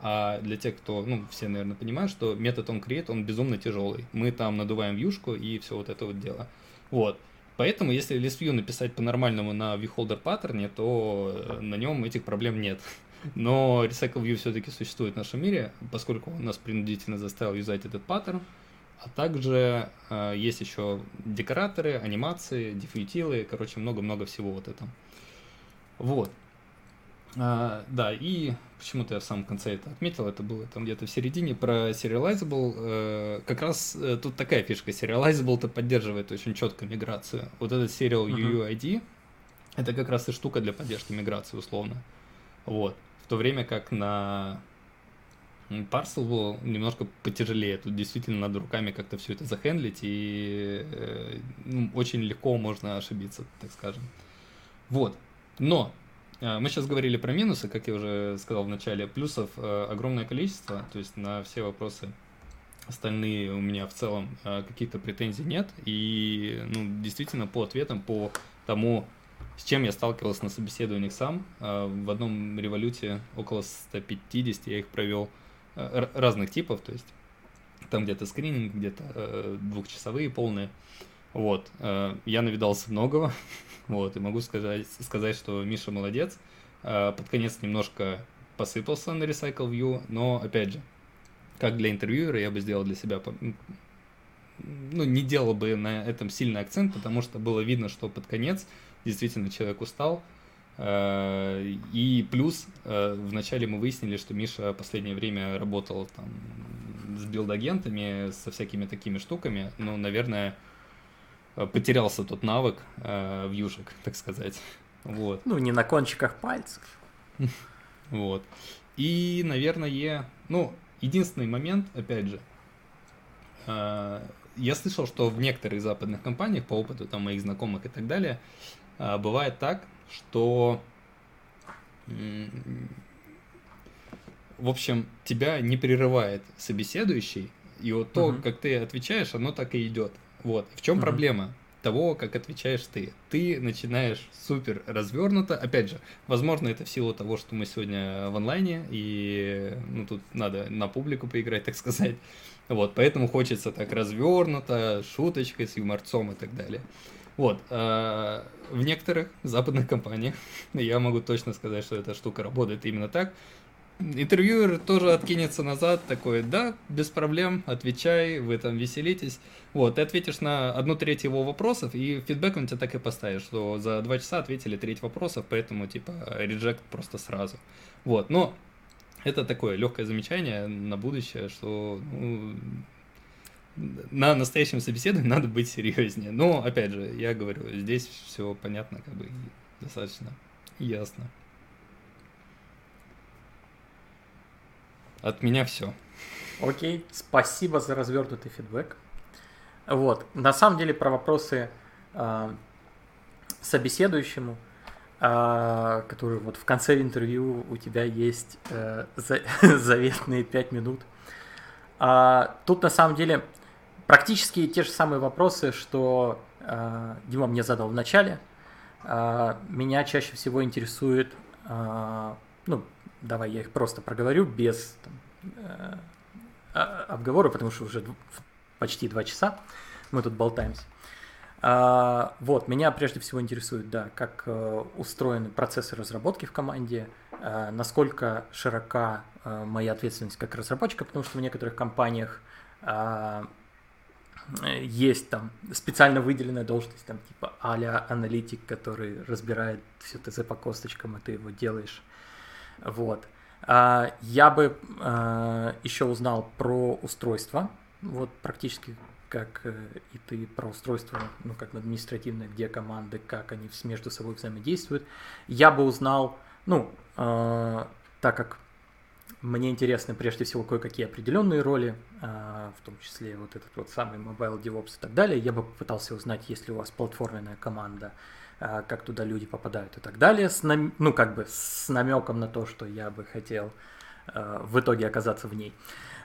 А для тех, кто, ну, все, наверное, понимают, что метод onCreate, он безумно тяжелый. Мы там надуваем вьюшку и все вот это вот дело. Вот. Поэтому, если ListView написать по-нормальному на ViewHolder паттерне, то э, на нем этих проблем нет. Но Recycle View все-таки существует в нашем мире, поскольку он нас принудительно заставил юзать этот паттерн. А также э, есть еще декораторы, анимации, дефьютилы, короче, много-много всего вот это. Вот. А, да, и почему-то я в самом конце это отметил, это было там где-то в середине про Serializable. Э, как раз э, тут такая фишка, Serializable-то поддерживает очень четко миграцию. Вот этот Serial uh-huh. UUID, это как раз и штука для поддержки миграции, условно. Вот. В то время как на Parcel был немножко потяжелее. Тут действительно надо руками как-то все это захендлить, и э, ну, очень легко можно ошибиться, так скажем. Вот. Но э, мы сейчас говорили про минусы, как я уже сказал в начале. Плюсов э, огромное количество, то есть на все вопросы остальные у меня в целом каких-то претензий нет. И ну, действительно по ответам, по тому, с чем я сталкивался на собеседованиях сам, в одном революте около 150 я их провел, разных типов, то есть там где-то скрининг, где-то э, двухчасовые полные. Вот, э, я навидался многого, [laughs] вот, и могу сказать, сказать, что Миша молодец. Э, под конец немножко посыпался на Recycle View, но, опять же, как для интервьюера, я бы сделал для себя, ну, не делал бы на этом сильный акцент, потому что было видно, что под конец действительно человек устал, Э, и плюс э, вначале мы выяснили, что Миша последнее время работал там с билд-агентами, со всякими такими штуками. Ну, наверное, потерялся тот навык э, в южек, так сказать. Вот. Ну, не на кончиках пальцев. Вот. И, наверное, ну, единственный момент, опять же, я слышал, что в некоторых западных компаниях, по опыту там моих знакомых и так далее, бывает так, что в общем, тебя не прерывает собеседующий, и вот то, uh-huh. как ты отвечаешь, оно так и идет. Вот. В чем uh-huh. проблема того, как отвечаешь ты? Ты начинаешь супер развернуто. Опять же, возможно, это в силу того, что мы сегодня в онлайне, и ну, тут надо на публику поиграть, [laughs] так сказать. Вот, поэтому хочется так развернуто, шуточкой, с юморцом и так далее. Вот. Э, в некоторых западных компаниях, [laughs] я могу точно сказать, что эта штука работает именно так, интервьюер тоже откинется назад, такой, да, без проблем, отвечай, вы там веселитесь. Вот, ты ответишь на одну треть его вопросов, и фидбэк он тебе так и поставит, что за два часа ответили треть вопросов, поэтому, типа, реджект просто сразу. Вот, но это такое легкое замечание на будущее, что ну, на настоящем собеседовании надо быть серьезнее. Но, опять же, я говорю, здесь все понятно, как бы достаточно ясно. От меня все. Окей, спасибо за развернутый фидбэк. Вот, на самом деле про вопросы э, собеседующему, э, которые вот в конце интервью у тебя есть э, за, [laughs] заветные 5 минут. А, тут на самом деле Практически те же самые вопросы, что э, Дима мне задал в начале. Э, меня чаще всего интересует, э, ну, давай я их просто проговорю без там, э, обговора, потому что уже почти два часа мы тут болтаемся. А, вот, меня прежде всего интересует, да, как э, устроены процессы разработки в команде, э, насколько широка э, моя ответственность как разработчика, потому что в некоторых компаниях э, есть там специально выделенная должность, там типа а аналитик, который разбирает все ТЗ по косточкам, и ты его делаешь. Вот. А, я бы а, еще узнал про устройство, вот практически как э, и ты про устройство, ну, как административное, где команды, как они между собой взаимодействуют. Я бы узнал, ну, э, так как мне интересны прежде всего кое-какие определенные роли, а, в том числе вот этот вот самый Mobile DevOps и так далее. Я бы попытался узнать, есть ли у вас платформенная команда, а, как туда люди попадают и так далее, с нам... ну как бы с намеком на то, что я бы хотел а, в итоге оказаться в ней.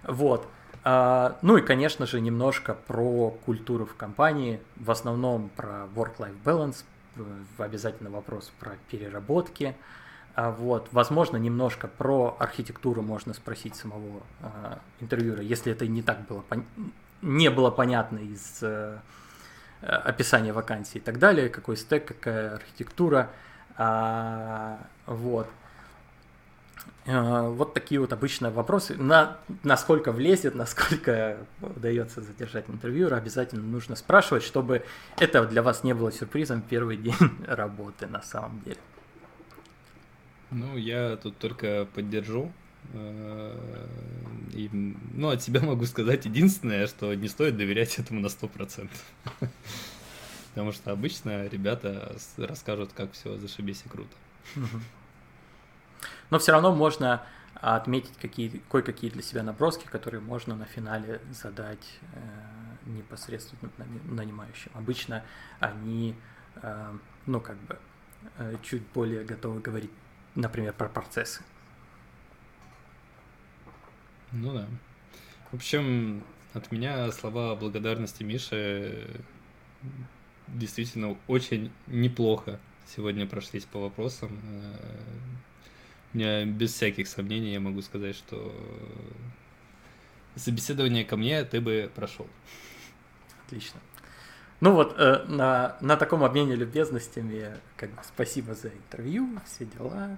Вот. Ну и, конечно же, немножко про культуру в компании, в основном про work-life balance, обязательно вопрос про переработки, вот, возможно, немножко про архитектуру можно спросить самого э, интервьюера, если это не так было, пон... не было понятно из э, описания вакансии и так далее, какой стек, какая архитектура, а, вот. Вот такие вот обычные вопросы. На, насколько влезет, насколько удается задержать интервьюера, обязательно нужно спрашивать, чтобы это для вас не было сюрпризом первый день [laughs] работы на самом деле. Ну, я тут только поддержу. Э, и, ну, от себя могу сказать единственное, что не стоит доверять этому на 100%. [laughs] Потому что обычно ребята расскажут, как все зашибись и круто. Но все равно можно отметить какие, кое-какие для себя наброски, которые можно на финале задать э, непосредственно нанимающим. Обычно они, э, ну, как бы, э, чуть более готовы говорить например, про процессы. Ну да. В общем, от меня слова благодарности Мише действительно очень неплохо сегодня прошлись по вопросам. меня без всяких сомнений я могу сказать, что собеседование ко мне ты бы прошел. Отлично. Ну вот, э, на, на таком обмене любезностями, как бы спасибо за интервью, все дела.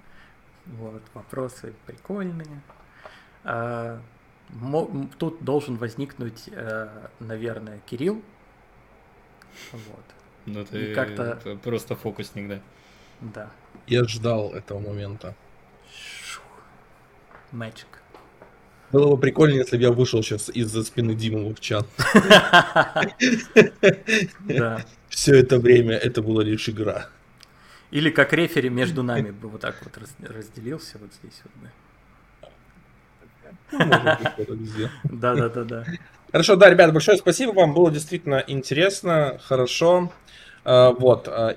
Вот, вопросы прикольные. Э, тут должен возникнуть, э, наверное, Кирилл. Вот. Ну ты как-то... просто фокусник, да? Да. Я ждал этого момента. Magic. Было бы прикольно, если бы я вышел сейчас из-за спины Димы в чат. [laughs] Да. Все это время это была лишь игра. Или как рефери между нами бы вот так вот разделился вот здесь вот. [laughs] Да, да, да, да. Хорошо, да, ребят, большое спасибо вам, было действительно интересно, хорошо. А, вот, а,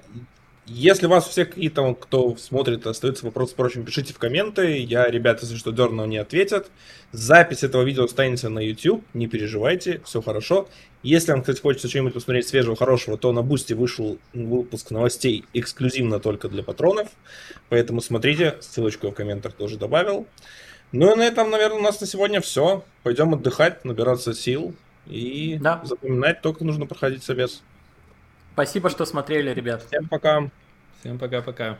если у вас у всех какие-то, кто смотрит, остаются вопросы, впрочем, пишите в комменты. Я, ребята, если что, дерну, не ответят. Запись этого видео останется на YouTube, не переживайте, все хорошо. Если вам, кстати, хочется что-нибудь посмотреть свежего, хорошего, то на Бусти вышел выпуск новостей эксклюзивно только для патронов. Поэтому смотрите, ссылочку я в комментах тоже добавил. Ну и на этом, наверное, у нас на сегодня все. Пойдем отдыхать, набираться сил и да. запоминать то, как нужно проходить собес. Спасибо, что смотрели, ребят. Всем пока. Всем пока-пока.